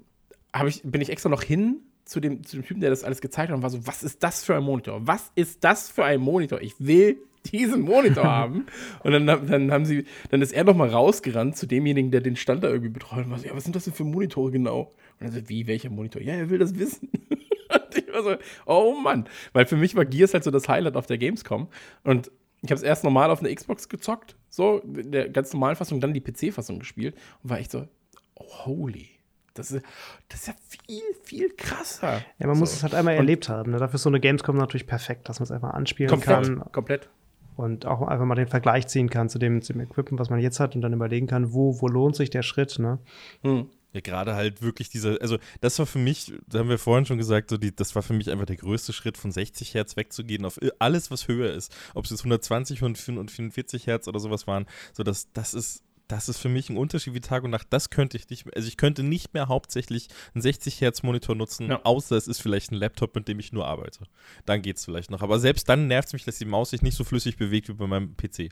ich, bin ich extra noch hin zu dem, zu dem Typen, der das alles gezeigt hat und war so, was ist das für ein Monitor? Was ist das für ein Monitor? Ich will diesen Monitor *laughs* haben. Und dann, dann haben sie, dann ist er noch mal rausgerannt zu demjenigen, der den Stand da irgendwie betreut und war so, ja, was sind das denn für Monitore genau? Und er so, wie, welcher Monitor? Ja, er will das wissen. *laughs* und ich war so, oh Mann. Weil für mich war Gears halt so das Highlight auf der Gamescom. Und ich habe es erst normal auf einer Xbox gezockt, so, in der ganz normalen Fassung, dann die PC-Fassung gespielt und war echt so, oh, holy. Das ist, das ist ja viel, viel krasser. Ja, man so. muss es halt einmal und erlebt haben. Ne? Dafür ist so eine Gamescom natürlich perfekt, dass man es einfach anspielen komplett, kann. Komplett. Und auch einfach mal den Vergleich ziehen kann zu dem, zu dem Equipment, was man jetzt hat und dann überlegen kann, wo, wo lohnt sich der Schritt. Ne? Hm. Ja, gerade halt wirklich dieser, also das war für mich, da haben wir vorhin schon gesagt, so die, das war für mich einfach der größte Schritt, von 60 Hertz wegzugehen auf alles, was höher ist. Ob es jetzt 120 und 44 Hertz oder sowas waren, so das, das ist, das ist für mich ein Unterschied wie Tag und Nacht. Das könnte ich nicht mehr, also ich könnte nicht mehr hauptsächlich einen 60 Hertz Monitor nutzen, ja. außer es ist vielleicht ein Laptop, mit dem ich nur arbeite. Dann geht es vielleicht noch. Aber selbst dann nervt es mich, dass die Maus sich nicht so flüssig bewegt wie bei meinem PC.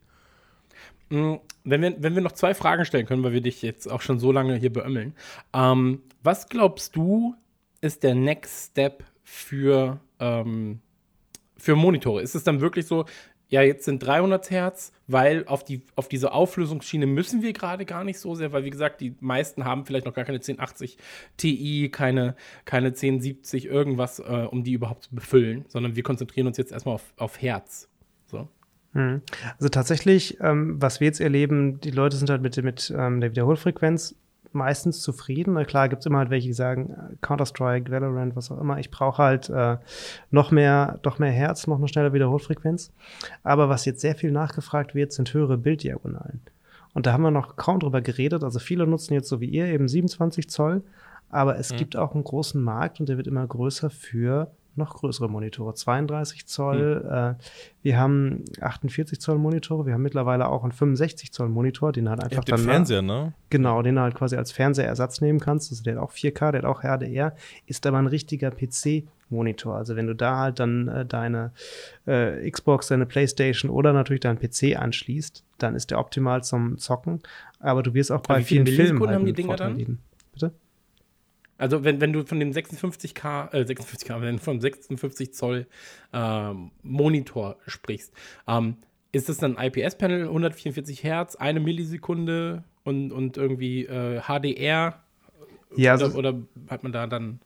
Mm, wenn wir, wenn wir noch zwei Fragen stellen können, weil wir dich jetzt auch schon so lange hier beömmeln. Ähm, was glaubst du, ist der Next Step für, ähm, für Monitore? Ist es dann wirklich so, ja, jetzt sind 300 Hertz, weil auf, die, auf diese Auflösungsschiene müssen wir gerade gar nicht so sehr, weil wie gesagt, die meisten haben vielleicht noch gar keine 1080 Ti, keine, keine 1070 irgendwas, äh, um die überhaupt zu befüllen, sondern wir konzentrieren uns jetzt erstmal auf, auf Hertz. So. Hm. Also tatsächlich, ähm, was wir jetzt erleben, die Leute sind halt mit, mit ähm, der Wiederholfrequenz meistens zufrieden. Na klar, gibt es immer halt welche, die sagen, äh, Counter-Strike, Valorant, was auch immer. Ich brauche halt äh, noch mehr, doch mehr Herz, noch eine schnelle Wiederholfrequenz. Aber was jetzt sehr viel nachgefragt wird, sind höhere Bilddiagonalen. Und da haben wir noch kaum drüber geredet. Also viele nutzen jetzt so wie ihr eben 27 Zoll. Aber es mhm. gibt auch einen großen Markt und der wird immer größer für noch größere Monitore, 32 Zoll. Mhm. Äh, wir haben 48 Zoll Monitore. Wir haben mittlerweile auch einen 65 Zoll Monitor, den halt einfach dann den Fernseher, ne? Genau, den halt quasi als Fernsehersatz nehmen kannst. Also der hat auch 4K, der hat auch HDR, ist aber ein richtiger PC. Monitor. Also wenn du da halt dann äh, deine äh, Xbox, deine Playstation oder natürlich deinen PC anschließt, dann ist der optimal zum Zocken. Aber du wirst auch bei vielen Filmen halt haben die Dinger dann? Bitte? Also wenn, wenn du von dem 56K, äh, 56K, wenn du vom 56 Zoll äh, Monitor sprichst, ähm, ist das dann IPS-Panel, 144 Hertz, eine Millisekunde und, und irgendwie äh, HDR? Ja, oder, also, oder hat man da dann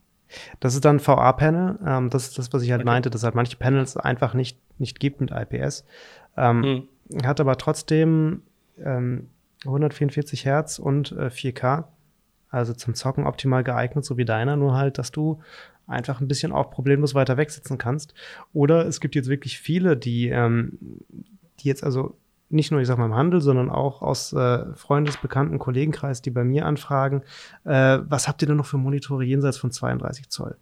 das ist dann VA-Panel. Ähm, das ist das, was ich halt okay. meinte, dass halt manche Panels einfach nicht, nicht gibt mit IPS. Ähm, hm. Hat aber trotzdem ähm, 144 Hertz und äh, 4K. Also zum Zocken optimal geeignet, so wie deiner, nur halt, dass du einfach ein bisschen auch problemlos weiter wegsitzen kannst. Oder es gibt jetzt wirklich viele, die, ähm, die jetzt also nicht nur, ich sag mal, im Handel, sondern auch aus äh, Freundes-, Bekannten-, Kollegenkreis, die bei mir anfragen, äh, was habt ihr denn noch für Monitore jenseits von 32 Zoll?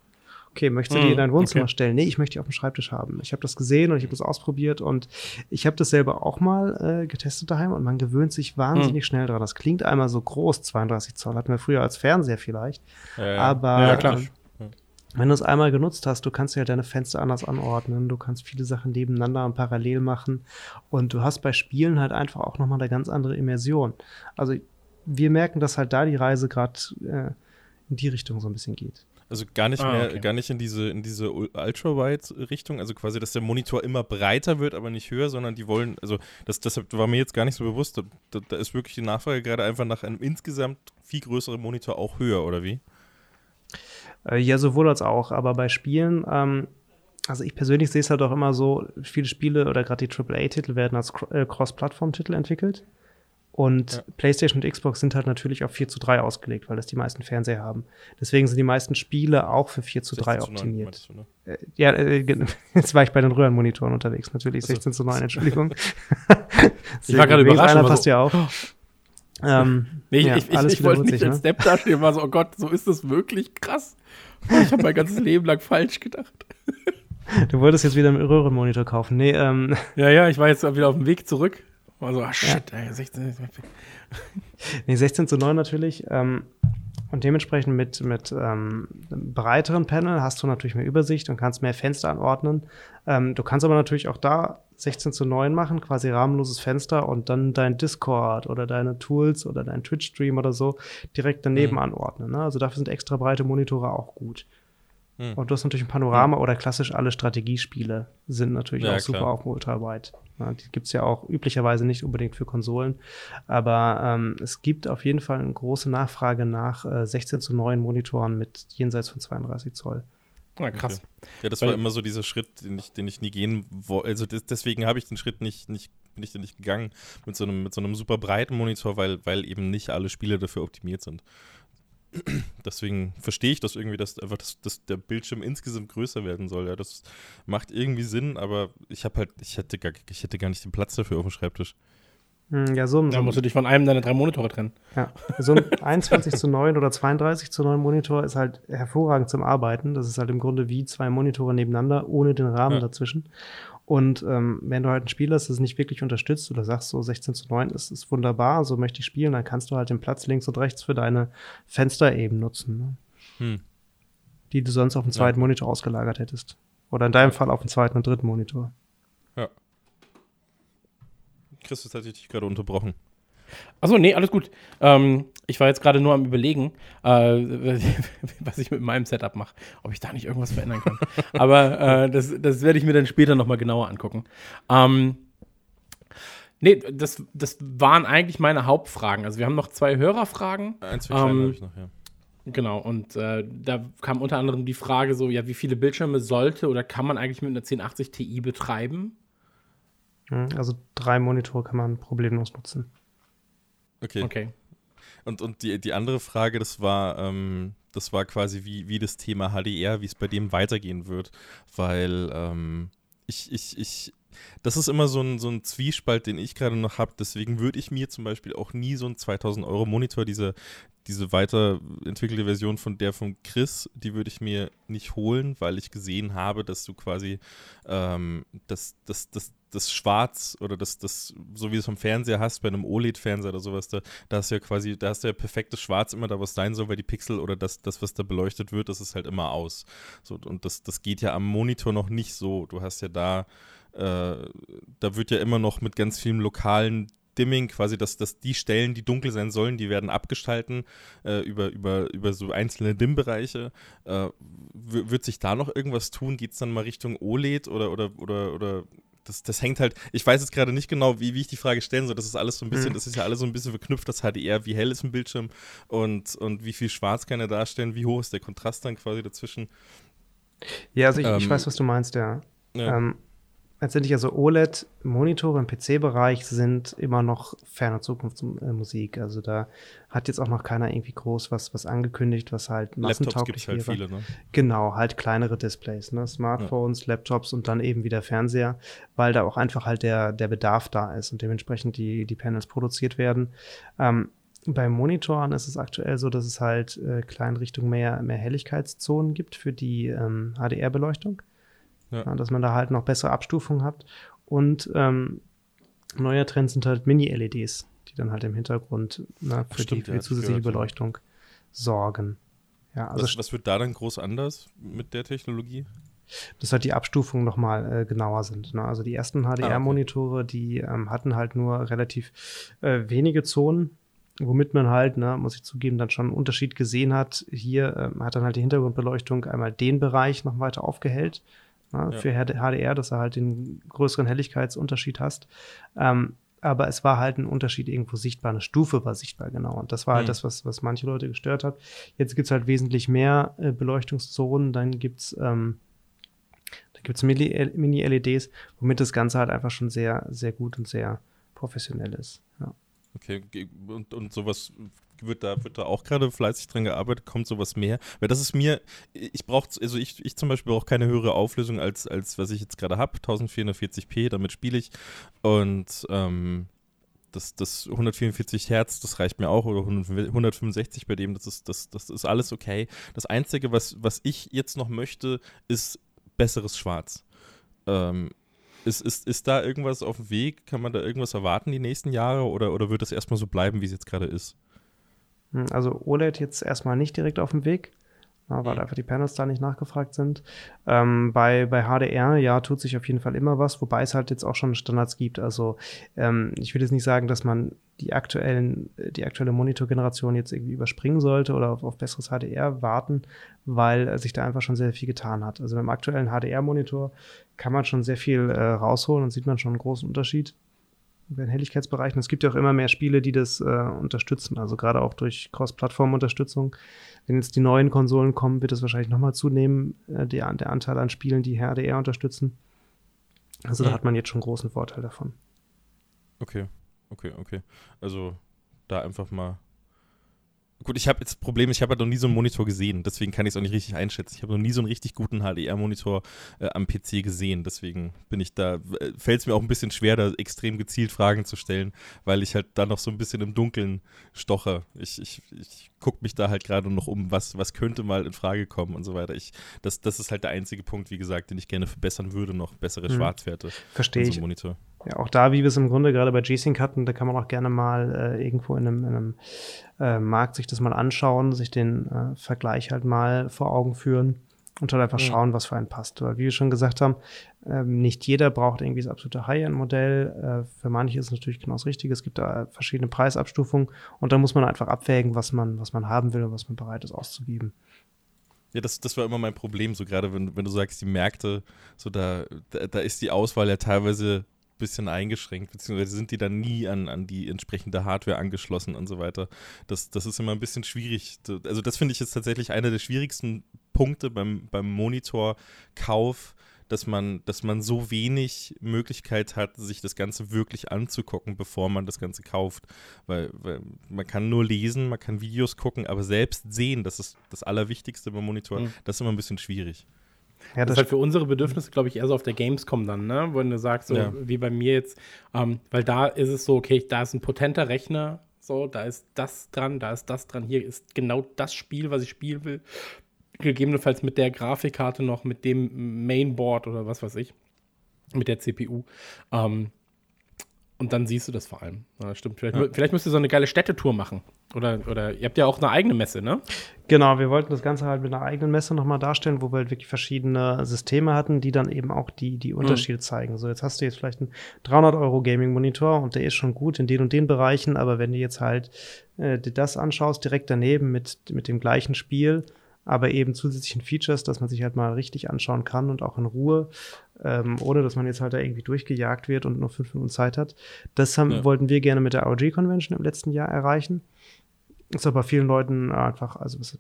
Okay, möchtest du die in hm, dein Wohnzimmer okay. stellen? Nee, ich möchte die auf dem Schreibtisch haben. Ich habe das gesehen und ich habe das ausprobiert und ich habe das selber auch mal äh, getestet daheim und man gewöhnt sich wahnsinnig hm. schnell dran. Das klingt einmal so groß, 32 Zoll, hatten wir früher als Fernseher vielleicht. Ja. Aber ja, klar. Äh, wenn du es einmal genutzt hast, du kannst ja deine Fenster anders anordnen, du kannst viele Sachen nebeneinander und parallel machen und du hast bei Spielen halt einfach auch nochmal eine ganz andere Immersion. Also wir merken, dass halt da die Reise gerade äh, in die Richtung so ein bisschen geht. Also gar nicht ah, mehr, okay. gar nicht in diese, in diese Ultra-Wide-Richtung, also quasi, dass der Monitor immer breiter wird, aber nicht höher, sondern die wollen, also das, das war mir jetzt gar nicht so bewusst. Da, da ist wirklich die Nachfrage gerade einfach nach einem insgesamt viel größeren Monitor auch höher, oder wie? Äh, ja, sowohl als auch, aber bei Spielen, ähm, also ich persönlich sehe es halt auch immer so, viele Spiele oder gerade die AAA-Titel werden als äh, Cross-Plattform-Titel entwickelt. Und ja. PlayStation und Xbox sind halt natürlich auf 4 zu 3 ausgelegt, weil das die meisten Fernseher haben. Deswegen sind die meisten Spiele auch für 4 zu 3 optimiert. Du, ne? äh, ja, äh, *laughs* jetzt war ich bei den Röhrenmonitoren unterwegs, natürlich. Also. 16 zu 9, *laughs* Entschuldigung. ich war gerade überrascht. Einer passt ja auch. Ähm, nee, ja, ich, ich, ich wollte nicht als ne? Step dastehen, war so, oh Gott, so ist das wirklich krass. Ich habe mein ganzes Leben lang falsch gedacht. Du wolltest jetzt wieder einen Röhrenmonitor kaufen. Nee, ähm. Ja, ja, ich war jetzt wieder auf dem Weg zurück. War so, ah, shit, ja. ey, 16. *laughs* nee, 16 zu 9 natürlich. Ähm, und dementsprechend mit, mit ähm, einem breiteren Panel hast du natürlich mehr Übersicht und kannst mehr Fenster anordnen. Ähm, du kannst aber natürlich auch da 16 zu 9 machen, quasi rahmenloses Fenster und dann dein Discord oder deine Tools oder dein Twitch-Stream oder so direkt daneben mhm. anordnen. Ne? Also dafür sind extra breite Monitore auch gut. Mhm. Und du hast natürlich ein Panorama oder klassisch alle Strategiespiele sind natürlich ja, auch super klar. auf Ultra-Wide. Ja, die gibt es ja auch üblicherweise nicht unbedingt für Konsolen. Aber ähm, es gibt auf jeden Fall eine große Nachfrage nach äh, 16 zu 9 Monitoren mit jenseits von 32 Zoll. Ja, krass. Okay. Ja, das Weil, war immer so dieser Schritt, den ich, den ich nie gehen wollte. Also das, deswegen habe ich den Schritt nicht, nicht, bin ich den nicht gegangen mit so einem, mit so einem super breiten Monitor, weil, weil eben nicht alle Spiele dafür optimiert sind. *clears throat* Deswegen verstehe ich das irgendwie, dass einfach das, dass der Bildschirm insgesamt größer werden soll. Ja, das macht irgendwie Sinn, aber ich habe halt, ich hätte gar, ich hätte gar nicht den Platz dafür auf dem Schreibtisch. Hm, ja, so, da musst du dich von einem deiner drei Monitore trennen. Ja, so ein *laughs* 21 zu 9 oder 32 zu 9 Monitor ist halt hervorragend zum Arbeiten. Das ist halt im Grunde wie zwei Monitore nebeneinander, ohne den Rahmen ja. dazwischen. Und ähm, wenn du halt ein Spiel hast, das nicht wirklich unterstützt oder sagst so 16 zu 9 ist, ist wunderbar, so möchte ich spielen, dann kannst du halt den Platz links und rechts für deine Fenster eben nutzen. Ne? Hm. Die du sonst auf dem zweiten ja. Monitor ausgelagert hättest. Oder in deinem Fall auf dem zweiten und dritten Monitor. Ja. Christus hat dich gerade unterbrochen. Achso, nee, alles gut. Ähm, ich war jetzt gerade nur am Überlegen, äh, *laughs* was ich mit meinem Setup mache, ob ich da nicht irgendwas verändern kann. *laughs* Aber äh, das, das werde ich mir dann später nochmal genauer angucken. Ähm, Nee, das, das waren eigentlich meine Hauptfragen. Also wir haben noch zwei Hörerfragen. Ein, zwei kleine Ähm, habe ich noch, ja. Genau, und äh, da kam unter anderem die Frage so, ja, wie viele Bildschirme sollte oder kann man eigentlich mit einer 1080 Ti betreiben? Hm, Also drei Monitore kann man problemlos nutzen. Okay. Okay. Und, und die, die andere Frage, das war, ähm, das war quasi wie, wie das Thema HDR, wie es bei dem weitergehen wird. Weil ähm, ich, ich, ich, das ist immer so ein, so ein Zwiespalt, den ich gerade noch habe. Deswegen würde ich mir zum Beispiel auch nie so einen 2000 Euro Monitor, diese, diese weiterentwickelte Version von der von Chris, die würde ich mir nicht holen, weil ich gesehen habe, dass du quasi ähm, das, das, das, das Schwarz oder das, das, so wie du es vom Fernseher hast, bei einem OLED-Fernseher oder sowas, da, da hast du ja quasi, da hast du ja perfektes Schwarz immer da, was sein soll, weil die Pixel oder das, das, was da beleuchtet wird, das ist halt immer aus. So, und das, das geht ja am Monitor noch nicht so. Du hast ja da, äh, da wird ja immer noch mit ganz vielen lokalen Dimming, quasi, dass, dass die Stellen, die dunkel sein sollen, die werden abgestalten äh, über, über, über so einzelne Dimmbereiche. Äh, wird sich da noch irgendwas tun? Geht es dann mal Richtung OLED oder, oder, oder, oder das, das hängt halt, ich weiß jetzt gerade nicht genau, wie, wie ich die Frage stellen soll. Das ist alles so ein bisschen, Mhm. das ist ja alles so ein bisschen verknüpft, das HDR, wie hell ist ein Bildschirm und, und wie viel Schwarz kann er darstellen, wie hoch ist der Kontrast dann quasi dazwischen. Ja, also ich, ich Ähm, weiß, was du meinst, ja. Ja. Ähm, letztendlich also OLED-Monitore im PC-Bereich sind immer noch ferne Zukunftsmusik. Also da hat jetzt auch noch keiner irgendwie groß was, was angekündigt, was halt Laptops gibt massentauglich es halt wäre. viele, ne? Genau, halt kleinere Displays, ne? Smartphones, Laptops und dann eben wieder Fernseher, weil da auch einfach halt der, der Bedarf da ist und dementsprechend die, die Panels produziert werden. Ähm, bei Monitoren ist es aktuell so, dass es halt äh, klein Richtung mehr, mehr Helligkeitszonen gibt für die ähm, HDR-Beleuchtung. Ja. Ja, dass man da halt noch bessere Abstufungen hat. Und ähm, neuer Trend sind halt Mini-LEDs, die dann halt im Hintergrund ne, für, stimmt, die, für die zusätzliche gehört. Beleuchtung sorgen. Ja, also was, was wird da dann groß anders mit der Technologie? dass halt die Abstufungen nochmal äh, genauer sind. Ne? Also die ersten HDR-Monitore, die ähm, hatten halt nur relativ äh, wenige Zonen, womit man halt, ne, muss ich zugeben, dann schon einen Unterschied gesehen hat. Hier ähm, hat dann halt die Hintergrundbeleuchtung einmal den Bereich noch weiter aufgehellt Ja. für HDR, dass du halt den größeren Helligkeitsunterschied hast. Ähm, aber es war halt ein Unterschied irgendwo sichtbar, eine Stufe war sichtbar, genau. Und das war halt Mhm. das, was, was manche Leute gestört hat. Jetzt gibt's halt wesentlich mehr äh, Beleuchtungszonen, dann gibt's ähm, gibt's Mini-LEDs, womit das Ganze halt einfach schon sehr, sehr gut und sehr professionell ist. Ja. Okay, und, und sowas wird da, wird da auch gerade fleißig dran gearbeitet, kommt sowas mehr? Weil das ist mir, ich brauche, also ich, ich zum Beispiel brauche keine höhere Auflösung als, als was ich jetzt gerade habe, 1440p, damit spiele ich und ähm, das, das 144 Hertz, das reicht mir auch, oder 165 bei dem, das ist, das, das ist alles okay. Das Einzige, was, was ich jetzt noch möchte, ist besseres Schwarz. Ähm, ist, ist, ist da irgendwas auf dem Weg? Kann man da irgendwas erwarten die nächsten Jahre oder, oder wird das erstmal so bleiben, wie es jetzt gerade ist? Hm, Also OLED jetzt erstmal nicht direkt auf dem Weg, weil Mhm. einfach die Panels da nicht nachgefragt sind. Ähm, bei, bei HDR, ja, tut sich auf jeden Fall immer was, wobei es halt jetzt auch schon Standards gibt. Also ähm, ich will jetzt nicht sagen, dass man die aktuellen, die aktuelle Monitorgeneration jetzt irgendwie überspringen sollte oder auf, auf besseres HDR warten, weil äh, sich da einfach schon sehr viel getan hat. Also beim aktuellen HDR-Monitor kann man schon sehr viel äh, rausholen und sieht man schon einen großen Unterschied bei den Helligkeitsbereichen. Es gibt ja auch immer mehr Spiele, die das äh, unterstützen, also gerade auch durch Cross-Plattform-Unterstützung. Wenn jetzt die neuen Konsolen kommen, wird es wahrscheinlich nochmal zunehmen, äh, der, der Anteil an Spielen, die HDR unterstützen. Also da Mhm. hat man jetzt schon großen Vorteil davon. Okay, okay, okay. Also da einfach mal. Gut, ich habe jetzt das Problem, ich habe halt noch nie so einen Monitor gesehen, deswegen kann ich es auch nicht richtig einschätzen. Ich habe noch nie so einen richtig guten HDR-Monitor äh, am PC gesehen, deswegen bin ich da, äh, fällt es mir auch ein bisschen schwer, da extrem gezielt Fragen zu stellen, weil ich halt da noch so ein bisschen im Dunkeln stoche. Ich, ich, ich gucke mich da halt gerade noch um, was, was könnte mal in Frage kommen und so weiter. Ich, das, das ist halt der einzige Punkt, wie gesagt, den ich gerne verbessern würde, noch bessere Mhm. Schwarzwerte Verstehe so ich. einem Monitor. Ja, auch da, wie wir es im Grunde gerade bei G-Sync hatten, da kann man auch gerne mal äh, irgendwo in einem, in einem äh, Markt sich das mal anschauen, sich den äh, Vergleich halt mal vor Augen führen und halt einfach Ja. schauen, was für einen passt. Weil, wie wir schon gesagt haben, ähm, nicht jeder braucht irgendwie das absolute High-End-Modell. Äh, für manche ist es natürlich genau das Richtige. Es gibt da verschiedene Preisabstufungen und da muss man einfach abwägen, was man, was man haben will und was man bereit ist auszugeben. Ja, das, das war immer mein Problem, so gerade wenn, wenn du sagst, die Märkte, so da, da, da ist die Auswahl ja teilweise bisschen eingeschränkt, beziehungsweise sind die dann nie an, an die entsprechende Hardware angeschlossen und so weiter. Das, das ist immer ein bisschen schwierig. Also das finde ich jetzt tatsächlich einer der schwierigsten Punkte beim, beim Monitorkauf, dass man, dass man so wenig Möglichkeit hat, sich das Ganze wirklich anzugucken, bevor man das Ganze kauft. Weil, weil man kann nur lesen, man kann Videos gucken, aber selbst sehen, das ist das Allerwichtigste beim Monitor, mhm. das ist immer ein bisschen schwierig. Ja, das, das ist halt für unsere Bedürfnisse, glaube ich, eher so auf der Gamescom dann, ne? Wenn du sagst, so ja. wie bei mir jetzt, ähm, weil da ist es so, okay, da ist ein potenter Rechner, so, da ist das dran, da ist das dran, hier ist genau das Spiel, was ich spielen will gegebenenfalls mit der Grafikkarte noch, mit dem Mainboard oder was weiß ich, mit der CPU. Ähm, und dann siehst du das vor allem. Ja, stimmt. Vielleicht, ja. vielleicht müsst ihr so eine geile Städtetour machen. Oder, oder ihr habt ja auch eine eigene Messe, ne? Genau, wir wollten das Ganze halt mit einer eigenen Messe nochmal darstellen, wo wir halt wirklich verschiedene Systeme hatten, die dann eben auch die, die Unterschiede mhm. zeigen. So, jetzt hast du jetzt vielleicht einen 300 Euro Gaming-Monitor und der ist schon gut in den und den Bereichen, aber wenn du jetzt halt äh, dir das anschaust, direkt daneben mit, mit dem gleichen Spiel, aber eben zusätzlichen Features, dass man sich halt mal richtig anschauen kann und auch in Ruhe, ähm, ohne dass man jetzt halt da irgendwie durchgejagt wird und nur fünf Minuten Zeit hat. Das haben, ja. wollten wir gerne mit der ROG Convention im letzten Jahr erreichen. Ist aber bei vielen Leuten einfach, also das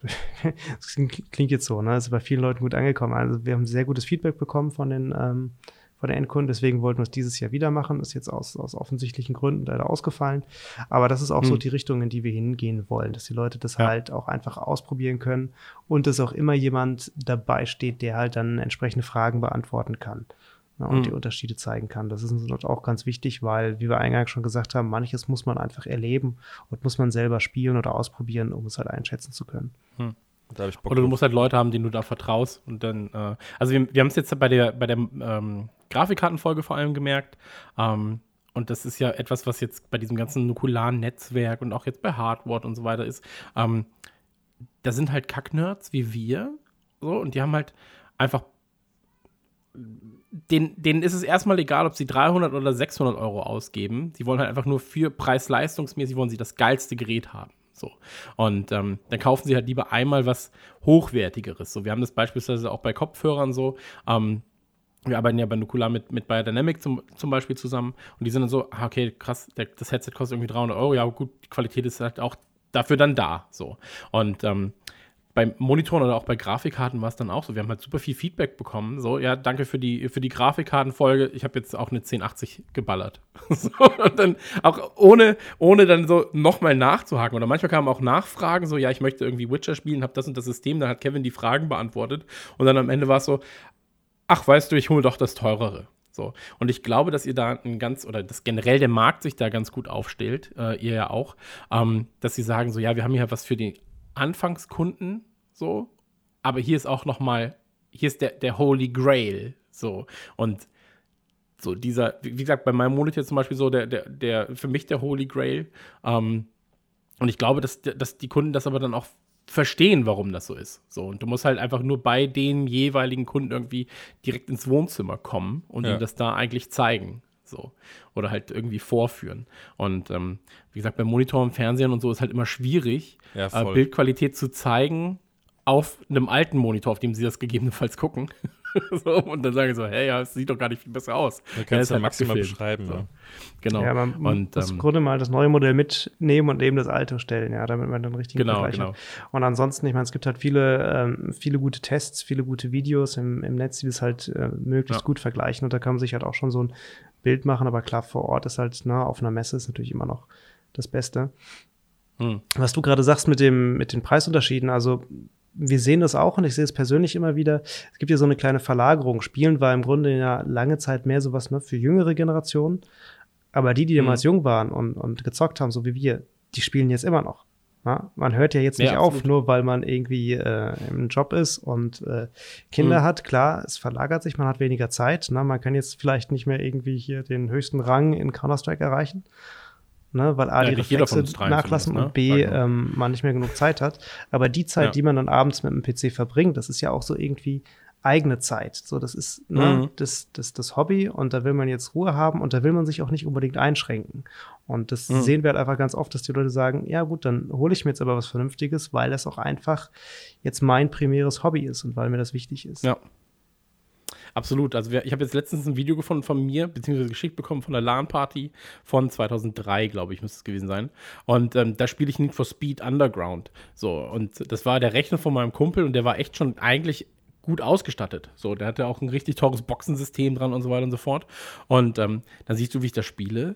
*laughs* klingt jetzt so, ne? Ist bei vielen Leuten gut angekommen. Also wir haben sehr gutes Feedback bekommen von den ähm, von den Endkunden. Deswegen wollten wir es dieses Jahr wieder machen. Ist jetzt aus, aus offensichtlichen Gründen leider ausgefallen. Aber das ist auch hm. so die Richtung, in die wir hingehen wollen, dass die Leute das ja. halt auch einfach ausprobieren können und dass auch immer jemand dabei steht, der halt dann entsprechende Fragen beantworten kann. Ne, und hm. die Unterschiede zeigen kann. Das ist uns auch ganz wichtig, weil, wie wir eingangs schon gesagt haben, manches muss man einfach erleben und muss man selber spielen oder ausprobieren, um es halt einschätzen zu können. Hm. Oder du musst halt Leute haben, denen du da vertraust und dann, äh, also wir, wir haben es jetzt bei der, bei der ähm, Grafikkartenfolge vor allem gemerkt. Ähm, und das ist ja etwas, was jetzt bei diesem ganzen nukularen Netzwerk und auch jetzt bei Hardware und so weiter ist. Ähm, da sind halt Kacknerds wie wir, so, und die haben halt einfach den, denen ist es erstmal egal, ob sie 300 oder 600 Euro ausgeben. Sie wollen halt einfach nur für preis-leistungsmäßig wollen sie das geilste Gerät haben. So. Und ähm, dann kaufen sie halt lieber einmal was Hochwertigeres. So, wir haben das beispielsweise auch bei Kopfhörern so. Ähm, wir arbeiten ja bei Nukular mit, mit Biodynamic zum, zum Beispiel zusammen und die sind dann so, ah, okay, krass, der, das Headset kostet irgendwie 300 Euro, ja gut, die Qualität ist halt auch dafür dann da, so. Und ähm, bei Monitoren oder auch bei Grafikkarten war es dann auch so. Wir haben halt super viel Feedback bekommen. So, ja, danke für die, für die Grafikkartenfolge. Ich habe jetzt auch eine 1080 geballert. *laughs* so, und dann auch ohne, ohne dann so nochmal nachzuhaken. Oder manchmal kamen auch Nachfragen, so, ja, ich möchte irgendwie Witcher spielen, habe das und das System. Dann hat Kevin die Fragen beantwortet. Und dann am Ende war es so, ach, weißt du, ich hole doch das teurere. So. Und ich glaube, dass ihr da ein ganz, oder dass generell der Markt sich da ganz gut aufstellt, äh, ihr ja auch, ähm, dass sie sagen, so, ja, wir haben hier was für die Anfangskunden, so. Aber hier ist auch noch mal, hier ist der, der Holy Grail, so. Und so dieser, wie gesagt, bei meinem Monitor zum Beispiel so, der, der, der, für mich der Holy Grail. Ähm, und ich glaube, dass, dass die Kunden das aber dann auch verstehen, warum das so ist. So, und du musst halt einfach nur bei den jeweiligen Kunden irgendwie direkt ins Wohnzimmer kommen und ja. ihnen das da eigentlich zeigen. So. Oder halt irgendwie vorführen. Und ähm, wie gesagt, beim Monitor und Fernsehen und so ist halt immer schwierig, ja, äh, Bildqualität zu zeigen auf einem alten Monitor, auf dem sie das gegebenenfalls gucken. *laughs* so, und dann sagen sie so, hey, ja, es sieht doch gar nicht viel besser aus. Da kannst du halt maximal beschreiben. So. Ja. Genau. Ja, man und, muss ähm, im Grunde mal das neue Modell mitnehmen und eben das alte stellen, ja, damit man dann richtig genau, Vergleich genau. hat. Und ansonsten, ich meine, es gibt halt viele, ähm, viele gute Tests, viele gute Videos im, im Netz, die das halt äh, möglichst ja. gut vergleichen. Und da kann man sich halt auch schon so ein Bild machen, aber klar, vor Ort ist halt, ne, auf einer Messe ist natürlich immer noch das Beste. Hm. Was du gerade sagst mit dem, mit den Preisunterschieden, also wir sehen das auch und ich sehe es persönlich immer wieder. Es gibt hier so eine kleine Verlagerung. Spielen war im Grunde ja lange Zeit mehr sowas ne, für jüngere Generationen. Aber die, die mhm. damals jung waren und, und gezockt haben, so wie wir, die spielen jetzt immer noch. Ja, man hört ja jetzt nicht ja, auf, nur weil man irgendwie äh, im Job ist und äh, Kinder mhm. hat. Klar, es verlagert sich, man hat weniger Zeit. Na, man kann jetzt vielleicht nicht mehr irgendwie hier den höchsten Rang in Counter-Strike erreichen ne, weil A, ja, die Reflexe nachlassen ne? und B, ähm, man nicht mehr genug Zeit hat. Aber die Zeit, ja. die man dann abends mit dem PC verbringt, das ist ja auch so irgendwie eigene Zeit. So, das ist ne, mhm. das, das, das Hobby und da will man jetzt Ruhe haben und da will man sich auch nicht unbedingt einschränken. Und das mhm. sehen wir halt einfach ganz oft, dass die Leute sagen, ja gut, dann hole ich mir jetzt aber was Vernünftiges, weil das auch einfach jetzt mein primäres Hobby ist und weil mir das wichtig ist. Ja. Absolut. Also wir, ich habe jetzt letztens ein Video gefunden von mir, beziehungsweise geschickt bekommen von der LAN-Party von 2003, glaube ich, müsste es gewesen sein. Und ähm, da spiele ich Need for Speed Underground. So, und das war der Rechner von meinem Kumpel und der war echt schon eigentlich gut ausgestattet. So, der hatte auch ein richtig teures Boxensystem dran und so weiter und so fort. Und ähm, dann siehst du, wie ich das spiele.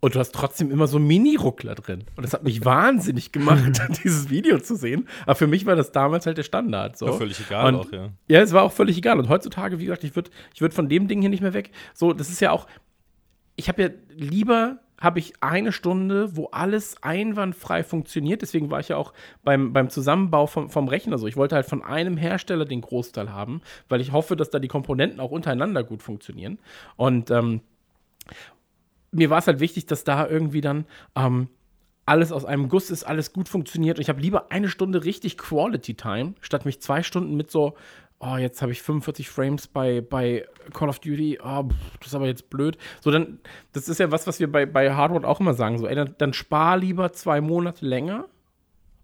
Und du hast trotzdem immer so Mini-Ruckler drin. Und das hat mich wahnsinnig gemacht, *laughs* *laughs* dieses Video zu sehen. Aber für mich war das damals halt der Standard. So. War völlig egal und, auch, ja. Ja, es war auch völlig egal. Und heutzutage, wie gesagt, ich würde ich würd von dem Ding hier nicht mehr weg. So, das ist ja auch, ich habe ja lieber habe ich eine Stunde, wo alles einwandfrei funktioniert. Deswegen war ich ja auch beim, beim Zusammenbau vom, vom Rechner so. Ich wollte halt von einem Hersteller den Großteil haben, weil ich hoffe, dass da die Komponenten auch untereinander gut funktionieren. Und ähm, mir war es halt wichtig, dass da irgendwie dann ähm, alles aus einem Guss ist, alles gut funktioniert. Und ich habe lieber eine Stunde richtig Quality Time, statt mich zwei Stunden mit so, oh, jetzt habe ich 45 Frames bei, bei Call of Duty, oh, pff, das ist aber jetzt blöd. So, dann, das ist ja was, was wir bei, bei Hardware auch immer sagen, so, ey, dann, dann spar lieber zwei Monate länger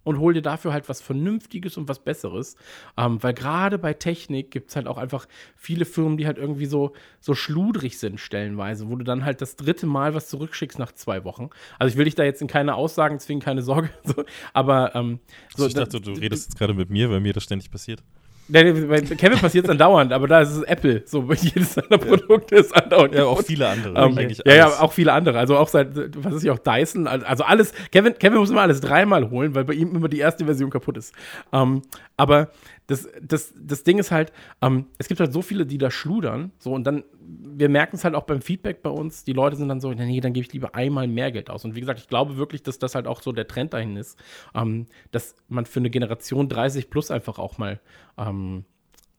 und hol dir dafür halt was Vernünftiges und was Besseres. Ähm, weil gerade bei Technik gibt es halt auch einfach viele Firmen, die halt irgendwie so, so schludrig sind, stellenweise, wo du dann halt das dritte Mal was zurückschickst nach zwei Wochen. Also ich will dich da jetzt in keine Aussagen zwingen, keine Sorge. *laughs* So, aber ähm, so, ich dachte, du redest jetzt gerade mit mir, weil mir das ständig passiert. Bei Kevin passiert es andauernd, aber da ist es Apple. So, jedes *laughs* seiner Produkte ist andauernd. Ja, auch viele andere. Ähm, eigentlich ja, ja, auch viele andere. Also auch seit, was ist ja auch Dyson, also alles. Kevin, Kevin muss immer alles dreimal holen, weil bei ihm immer die erste Version kaputt ist. Ähm, aber das, das, das Ding ist halt, ähm, es gibt halt so viele, die da schludern. So, und dann, wir merken es halt auch beim Feedback bei uns. Die Leute sind dann so, nee, dann gebe ich lieber einmal mehr Geld aus. Und wie gesagt, ich glaube wirklich, dass das halt auch so der Trend dahin ist, ähm, dass man für eine Generation 30 plus einfach auch mal ähm,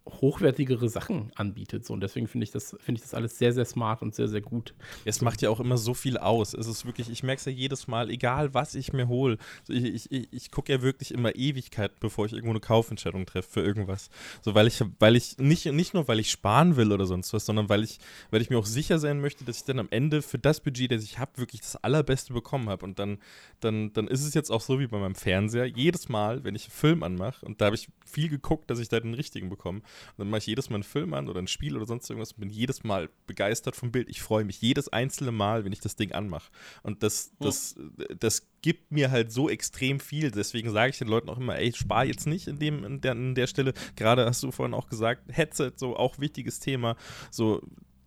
hochwertigere Sachen anbietet. So. Und deswegen finde ich, das, finde ich das alles sehr, sehr smart und sehr, sehr gut. Es macht ja auch immer so viel aus. Es ist wirklich, ich merke es ja jedes Mal, egal was ich mir hole. Ich ich, ich gucke ja wirklich immer Ewigkeit, bevor ich irgendwo eine Kaufentscheidung treffe für irgendwas. So, weil ich, weil ich, nicht, nicht nur, weil ich sparen will oder sonst was, sondern weil ich, weil ich mir auch sicher sein möchte, dass ich dann am Ende für das Budget, das ich habe, wirklich das Allerbeste bekommen habe. Und dann, dann, dann ist es jetzt auch so wie bei meinem Fernseher. Jedes Mal, wenn ich einen Film anmache, und da habe ich viel geguckt, dass ich da den richtigen bekomme, und dann mache ich jedes Mal einen Film an oder ein Spiel oder sonst irgendwas und bin jedes Mal begeistert vom Bild. Ich freue mich jedes einzelne Mal, wenn ich das Ding anmache. Und das, das, das gibt mir halt so extrem viel. Deswegen sage ich den Leuten auch immer, ey, spar jetzt nicht in, dem, in, der, an der Stelle. Gerade hast du vorhin auch gesagt, Headset, so auch wichtiges Thema. So,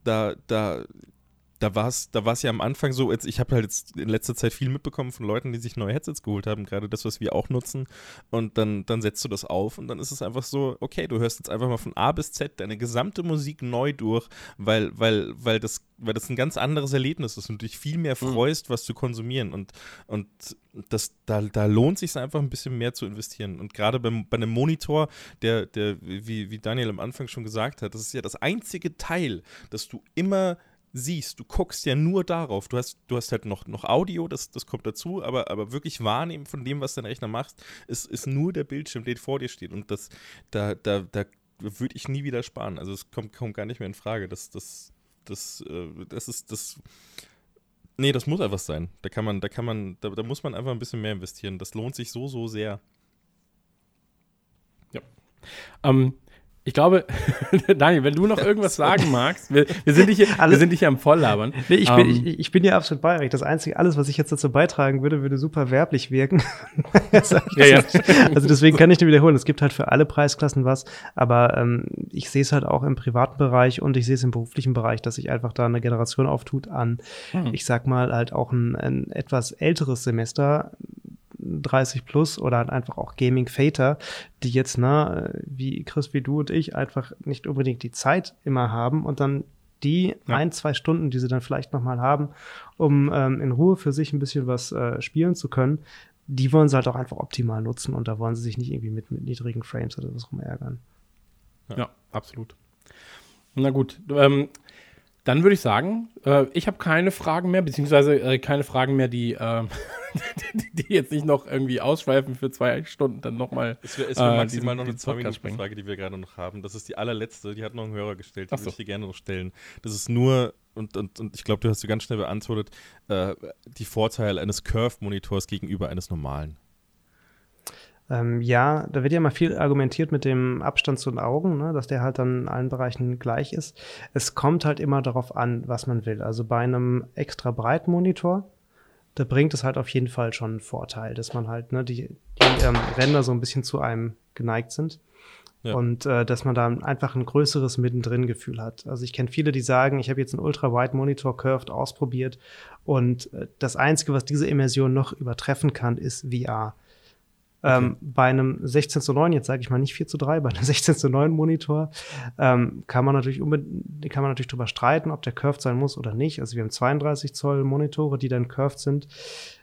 da, da da war es da war's ja am Anfang so, jetzt, ich habe halt jetzt in letzter Zeit viel mitbekommen von Leuten, die sich neue Headsets geholt haben, gerade das, was wir auch nutzen. Und dann, dann setzt du das auf und dann ist es einfach so, okay, du hörst jetzt einfach mal von A bis Z deine gesamte Musik neu durch, weil, weil, weil, das, weil das ein ganz anderes Erlebnis ist und du dich viel mehr freust, was zu konsumieren. Und, und das, da, da lohnt sich einfach ein bisschen mehr zu investieren. Und gerade beim, bei einem Monitor, der, der, wie, wie Daniel am Anfang schon gesagt hat, das ist ja das einzige Teil, das du immer siehst, du guckst ja nur darauf. Du hast, du hast halt noch, noch Audio, das, das kommt dazu, aber, aber wirklich wahrnehmen von dem, was dein Rechner macht, ist, ist nur der Bildschirm, der vor dir steht. Und das, da, da, da würde ich nie wieder sparen. Also es kommt, kommt gar nicht mehr in Frage. Das, das, das, äh, das ist das. Nee, das muss einfach sein. Da kann man, da kann man, da, da muss man einfach ein bisschen mehr investieren. Das lohnt sich so, so sehr. Ähm, ich glaube, *laughs* Daniel, wenn du noch irgendwas sagen magst, wir, wir, sind, dich hier, wir Alles- sind dich hier am Volllabern. Nee, ich, bin, Ähm, ich, ich bin ja absolut bei euch. Das Einzige, alles, was ich jetzt dazu beitragen würde, würde super werblich wirken. *laughs* Ja, ja. nicht. Also deswegen kann ich nur wiederholen. Es gibt halt für alle Preisklassen was, aber ähm, ich sehe es halt auch im privaten Bereich und ich sehe es im beruflichen Bereich, dass sich einfach da eine Generation auftut an, Hm. ich sag mal, halt auch ein, ein etwas älteres Semester, 30 plus oder halt einfach auch Gaming Fater, die jetzt, ne, wie Chris, wie du und ich, einfach nicht unbedingt die Zeit immer haben und dann die Ja. ein, zwei Stunden, die sie dann vielleicht nochmal haben, um ähm, in Ruhe für sich ein bisschen was äh, spielen zu können, die wollen sie halt auch einfach optimal nutzen und da wollen sie sich nicht irgendwie mit, mit niedrigen Frames oder was rumärgern. Ja, absolut. Na gut, ähm, dann würde ich sagen, äh, ich habe keine Fragen mehr, beziehungsweise äh, keine Fragen mehr, die, ähm, *laughs* die, die jetzt nicht noch irgendwie ausschweifen für zwei Stunden dann nochmal. Es wäre äh, maximal noch eine zwei minuten frage die wir gerade noch haben. Das ist die allerletzte, die hat noch ein Hörer gestellt, die so. würde ich dir gerne noch stellen. Das ist nur, und, und, und ich glaube, du hast sie ganz schnell beantwortet, äh, die Vorteile eines Curve-Monitors gegenüber eines normalen. Ähm, ja, da wird ja mal viel argumentiert mit dem Abstand zu den Augen, ne, dass der halt dann in allen Bereichen gleich ist. Es kommt halt immer darauf an, was man will. Also bei einem extra breiten Monitor, da bringt es halt auf jeden Fall schon einen Vorteil, dass man halt, ne, die, die ähm, Ränder so ein bisschen zu einem geneigt sind. Ja. Und äh, dass man da einfach ein größeres Mittendrin-Gefühl hat. Also ich kenne viele, die sagen, ich habe jetzt einen Ultra-Wide-Monitor Curved ausprobiert und äh, das Einzige, was diese Immersion noch übertreffen kann, ist VR. Okay. Ähm, bei einem 16 zu 9, jetzt sage ich mal nicht 4 zu 3, bei einem *laughs* 16 zu 9 Monitor ähm, kann man natürlich kann man natürlich drüber streiten, ob der curved sein muss oder nicht. Also wir haben 32 Zoll Monitore, die dann curved sind.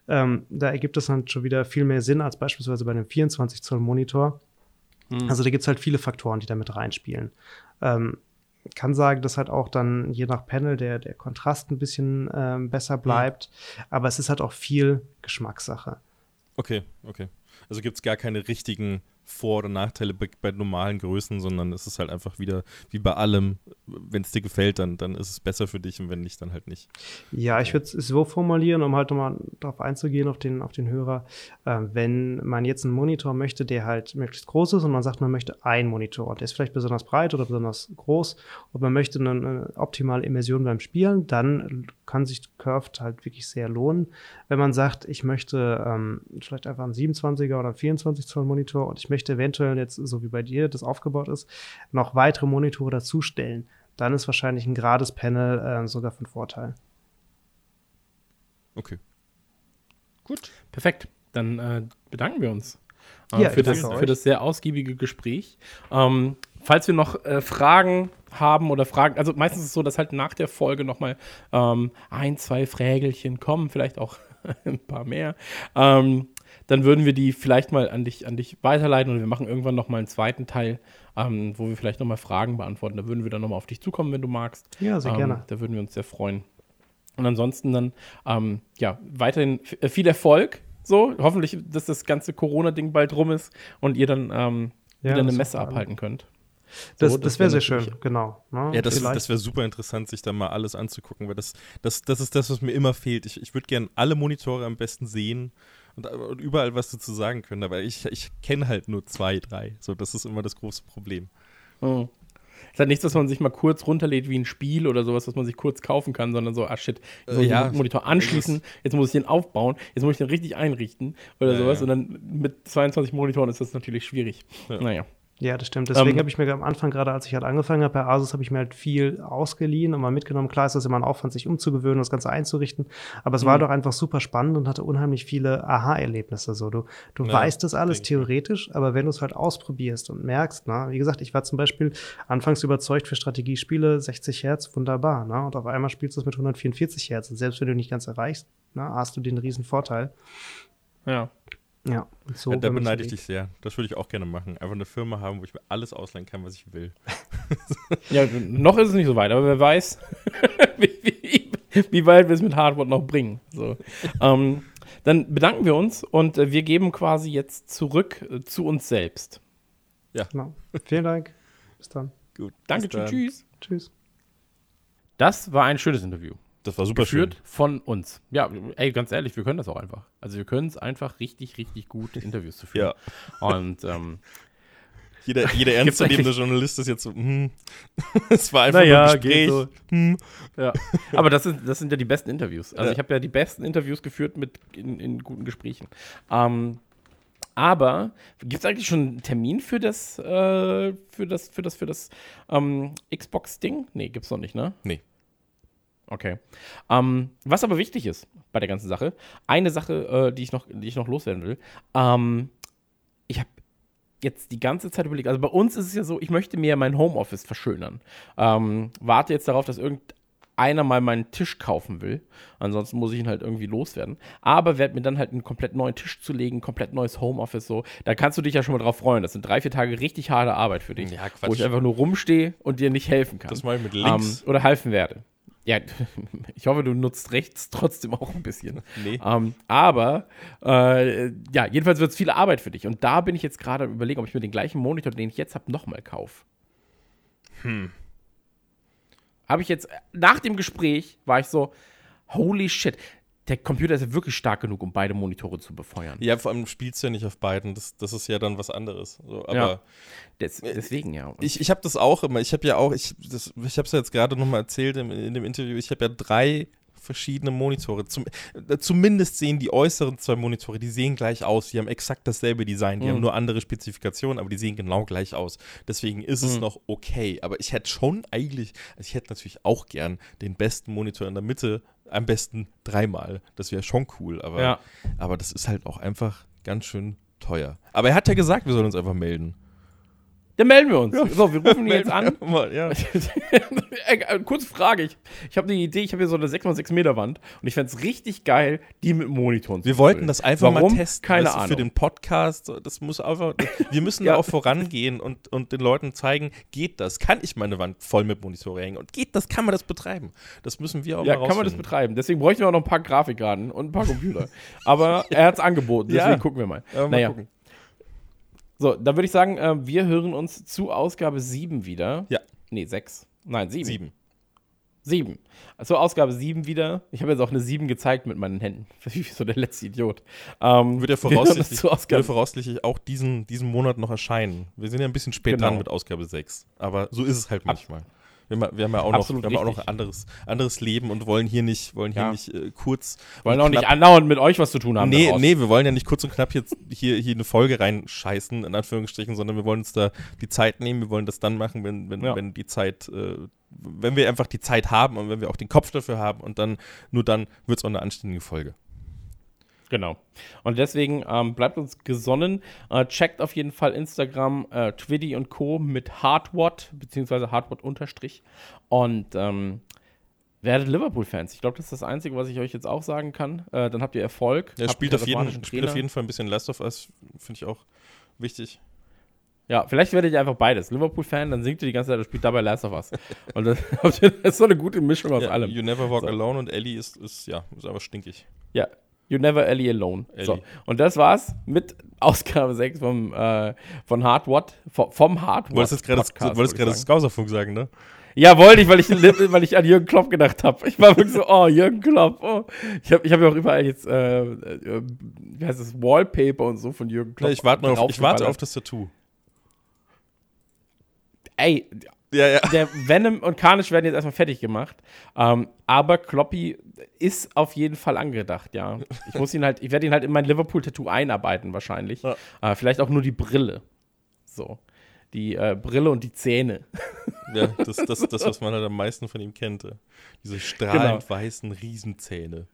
Ähm, da ergibt es dann schon wieder viel mehr Sinn als beispielsweise bei einem 24 Zoll Monitor. Mhm. Also da gibt es halt viele Faktoren, die damit reinspielen. Ähm, kann sagen, dass halt auch dann je nach Panel der, der Kontrast ein bisschen ähm, besser bleibt. Mhm. Aber es ist halt auch viel Geschmackssache. Okay, okay. Also gibt es gar keine richtigen vor- oder Nachteile bei, bei, normalen Größen, sondern es ist halt einfach wieder wie bei allem, wenn es dir gefällt, dann, dann ist es besser für dich und wenn nicht, dann halt nicht. Ja, ich würde es so formulieren, um halt nochmal darauf einzugehen, auf den, auf den Hörer. Äh, wenn man jetzt einen Monitor möchte, der halt möglichst groß ist und man sagt, man möchte einen Monitor, der ist vielleicht besonders breit oder besonders groß und man möchte eine, eine optimale Immersion beim Spielen, dann kann sich Curved halt wirklich sehr lohnen. Wenn man sagt, ich möchte ähm, vielleicht einfach einen 27er oder 24 Zoll Monitor und ich möchte eventuell jetzt, so wie bei dir das aufgebaut ist, noch weitere Monitore dazustellen, dann ist wahrscheinlich ein gerades Panel äh, sogar von Vorteil. Okay. Gut. Perfekt. Dann äh, bedanken wir uns äh, ja, für, das, für, das, sehr ausgiebige Gespräch. Ähm, falls wir noch äh, Fragen haben oder Fragen, also meistens ist es so, dass halt nach der Folge nochmal ähm, ein, zwei Frägelchen kommen, vielleicht auch *laughs* ein paar mehr. Ähm, dann würden wir die vielleicht mal an dich, an dich weiterleiten und wir machen irgendwann nochmal einen zweiten Teil, ähm, wo wir vielleicht nochmal Fragen beantworten. Da würden wir dann nochmal auf dich zukommen, wenn du magst. Ja, sehr ähm, gerne. Da würden wir uns sehr freuen. Und ansonsten dann, ähm, ja, weiterhin äh, viel Erfolg. So, hoffentlich, dass das ganze Corona-Ding bald rum ist und ihr dann ähm, ja, wieder eine Messe abhalten könnt. Das, so, das, das wäre sehr schön, genau. Ne? Ja, das, das wäre super interessant, sich da mal alles anzugucken, weil das, das, das ist das, was mir immer fehlt. Ich, ich würde gerne alle Monitore am besten sehen und, und, überall was dazu sagen können, aber ich, ich kenne halt nur zwei, drei. So, das ist immer das große Problem. Oh. ist halt nichts, was man sich mal kurz runterlädt wie ein Spiel oder sowas, was man sich kurz kaufen kann, sondern so, ah shit, jetzt muss ja, ich den Monitor anschließen, jetzt muss ich den aufbauen, jetzt muss ich den richtig einrichten oder ja, sowas. Ja. Und dann mit 22 Monitoren ist das natürlich schwierig. Naja. Ja, das stimmt. Deswegen ähm, habe ich mir am Anfang, gerade als ich halt angefangen habe, bei Asus habe ich mir halt viel ausgeliehen und mal mitgenommen. Klar ist das immer ein Aufwand, sich umzugewöhnen, das Ganze einzurichten. Aber es war mhm. doch einfach super spannend und hatte unheimlich viele Aha-Erlebnisse. So, du, du ja, weißt das alles theoretisch, aber wenn du es halt ausprobierst und merkst, na, wie gesagt, ich war zum Beispiel anfangs überzeugt für Strategiespiele, 60 Hertz, wunderbar, na, und auf einmal spielst du es mit 144 Hertz. Und selbst wenn du nicht ganz erreichst, na, hast du den riesen Vorteil. Ja. Ja, so ja, da beneide ich dich sehr. Das würde ich auch gerne machen. Einfach eine Firma haben, wo ich mir alles ausleihen kann, was ich will. *laughs* ja, noch ist es nicht so weit, aber wer weiß, *laughs* wie, wie, wie, weit wir es mit Hardware noch bringen. So. ähm, dann bedanken wir uns und äh, wir geben quasi jetzt zurück äh, zu uns selbst. Ja. Genau. Vielen Dank. Bis dann. Gut. Danke, tschüss. Tschüss. Das war ein schönes Interview. Das war super geführt schön. von uns. Ja, ey, ganz ehrlich, wir können das auch einfach. Also wir können es einfach richtig, richtig gut, *laughs* Interviews zu führen. ja. Und ähm, jeder, *laughs* jeder ernstzunehmende Journalist ist jetzt so, hm, *laughs* es war einfach naja, ein Gespräch. So. Hm. Ja. Aber das, ist, das sind ja die besten Interviews. Also ja. ich habe ja die besten Interviews geführt mit in, in guten Gesprächen. Ähm, aber gibt es eigentlich schon einen Termin für das, äh, für das, für das, für das ähm, Xbox-Ding? Nee, gibt's noch nicht, ne? Nee. Okay. Ähm, was aber wichtig ist bei der ganzen Sache, eine Sache, äh, die, ich noch, die ich noch loswerden will. Ähm, ich habe jetzt die ganze Zeit überlegt, also bei uns ist es ja so, ich möchte mir mein Homeoffice verschönern. Ähm, warte jetzt darauf, dass irgendeiner mal meinen Tisch kaufen will. Ansonsten muss ich ihn halt irgendwie loswerden. Aber werde mir dann halt einen komplett neuen Tisch zu legen, komplett neues Homeoffice so. Da kannst du dich ja schon mal drauf freuen. Das sind drei, vier Tage richtig harte Arbeit für dich. Ja, Quatsch. Wo ich einfach nur rumstehe und dir nicht helfen kann. Das mache ich mit links. Ähm, oder helfen werde. Ja, *laughs* ich hoffe, du nutzt rechts trotzdem auch ein bisschen. Nee. Ähm, aber äh, ja, jedenfalls wird es viel Arbeit für dich. Und da bin ich jetzt gerade überlegen, ob ich mir den gleichen Monitor, den ich jetzt habe, nochmal kaufe. Hm. Habe ich jetzt, nach dem Gespräch war ich so, holy shit. Der Computer ist ja wirklich stark genug, um beide Monitore zu befeuern. Ja, vor allem spielst du ja nicht auf beiden. Das, das ist ja dann was anderes. So, aber Ja. Des, deswegen ja. Und ich, ich habe das auch immer. Ich habe ja auch, ich, das- ich habe es ja jetzt gerade nochmal erzählt im, in dem Interview, ich habe ja drei verschiedene Monitore. Zum, äh, zumindest sehen die äußeren zwei Monitore, die sehen gleich aus. Die haben exakt dasselbe Design. Die Mhm. haben nur andere Spezifikationen, aber die sehen genau gleich aus. Deswegen ist es Mhm. noch okay. Aber ich hätte schon eigentlich, also ich hätte natürlich auch gern den besten Monitor in der Mitte, am besten dreimal. Das wäre schon cool. Aber, Ja. aber das ist halt auch einfach ganz schön teuer. Aber er hat ja gesagt, wir sollen uns einfach melden. Dann melden wir uns. So, wir rufen ihn *laughs* jetzt an. Mal, ja. *laughs* Äh, Kurze Frage. Ich, ich habe eine Idee. Ich habe hier so eine 6x6 Meter Wand und ich fände es richtig geil, die mit Monitoren zu Wir wollten füllen. das einfach Warum? mal testen. Keine du, Für Ahnung. den Podcast. Das muss einfach. Wir müssen *laughs* Ja. da auch vorangehen und, und den Leuten zeigen, geht das? Kann ich meine Wand voll mit Monitore hängen? Und geht das? Kann man das betreiben? Das müssen wir auch Ja, kann man das betreiben. Deswegen bräuchten wir auch noch ein paar Grafikkarten und ein paar Computer. Aber er hat es angeboten, deswegen Ja. gucken wir mal. Ja, mal naja, gucken. So, dann würde ich sagen, äh, wir hören uns zu Ausgabe 7 wieder. Ja. Nee, 6. Nein, 7. Sieben. 7. Also Ausgabe 7 wieder. Ich habe jetzt auch eine 7 gezeigt mit meinen Händen. *laughs* Wie so der letzte Idiot. Ähm, Wird ja voraussichtlich, würde voraussichtlich auch diesen, diesen Monat noch erscheinen. Wir sind ja ein bisschen spät Genau. dran mit Ausgabe 6. Aber so ist es halt manchmal. Wir haben, wir haben ja auch noch, wir haben auch noch anderes, anderes Leben und wollen hier nicht, wollen hier Ja. nicht äh, kurz. wollen auch nicht andauernd mit euch was zu tun haben. Nee, daraus. nee, wir wollen ja nicht kurz und knapp jetzt hier, hier eine Folge reinscheißen, in Anführungsstrichen, sondern wir wollen uns da die Zeit nehmen. Wir wollen das dann machen, wenn, wenn, Ja. wenn die Zeit, äh, wenn wir einfach die Zeit haben und wenn wir auch den Kopf dafür haben und dann, nur dann wird es auch eine anständige Folge. Genau. Und deswegen ähm, bleibt uns gesonnen. Äh, checkt auf jeden Fall Instagram, äh, Twitty und Co. mit Hardwatt, beziehungsweise Hardwatt unterstrich. Und ähm, werdet Liverpool-Fans. Ich glaube, das ist das Einzige, was ich euch jetzt auch sagen kann. Äh, dann habt ihr Erfolg. Er habt spielt auf, jeden, spielt auf jeden Fall ein bisschen Last of Us, finde ich auch wichtig. Ja, vielleicht werdet ihr einfach beides. Liverpool-Fan, dann singt ihr die ganze Zeit und spielt dabei Last of Us. *laughs* Und das, *laughs* das ist so eine gute Mischung aus Ja, allem. You Never Walk So. Alone und Ellie ist, ist, ja, ist einfach stinkig. Ja. You never Ellie alone. Ellie. So. Und das war's mit Ausgabe 6 vom, äh, von Hardwatt, vom, vom Hardwatt. Du wolltest gerade das Skauserfunk sagen, ne? Ja, wollte ich, weil ich, *laughs* weil ich an Jürgen Klopp gedacht habe. Ich war wirklich so, oh, Jürgen Klopp. Oh. Ich habe ich hab ja auch überall jetzt, äh, äh, wie heißt das, Wallpaper und so von Jürgen Klopp. Ja, ich warte auf, ich warte auf das Tattoo. Ey, Ja, ja. der Venom und Carnage werden jetzt erstmal fertig gemacht. Ähm, aber Kloppy ist auf jeden Fall angedacht, ja. *laughs* Ich muss ihn halt, ich werde ihn halt in mein Liverpool-Tattoo einarbeiten, wahrscheinlich. Ja. Äh, vielleicht auch nur die Brille. So. Die äh, Brille und die Zähne. ja das, das, das, was man halt am meisten von ihm kennt. äh. Diese strahlend weißen Riesenzähne.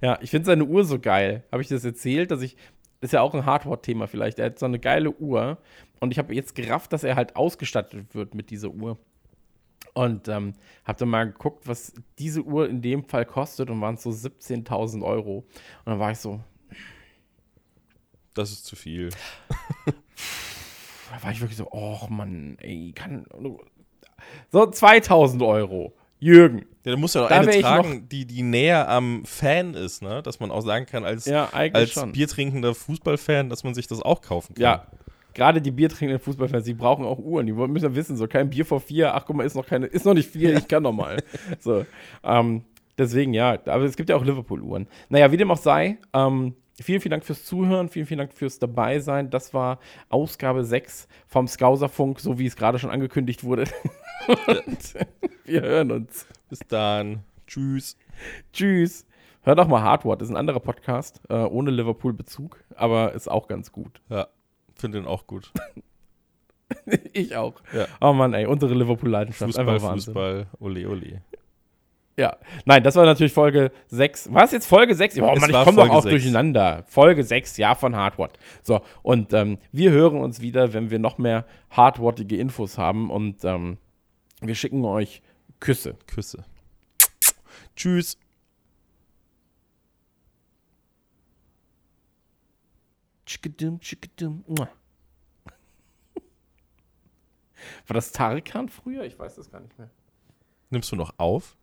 Ja, ich finde seine Uhr so geil. Habe ich das erzählt, dass ich. Ist ja auch ein Hardware-Thema vielleicht. Er hat so eine geile Uhr. Und ich habe jetzt gerafft, dass er halt ausgestattet wird mit dieser Uhr. Und ähm, habe dann mal geguckt, was diese Uhr in dem Fall kostet. Und waren es so 17.000 Euro. Und dann war ich so, Das ist zu viel. da war ich wirklich so, oh Mann, ey, kann. So 2.000 Euro. Jürgen. Ja, da muss ja auch eine tragen, die, die näher am Fan ist, ne? Dass man auch sagen kann, als, Ja, als schon. biertrinkender Fußballfan, dass man sich das auch kaufen kann. Ja, gerade die biertrinkenden Fußballfans, die brauchen auch Uhren. Die wollen- müssen ja wissen, so kein Bier vor vier, ach guck mal, ist noch keine, ist noch nicht vier, ich kann noch mal. so, ähm, deswegen ja, aber es gibt ja auch Liverpool-Uhren. Naja, wie dem auch sei, ähm, vielen, vielen Dank fürs Zuhören, vielen, vielen Dank fürs Dabeisein. Das war Ausgabe 6 vom Skauserfunk, so wie es gerade schon angekündigt wurde. *laughs* Und wir hören uns. Bis dann. Tschüss. Tschüss. Hör doch mal Hardword, ist ein anderer Podcast, äh, ohne Liverpool-Bezug, aber ist auch ganz gut. Ja, finde den auch gut. *laughs* ich auch. Ja. Oh Mann, ey, unsere Liverpool-Leidenschaft. Fußball, Einfach Wahnsinn. Fußball, ole, ole. Ja. Nein, das war natürlich Folge 6. War es jetzt Folge 6? Oh Es Mann, ich war komme doch auch 6. durcheinander. Folge 6, ja, von Hardwatt. So, und ähm, wir hören uns wieder, wenn wir noch mehr hardwattige Infos haben und ähm, wir schicken euch Küsse. Küsse. Tschüss. Tschickedum. Mua. *laughs* War das Tarikan früher? Ich weiß das gar nicht mehr. Nimmst du noch auf?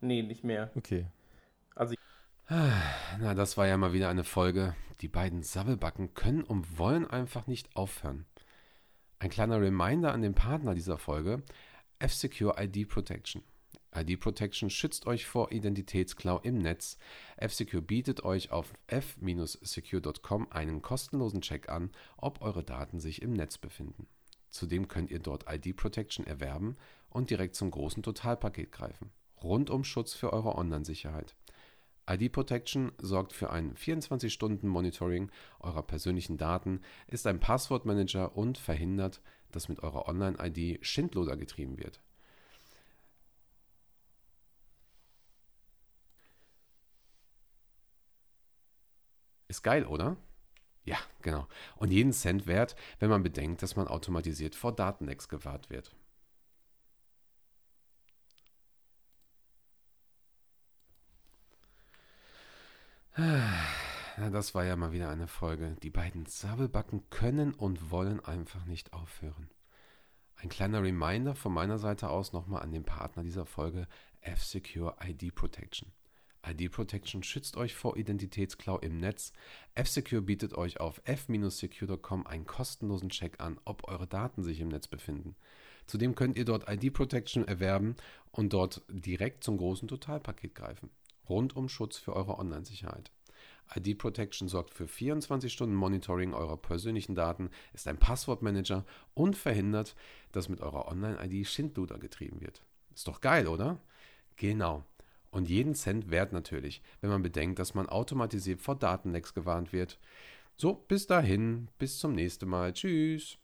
Nee, nicht mehr. Okay. *sighs* Na, das war ja mal wieder eine Folge. Die beiden Sabbelbacken können und wollen einfach nicht aufhören. Ein kleiner Reminder an den Partner dieser Folge: F-Secure ID Protection. ID Protection schützt euch vor Identitätsklau im Netz. F-Secure bietet euch auf f-secure.com einen kostenlosen Check an, ob eure Daten sich im Netz befinden. Zudem könnt ihr dort ID Protection erwerben und direkt zum großen Totalpaket greifen. Rundum Schutz für eure Online-Sicherheit. ID Protection sorgt für ein 24-Stunden-Monitoring eurer persönlichen Daten, ist ein Passwortmanager und verhindert, dass mit eurer Online-ID Schindluder getrieben wird. Ist geil, oder? Ja, genau. Und jeden Cent wert, wenn man bedenkt, dass man automatisiert vor Datenlecks gewahrt wird. Na, das war ja mal wieder eine Folge. Die beiden Sabbelbacken können und wollen einfach nicht aufhören. Ein kleiner Reminder von meiner Seite aus nochmal an den Partner dieser Folge, F-Secure ID Protection. ID Protection schützt euch vor Identitätsklau im Netz. F-Secure bietet euch auf f-secure.com einen kostenlosen Check an, ob eure Daten sich im Netz befinden. Zudem könnt ihr dort ID Protection erwerben und dort direkt zum großen Totalpaket greifen. Rundum Schutz für eure Online-Sicherheit. ID Protection sorgt für 24 Stunden Monitoring eurer persönlichen Daten, ist ein Passwortmanager und verhindert, dass mit eurer Online-ID Schindluder getrieben wird. Ist doch geil, oder? Genau. Und jeden Cent wert natürlich, wenn man bedenkt, dass man automatisiert vor Datenlecks gewarnt wird. So, bis dahin, bis zum nächsten Mal. Tschüss.